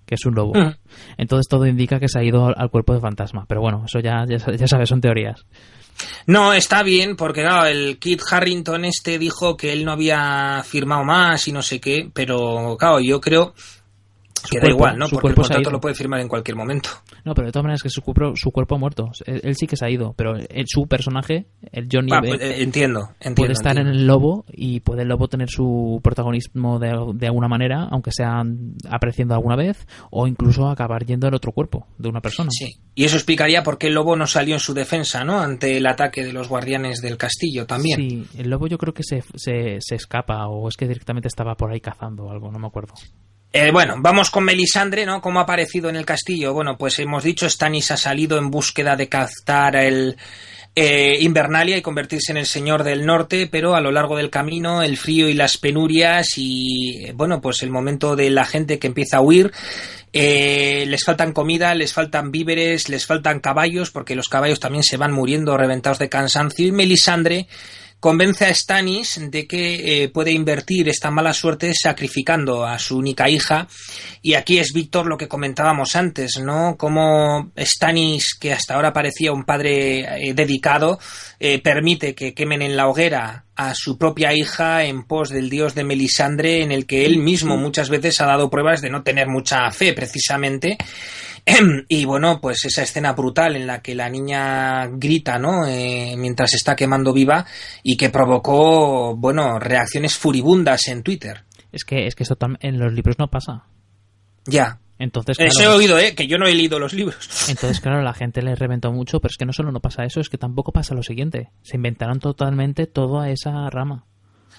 que es un lobo. Mm. Entonces todo indica que se ha ido al, al cuerpo de fantasma. Pero bueno, eso ya, ya, ya sabes, son teorías. No, está bien, porque claro, el Kit Harrington este dijo que él no había firmado más y no sé qué, pero claro, yo creo que da igual, ¿no? su Porque el contrato lo puede firmar en cualquier momento. No, pero de todas maneras que su cuerpo, su cuerpo ha muerto. Él, él sí que se ha ido, pero él- su personaje, el Johnny Ah, B, pues, eh, entiendo, entiendo. puede estar entiendo. en el lobo y puede el lobo tener su protagonismo de, de alguna manera, aunque sea apareciendo alguna vez, o incluso acabar yendo en otro cuerpo de una persona. Sí. Y eso explicaría por qué el lobo no salió en su defensa, ¿no? Ante el ataque de los guardianes del castillo también. Sí, el lobo yo creo que se, se, se escapa o es que directamente estaba por ahí cazando o algo, no me acuerdo. Eh, bueno, vamos con Melisandre, ¿no? ¿Cómo ha aparecido en el castillo? Bueno, pues hemos dicho, Stannis ha salido en búsqueda de captar el eh, Invernalia y convertirse en el señor del norte, pero a lo largo del camino el frío y las penurias y, eh, bueno, pues el momento de la gente que empieza a huir, les faltan comida, les faltan víveres, les faltan caballos, porque los caballos también se van muriendo reventados de cansancio y Melisandre convence a Stannis de que eh, puede invertir esta mala suerte sacrificando a su única hija. Y aquí es Víctor lo que comentábamos antes, ¿no? Como Stannis, que hasta ahora parecía un padre eh, dedicado, eh, permite que quemen en la hoguera a su propia hija en pos del dios de Melisandre, en el que él mismo muchas veces ha dado pruebas de no tener mucha fe, precisamente. Y bueno, pues esa escena brutal en la que la niña grita, ¿no? Eh, mientras está quemando viva y que provocó, bueno, reacciones furibundas en Twitter. Es que, es que eso en los libros no pasa. Ya. Entonces, Eso he claro, oído, ¿eh? Que yo no he leído los libros. entonces, claro, la gente le reventó mucho, pero es que no solo no pasa eso, es que tampoco pasa lo siguiente. Se inventaron totalmente toda esa rama.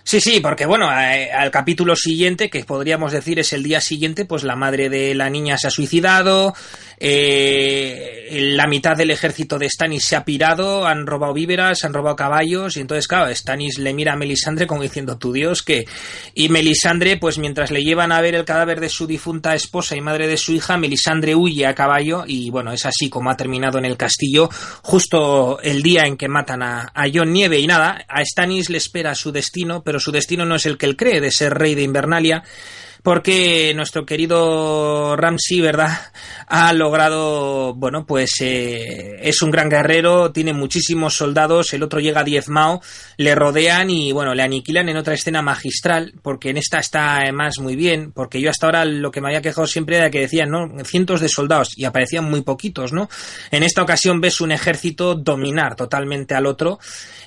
Sí, sí, porque bueno, al capítulo siguiente, que podríamos decir es el día siguiente, pues la madre de la niña se ha suicidado, eh, la mitad del ejército de Stannis se ha pirado, han robado víveras, han robado caballos, y entonces, claro, Stannis le mira a Melisandre como diciendo, tu Dios, que... Y Melisandre, pues mientras le llevan a ver el cadáver de su difunta esposa y madre de su hija, Melisandre huye a caballo, y bueno, es así como ha terminado en el castillo, justo el día en que matan a, a Jon Nieve, y nada, a Stannis le espera su destino, su destino no es el que él cree, de ser rey de Invernalia, porque nuestro querido Ramsey, ¿verdad? Ha logrado, bueno, pues eh, es un gran guerrero, tiene muchísimos soldados, el otro llega diezmao, le rodean y, bueno, le aniquilan en otra escena magistral, porque en esta está además muy bien, porque yo hasta ahora lo que me había quejado siempre era que decían, ¿no? Cientos de soldados y aparecían muy poquitos, ¿no? En esta ocasión ves un ejército dominar totalmente al otro.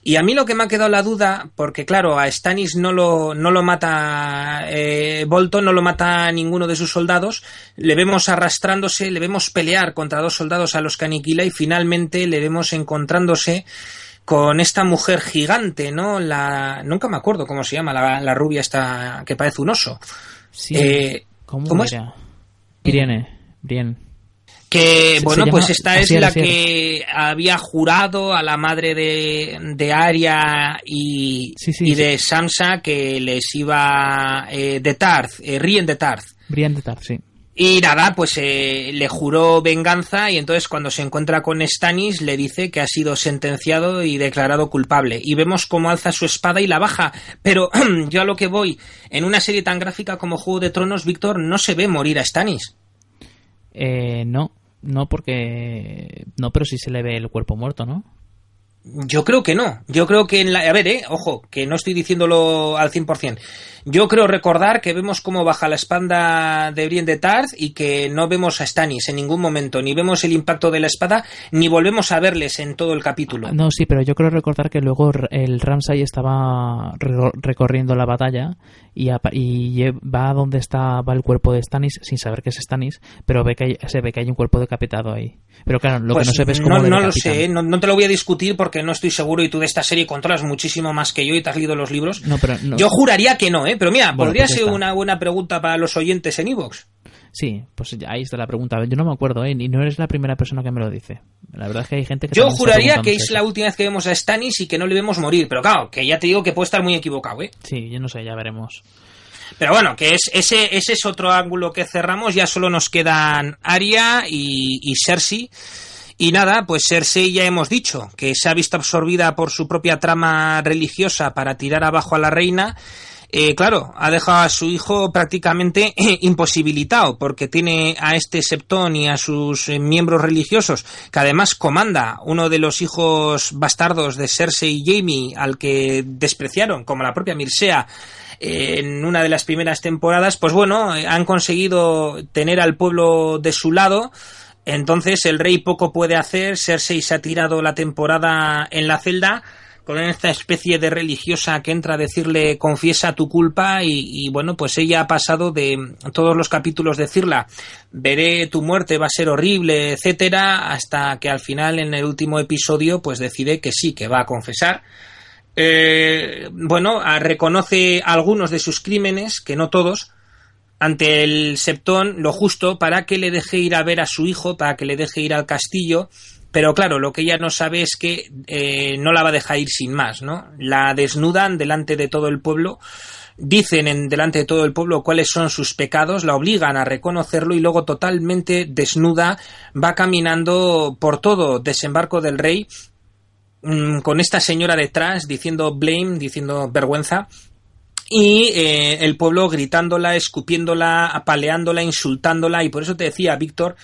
Y a mí lo que me ha quedado la duda, porque claro, a Stannis no lo, no lo mata eh, Bolton, lo mata ninguno de sus soldados, le vemos arrastrándose, le vemos pelear contra dos soldados a los que aniquila y finalmente le vemos encontrándose con esta mujer gigante, ¿no? La, nunca me acuerdo cómo se llama, la, la rubia esta que parece un oso. Sí. Eh, ¿Cómo, ¿cómo es? Brienne. Que, Se- bueno, se pues llama- esta es la que había jurado a la madre de, de Arya y, y de Sansa que les iba eh, de Tarth, eh, Rien de Tarth. Brienne de Tarth, sí. Y nada, pues eh, le juró venganza y entonces cuando se encuentra con Stannis le dice que ha sido sentenciado y declarado culpable. Y vemos cómo alza su espada y la baja. Pero yo a lo que voy, en una serie tan gráfica como Juego de Tronos, Víctor, no se ve morir a Stannis. Eh, no, no porque... No, pero sí se le ve el cuerpo muerto, ¿no? Yo creo que no. Yo creo que en la... A ver, eh, ojo, que no estoy diciéndolo al 100%. Yo creo recordar que vemos cómo baja la espada de Brienne de Tarth y que no vemos a Stannis en ningún momento. Ni vemos el impacto de la espada, ni volvemos a verles en todo el capítulo. No, sí, pero yo creo recordar que luego el Ramsay estaba re- recorriendo la batalla y, apa- y va a donde está va el cuerpo de Stannis sin saber que es Stannis, pero ve que hay- se ve que hay un cuerpo decapitado ahí. Pero claro, lo Pues que no se ve es cómo no, le no lo sé, eh, no, no te lo voy a discutir porque no estoy seguro y tú de esta serie controlas muchísimo más que yo y te has leído los libros. No, pero no. Yo juraría que no, ¿eh? Pero mira, Bueno, podría pues ser una buena pregunta para los oyentes en Evox. Sí, pues ya ahí está la pregunta. Yo no me acuerdo, ¿eh? Y no eres la primera persona que me lo dice. La verdad es que hay gente que... Yo juraría que es la última vez que vemos a Stannis y que no le vemos morir. Pero claro, que ya te digo que puede estar muy equivocado, ¿eh? Sí, yo no sé, ya veremos. Pero bueno, que es, ese, ese es otro ángulo que cerramos. Ya solo nos quedan Arya y, y Cersei. Y nada, pues Cersei ya hemos dicho que se ha visto absorbida por su propia trama religiosa para tirar abajo a la reina. Eh, claro, ha dejado a su hijo prácticamente imposibilitado porque tiene a este septón y a sus eh, miembros religiosos que además comanda. Uno de los hijos bastardos de Cersei y Jamie al que despreciaron, como la propia Mirsea en una de las primeras temporadas, pues bueno, han conseguido tener al pueblo de su lado. Entonces el rey poco puede hacer, Cersei se ha tirado la temporada en la celda con esta especie de religiosa que entra a decirle confiesa tu culpa y, bueno pues ella ha pasado de todos los capítulos decirla veré tu muerte va a ser horrible etcétera hasta que al final en el último episodio pues decide que sí que va a confesar eh, bueno, reconoce algunos de sus crímenes, que no todos, ante el Septón lo justo para que le deje ir a ver a su hijo, para que le deje ir al castillo. Pero claro, lo que ella no sabe es que eh, no la va a dejar ir sin más, ¿no? La desnudan delante de todo el pueblo, dicen en delante de todo el pueblo cuáles son sus pecados, la obligan a reconocerlo y luego totalmente desnuda va caminando por todo desembarco del rey Mm, con esta señora detrás diciendo blame, diciendo vergüenza, y eh, el pueblo gritándola, escupiéndola, apaleándola, insultándola, y por eso te decía, Víctor,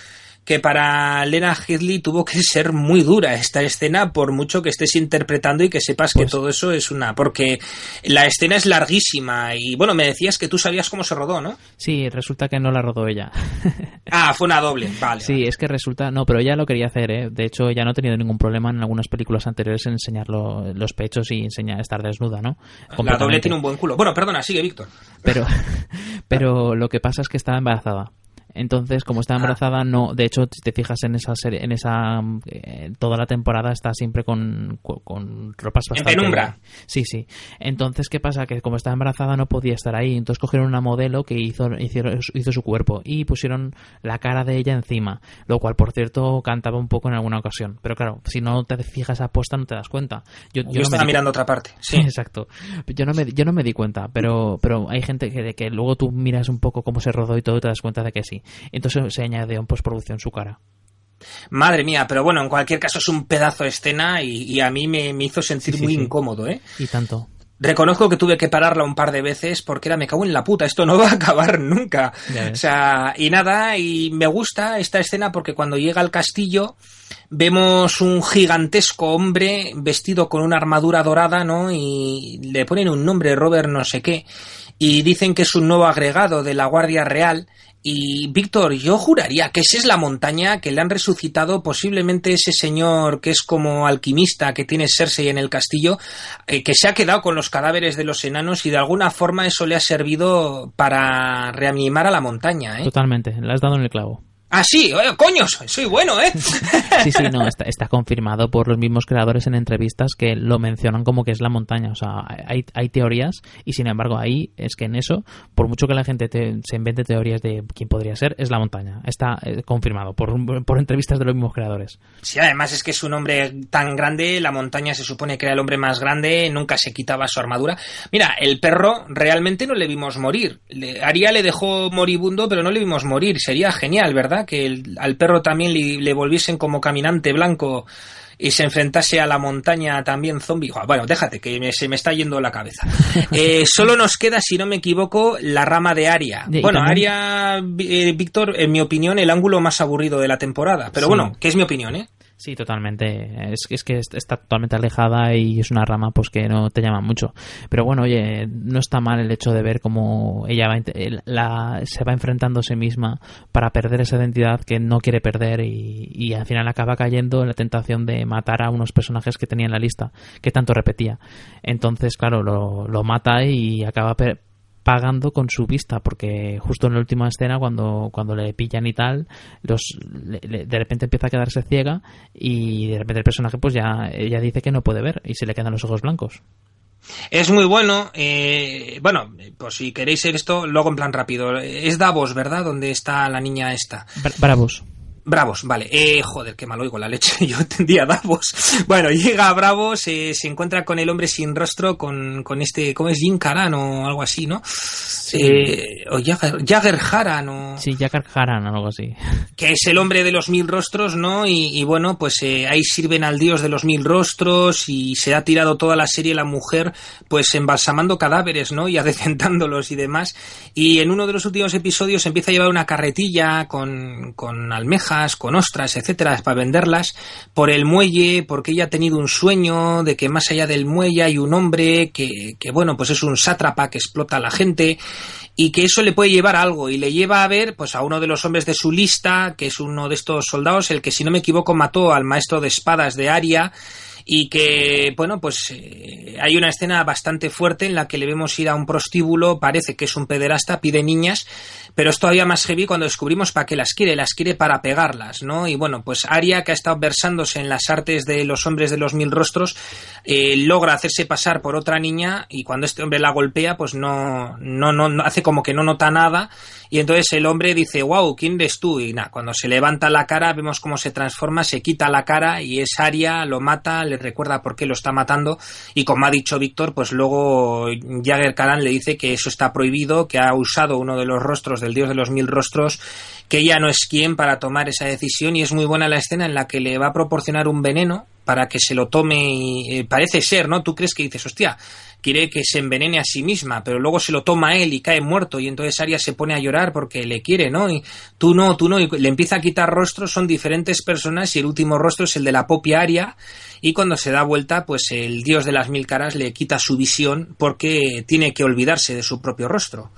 que para Lena Headley tuvo que ser muy dura esta escena, por mucho que estés interpretando y que sepas que pues todo eso es una. Porque la escena es larguísima y bueno, me decías que tú sabías cómo se rodó, ¿no? Sí, resulta que no la rodó ella. ah, fue una doble, vale. Sí, es que resulta. No, pero ella lo quería hacer, ¿eh? De hecho, ya no ha tenido ningún problema en algunas películas anteriores en enseñar los pechos y enseñar estar desnuda, ¿no? La doble tiene un buen culo. Bueno, perdona, sigue, Víctor. Pero, pero lo que pasa es que estaba embarazada. Entonces, como está ah. embarazada, no. De hecho, si te fijas en esa serie, en esa eh, toda la temporada está siempre con, con, ropas bastante. En penumbra. Sí, sí. Entonces, ¿qué pasa? Que como estaba embarazada no podía estar ahí. Entonces cogieron una modelo que hizo, hizo, su cuerpo y pusieron la cara de ella encima, lo cual, por cierto, cantaba un poco en alguna ocasión. Pero claro, si no te fijas a posta no te das cuenta. Yo, yo, estaba mirando otra parte. Sí, exacto. Yo no me, yo no me di cuenta, pero, pero hay gente que, que luego tú miras un poco cómo se rodó y todo y te das cuenta de que sí. Entonces se añade en postproducción su cara. Madre mía, pero bueno, en cualquier caso es un pedazo de escena y, a mí me, hizo sentir muy incómodo, ¿eh? Y tanto. Reconozco que tuve que pararla un par de veces porque era me cago en la puta, esto no va a acabar nunca. O sea, y nada, y me gusta esta escena porque cuando llega al castillo vemos un gigantesco hombre vestido con una armadura dorada, ¿no? Y le ponen un nombre, Robert no sé qué, y dicen que es un nuevo agregado de la Guardia Real y Víctor, yo juraría que esa es la montaña que le han resucitado posiblemente ese señor que es como alquimista que tiene Cersei en el castillo, eh, que se ha quedado con los cadáveres de los enanos y de alguna forma eso le ha servido para reanimar a la montaña. ¿eh? Totalmente, le has dado en el clavo. Ah, sí, coño, soy bueno, ¿eh? Sí, sí, no, está, está, confirmado por los mismos creadores en entrevistas que lo mencionan como que es la montaña. O sea, hay, hay teorías y sin embargo ahí es que en eso, por mucho que la gente se invente teorías de quién podría ser, es la montaña. Está eh, confirmado por, por entrevistas de los mismos creadores. Sí, además es que es un hombre tan grande, la montaña se supone que era el hombre más grande, nunca se quitaba su armadura. Mira, el perro realmente no le vimos morir. Le, Aria le dejó moribundo, pero no le vimos morir. Sería genial, ¿verdad? Que al perro también le, volviesen como caminante blanco y se enfrentase a la montaña también zombie. Bueno, déjate, que se me está yendo la cabeza. Eh, solo nos queda, si no me equivoco, la rama de Aria. Bueno, Aria, eh, Víctor, en mi opinión, el ángulo más aburrido de la temporada. Pero bueno, que es mi opinión, ¿eh? Sí, totalmente. Es, es, que está totalmente alejada y es una rama pues que no te llama mucho. Pero bueno, oye, no está mal el hecho de ver cómo ella va, la, se va enfrentando a sí misma para perder esa identidad que no quiere perder y, y, al final acaba cayendo en la tentación de matar a unos personajes que tenía en la lista, que tanto repetía. Entonces, claro, lo, lo mata y acaba pagando con su vista, porque justo en la última escena, cuando, cuando le pillan y tal, los, de repente empieza a quedarse ciega y de repente el personaje pues ya ella dice que no puede ver y se le quedan los ojos blancos. Es muy bueno. Eh, bueno, pues si queréis esto, luego en plan rápido. Es Davos, ¿verdad? Donde está la niña esta. Bravos. Bravos, vale. Eh, joder, qué mal oigo la leche. Yo entendía Davos. Bueno, llega a Bravos, eh, se encuentra con el hombre sin rostro, con, con este, ¿cómo es? Jim Karan o algo así, ¿no? Eh, o Jagger, Jagger Haran o... Sí, Jagger Haran o algo así. Que es el hombre de los mil rostros, ¿no? Y, y bueno, pues eh, ahí sirven al dios de los mil rostros y se ha tirado toda la serie la mujer, pues embalsamando cadáveres, ¿no? Y adecentándolos y demás. Y en uno de los últimos episodios empieza a llevar una carretilla con, con con ostras, etcétera, para venderlas por el muelle, porque ella ha tenido un sueño de que más allá del muelle hay un hombre que, que bueno, pues es un sátrapa que explota a la gente y que eso le puede llevar a algo y le lleva a ver pues a uno de los hombres de su lista que es uno de estos soldados el que si no me equivoco mató al maestro de espadas de Aria y que, bueno, pues eh, hay una escena bastante fuerte en la que le vemos ir a un prostíbulo, parece que es un pederasta, pide niñas, pero es todavía más heavy cuando descubrimos para qué las quiere, las quiere para pegarlas, ¿no? Y bueno, pues Aria, que ha estado versándose en las artes de los hombres de los mil rostros, eh, logra hacerse pasar por otra niña y cuando este hombre la golpea, pues no, no, no, no hace como que no nota nada y entonces el hombre dice, wow, ¿quién eres tú? Y nada, cuando se levanta la cara vemos cómo se transforma, se quita la cara y es Aria, lo mata, le recuerda por qué lo está matando y como ha dicho Víctor, pues luego Jagger Karan le dice que eso está prohibido, que ha usado uno de los rostros del dios de los mil rostros, que ella no es quien para tomar esa decisión y es muy buena la escena en la que le va a proporcionar un veneno para que se lo tome eh, parece ser, ¿no? Tú crees que dices, hostia, quiere que se envenene a sí misma, pero luego se lo toma él y cae muerto y entonces Arya se pone a llorar porque le quiere, ¿no? Y tú no, tú no, y le empieza a quitar rostros, son diferentes personas y el último rostro es el de la propia Arya y cuando se da vuelta, pues el dios de las mil caras le quita su visión porque tiene que olvidarse de su propio rostro.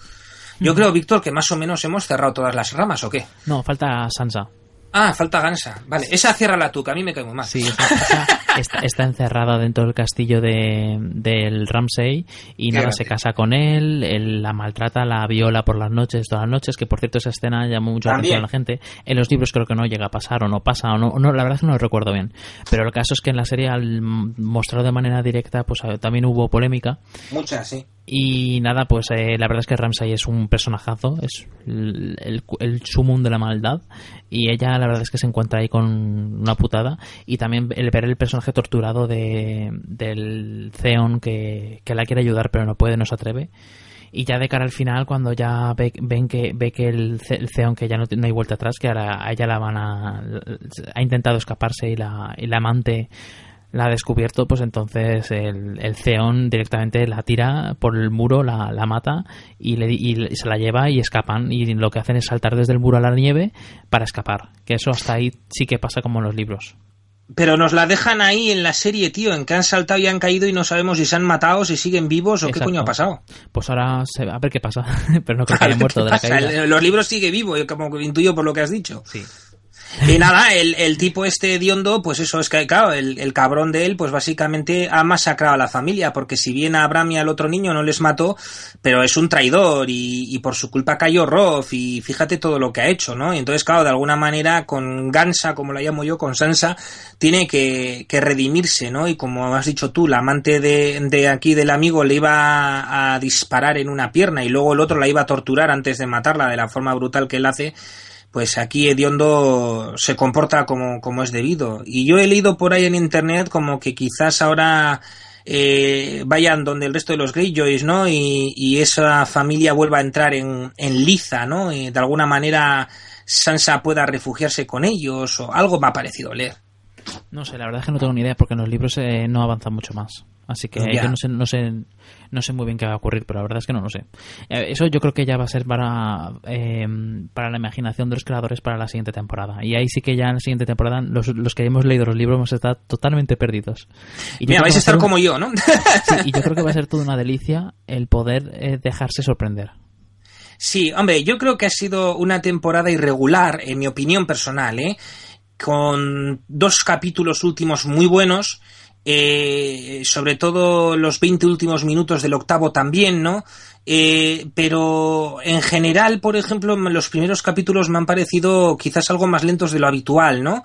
Yo creo, Víctor, que más o menos hemos cerrado todas las ramas, ¿o qué? No, falta Sansa. Ah, falta Gansa. Vale, esa ciérrala tú, que a mí me cae muy mal. Sí, está, está, está encerrada dentro del castillo de, del Ramsey y nada, se casa con él, él la maltrata, la viola por las noches, todas las noches, que por cierto esa escena llamó mucho la atención a la gente. En los libros creo que no llega a pasar o no pasa o no, no la verdad es que no lo recuerdo bien. Pero el caso es que en la serie al mostrarlo de manera directa pues también hubo polémica. Mucha, sí. Y nada, pues eh, la verdad es que Ramsay es un personajazo, es el, el, el sumum de la maldad. Y ella, la verdad es que se encuentra ahí con una putada. Y también el ver el personaje torturado de, del Theon que, que la quiere ayudar pero no puede, no se atreve. Y ya de cara al final, cuando ya ve, ven que ve que el, Theon que ya no, no, hay vuelta atrás, que ahora a ella la van a. ha intentado escaparse y la, y la amante la ha descubierto, pues entonces el, el Zeon directamente la tira por el muro, la, la mata y, le, y, se la lleva y escapan. Y lo que hacen es saltar desde el muro a la nieve para escapar. Que eso hasta ahí sí que pasa como en los libros. Pero nos la dejan ahí en la serie, tío, en que han saltado y han caído y no sabemos si se han matado, si siguen vivos o Exacto. qué coño ha pasado. Pues ahora se, a ver qué pasa, pero no creo que haya muerto de la caída. Los libros sigue vivo, como intuyo por lo que has dicho. Sí. Y nada, el, el, tipo este hediondo, pues eso es que, claro, el, el, cabrón de él, pues básicamente ha masacrado a la familia, porque si bien a Abraham y al otro niño no les mató, pero es un traidor y, y por su culpa cayó Roth y fíjate todo lo que ha hecho, ¿no? Y entonces, claro, de alguna manera con Gansa, como la llamo yo, con Sansa, tiene que, que redimirse, ¿no? Y como has dicho tú, la amante de, de aquí del amigo le iba a disparar en una pierna y luego el otro la iba a torturar antes de matarla de la forma brutal que él hace pues aquí Hediondo se comporta como, como es debido. Y yo he leído por ahí en internet como que quizás ahora eh, vayan donde el resto de los Greyjoys, ¿no? Y, y esa familia vuelva a entrar en, en liza, ¿no? Y de alguna manera Sansa pueda refugiarse con ellos o algo me ha parecido leer. No sé, la verdad es que no tengo ni idea porque en los libros eh, no avanzan mucho más. Así que yo no sé, no sé, no sé muy bien qué va a ocurrir, pero la verdad es que no lo sé. Eh, eso yo creo que ya va a ser para, eh, para la imaginación de los creadores para la siguiente temporada. Y ahí sí que ya en la siguiente temporada los, los que hemos leído los libros hemos estado totalmente perdidos. Y Mira, vais a estar un... como yo, ¿no? sí, y yo creo que va a ser toda una delicia el poder eh, dejarse sorprender. Sí, hombre, yo creo que ha sido una temporada irregular, en mi opinión personal, ¿eh? con dos capítulos últimos muy buenos, eh, sobre todo los 20 últimos minutos del octavo también, ¿no? Eh, pero en general, por ejemplo, los primeros capítulos me han parecido quizás algo más lentos de lo habitual, ¿no?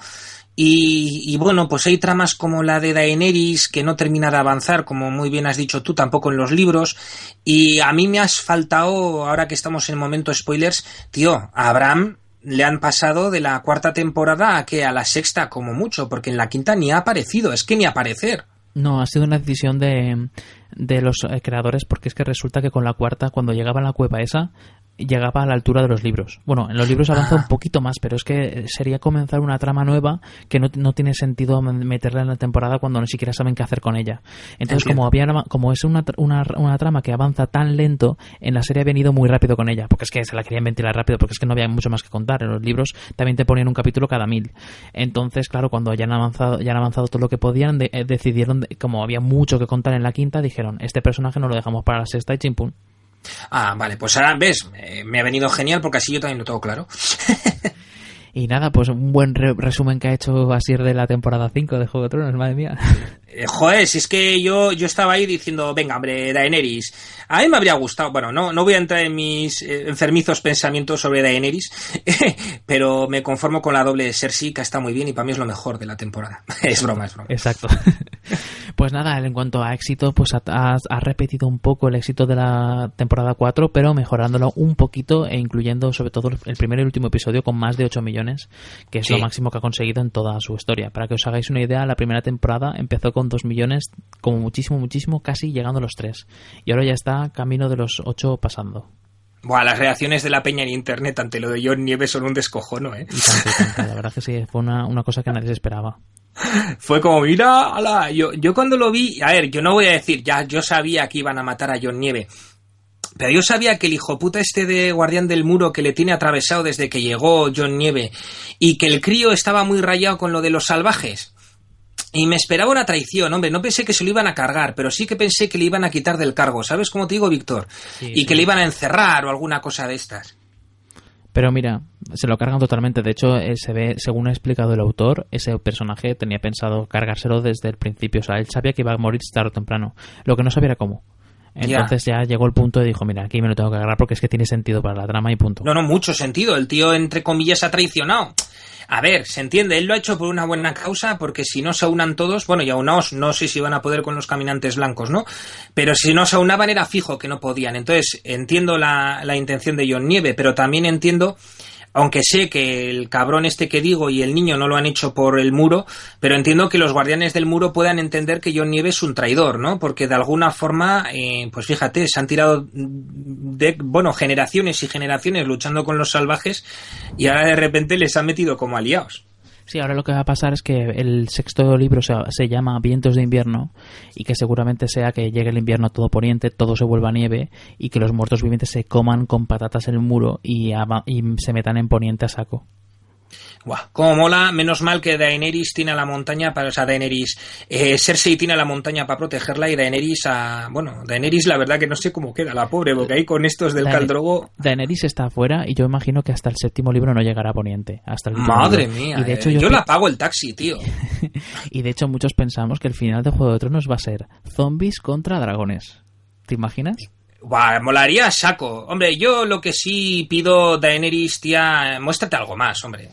Y, y, bueno, pues hay tramas como la de Daenerys que no termina de avanzar, como muy bien has dicho tú, tampoco en los libros. Y a mí me has faltado, ahora que estamos en momento spoilers, tío, Abraham le han pasado de la cuarta temporada a que a la sexta como mucho, porque en la quinta ni ha aparecido, es que ni aparecer. No, ha sido una decisión de, de los eh, creadores porque es que resulta que con la cuarta, cuando llegaba la cueva esa, llegaba a la altura de los libros. Bueno, en los libros avanza un poquito más, pero es que sería comenzar una trama nueva que no, no tiene sentido meterla en la temporada cuando ni siquiera saben qué hacer con ella. Entonces, como había como es una, una, una, trama que avanza tan lento, en la serie ha venido muy rápido con ella, porque es que se la querían ventilar rápido, porque es que no había mucho más que contar. En los libros también te ponían un capítulo cada mil. Entonces, claro, cuando ya han avanzado, ya han avanzado todo lo que podían, eh, decidieron, como había mucho que contar en la quinta, dijeron, este personaje no lo dejamos para la sexta y chimpún. Ah, vale, pues ahora ves, me ha venido genial porque así yo también lo tengo claro. y nada, pues un buen resumen que ha hecho Asir de la temporada 5 de Juego de Tronos, madre mía. Eh, joder, si es que yo, yo estaba ahí diciendo, venga, hombre, Daenerys. A mí me habría gustado, bueno, no, no voy a entrar en mis eh, enfermizos pensamientos sobre Daenerys, pero me conformo con la doble de Cersei, que está muy bien y para mí es lo mejor de la temporada. es broma, es broma. Exacto. pues nada, en cuanto a éxito, pues ha, repetido un poco el éxito de la temporada 4, pero mejorándolo un poquito e incluyendo sobre todo el primer y el último episodio con más de 8 millones, que es lo máximo que ha conseguido en toda su historia. Para que os hagáis una idea, la primera temporada empezó con 2 millones, como muchísimo, muchísimo, casi llegando a los 3. Y ahora ya está camino de los 8 pasando. Buah, las reacciones de la peña en internet ante lo de John Nieves son un descojono, ¿eh? La verdad que sí, fue una, una cosa que nadie se esperaba. Fue como, mira, ala, yo, yo cuando lo vi, a ver, yo no voy a decir, ya, yo sabía que iban a matar a John Nieve, pero yo sabía que el hijo puta este de guardián del muro que le tiene atravesado desde que llegó John Nieve y que el crío estaba muy rayado con lo de los salvajes, y me esperaba una traición, hombre, no pensé que se lo iban a cargar, pero sí que pensé que le iban a quitar del cargo, ¿sabes cómo te digo, Víctor? y que le iban a encerrar o alguna cosa de estas. Pero mira, se lo cargan totalmente. De hecho, eh, se ve, según ha explicado el autor, ese personaje tenía pensado cargárselo desde el principio. O sea, él sabía que iba a morir tarde o temprano. Lo que no sabía era cómo. Entonces ya llegó el punto y dijo, mira, aquí me lo tengo que agarrar porque es que tiene sentido para la trama y punto. No, no, mucho sentido. El tío, entre comillas, ha traicionado. A ver, se entiende, él lo ha hecho por una buena causa, porque si no se unan todos, bueno, y aunaos, no sé si van a poder con los caminantes blancos, ¿no? Pero si no se aunaban era fijo que no podían. Entonces, entiendo la, la intención de John Nieve, pero también entiendo aunque sé que el cabrón este que digo y el niño no lo han hecho por el muro, pero entiendo que los guardianes del muro puedan entender que John Nieve es un traidor, ¿no? Porque de alguna forma, eh, pues fíjate, se han tirado de, bueno, generaciones y generaciones luchando con los salvajes y ahora de repente les han metido como aliados. Sí, ahora lo que va a pasar es que el sexto libro se, llama Vientos de invierno y que seguramente sea que llegue el invierno todo poniente, todo se vuelva nieve y que los muertos vivientes se coman con patatas en el muro y se metan en poniente a saco. Buah, como mola, menos mal que Daenerys tiene a la montaña para, o sea, Daenerys, eh, Cersei tiene a la montaña para protegerla y Daenerys a, bueno, Daenerys la verdad que no sé cómo queda la pobre, porque ahí con estos del Caldrogo. Daenerys está afuera y yo imagino que hasta el séptimo libro no llegará a Poniente, hasta el Madre mía, y de hecho, eh, yo, la pago el taxi, tío. y de hecho muchos pensamos que el final de Juego de Tronos va a ser zombies contra dragones. ¿Te imaginas? Buah, molaría saco. Hombre, yo lo que sí pido, Daenerys, tía, muéstrate algo más, hombre.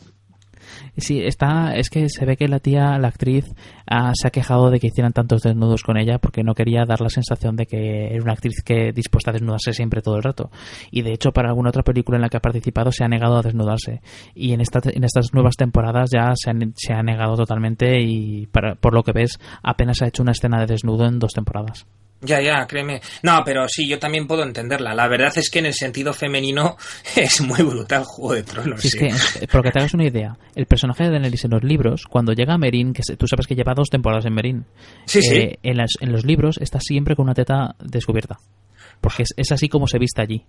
Sí, está, es que se ve que la tía, la actriz, ah, se ha quejado de que hicieran tantos desnudos con ella porque no quería dar la sensación de que era una actriz que dispuesta a desnudarse siempre todo el rato. Y de hecho, para alguna otra película en la que ha participado se ha negado a desnudarse. Y en, esta, en estas nuevas temporadas ya se, se ha negado totalmente y por lo que ves apenas ha hecho una escena de desnudo en dos temporadas. Ya, ya, créeme. No, pero sí, yo también puedo entenderla. La verdad es que en el sentido femenino es muy brutal Juego de Tronos. es que, porque te hagas una idea, el personaje de Daenerys en los libros, cuando llega a Merín, que tú sabes que lleva dos temporadas en Merín, sí, sí. Eh, en, en, los libros está siempre con una teta descubierta. Porque es, es así como se viste allí.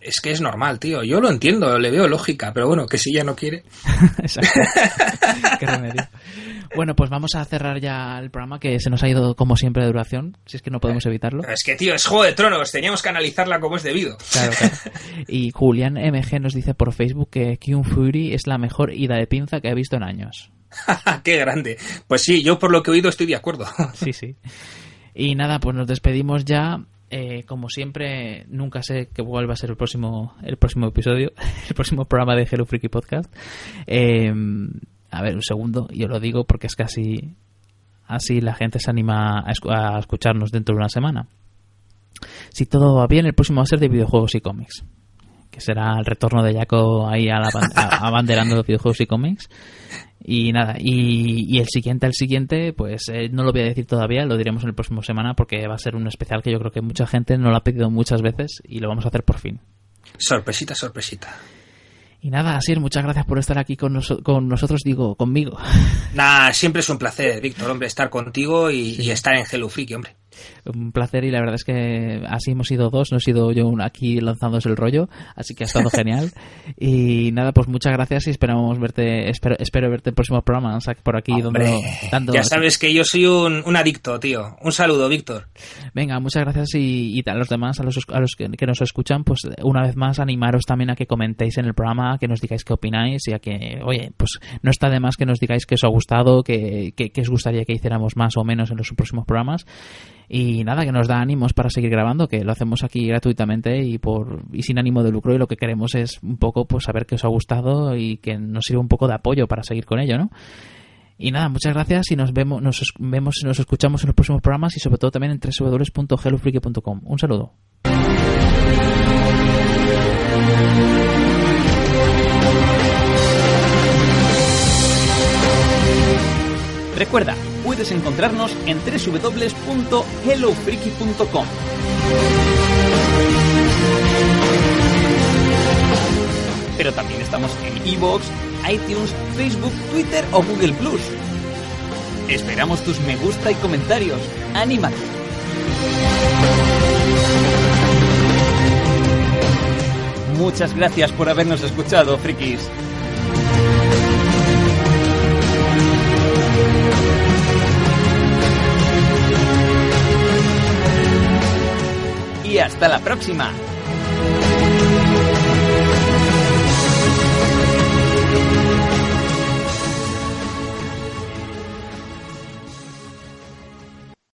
Es que es normal, tío. Yo lo entiendo, le veo lógica, pero bueno, que si ya no quiere. Exacto. Qué remedio. Bueno, pues vamos a cerrar ya el programa que se nos ha ido como siempre de duración, si es que no podemos evitarlo. es que, tío, es Juego de Tronos, teníamos que analizarla como es debido. Claro, claro. Y Julián MG nos dice por Facebook que Kyun Fury es la mejor ida de pinza que he visto en años. ¡Qué grande! Pues sí, yo por lo que he oído estoy de acuerdo. sí, sí. Y nada, pues nos despedimos ya. Eh, como siempre, nunca sé qué vuelva a ser el próximo, el próximo episodio, el próximo programa de Hello Freaky Podcast. Eh, a ver, un segundo, yo lo digo porque es casi así la gente se anima a, escucharnos dentro de una semana. Si todo va bien, el próximo va a ser de videojuegos y cómics. que será el retorno de Jaco ahí a la, abanderando los videojuegos y cómics. Y nada, y, y, el siguiente, el siguiente, pues eh, no lo voy a decir todavía, lo diremos en el próximo semana porque va a ser un especial que yo creo que mucha gente no lo ha pedido muchas veces y lo vamos a hacer por fin. Sorpresita, sorpresita. Y nada, Asir, muchas gracias por estar aquí con, con nosotros, digo, conmigo. Nada, siempre es un placer, Víctor, hombre, estar contigo y, sí. y estar en Hello Freaky, hombre un placer y la verdad es que así hemos sido dos, no he sido yo aquí lanzándose el rollo, así que ha estado genial. Y nada, pues muchas gracias y esperamos verte, espero, espero verte en próximos programas por aquí Hombre, donde Ya sabes que yo soy un, un, adicto, tío. Un saludo, Víctor. Venga, muchas gracias y, y a los demás, a los, a los que, que, nos escuchan, pues una vez más animaros también a que comentéis en el programa, que nos digáis qué opináis y a que, oye, pues no está de más que nos digáis que os ha gustado, que, que, que os gustaría que hiciéramos más o menos en los próximos programas y nada que nos da ánimos para seguir grabando que lo hacemos aquí gratuitamente y por y sin ánimo de lucro. Y lo que queremos es un poco pues saber que os ha gustado y que nos sirva un poco de apoyo para seguir con ello no y nada muchas gracias y nos vemos nos vemos nos escuchamos en los próximos programas y sobre todo también en www.hellofreaky.com un saludo. Recuerda, puedes encontrarnos en www.hellofreaky.com. Pero también estamos en iVoox, iTunes, Facebook, Twitter o Google Plus. Esperamos tus me gusta y comentarios. ¡Anímate! Muchas gracias por habernos escuchado, frikis. Y hasta la próxima.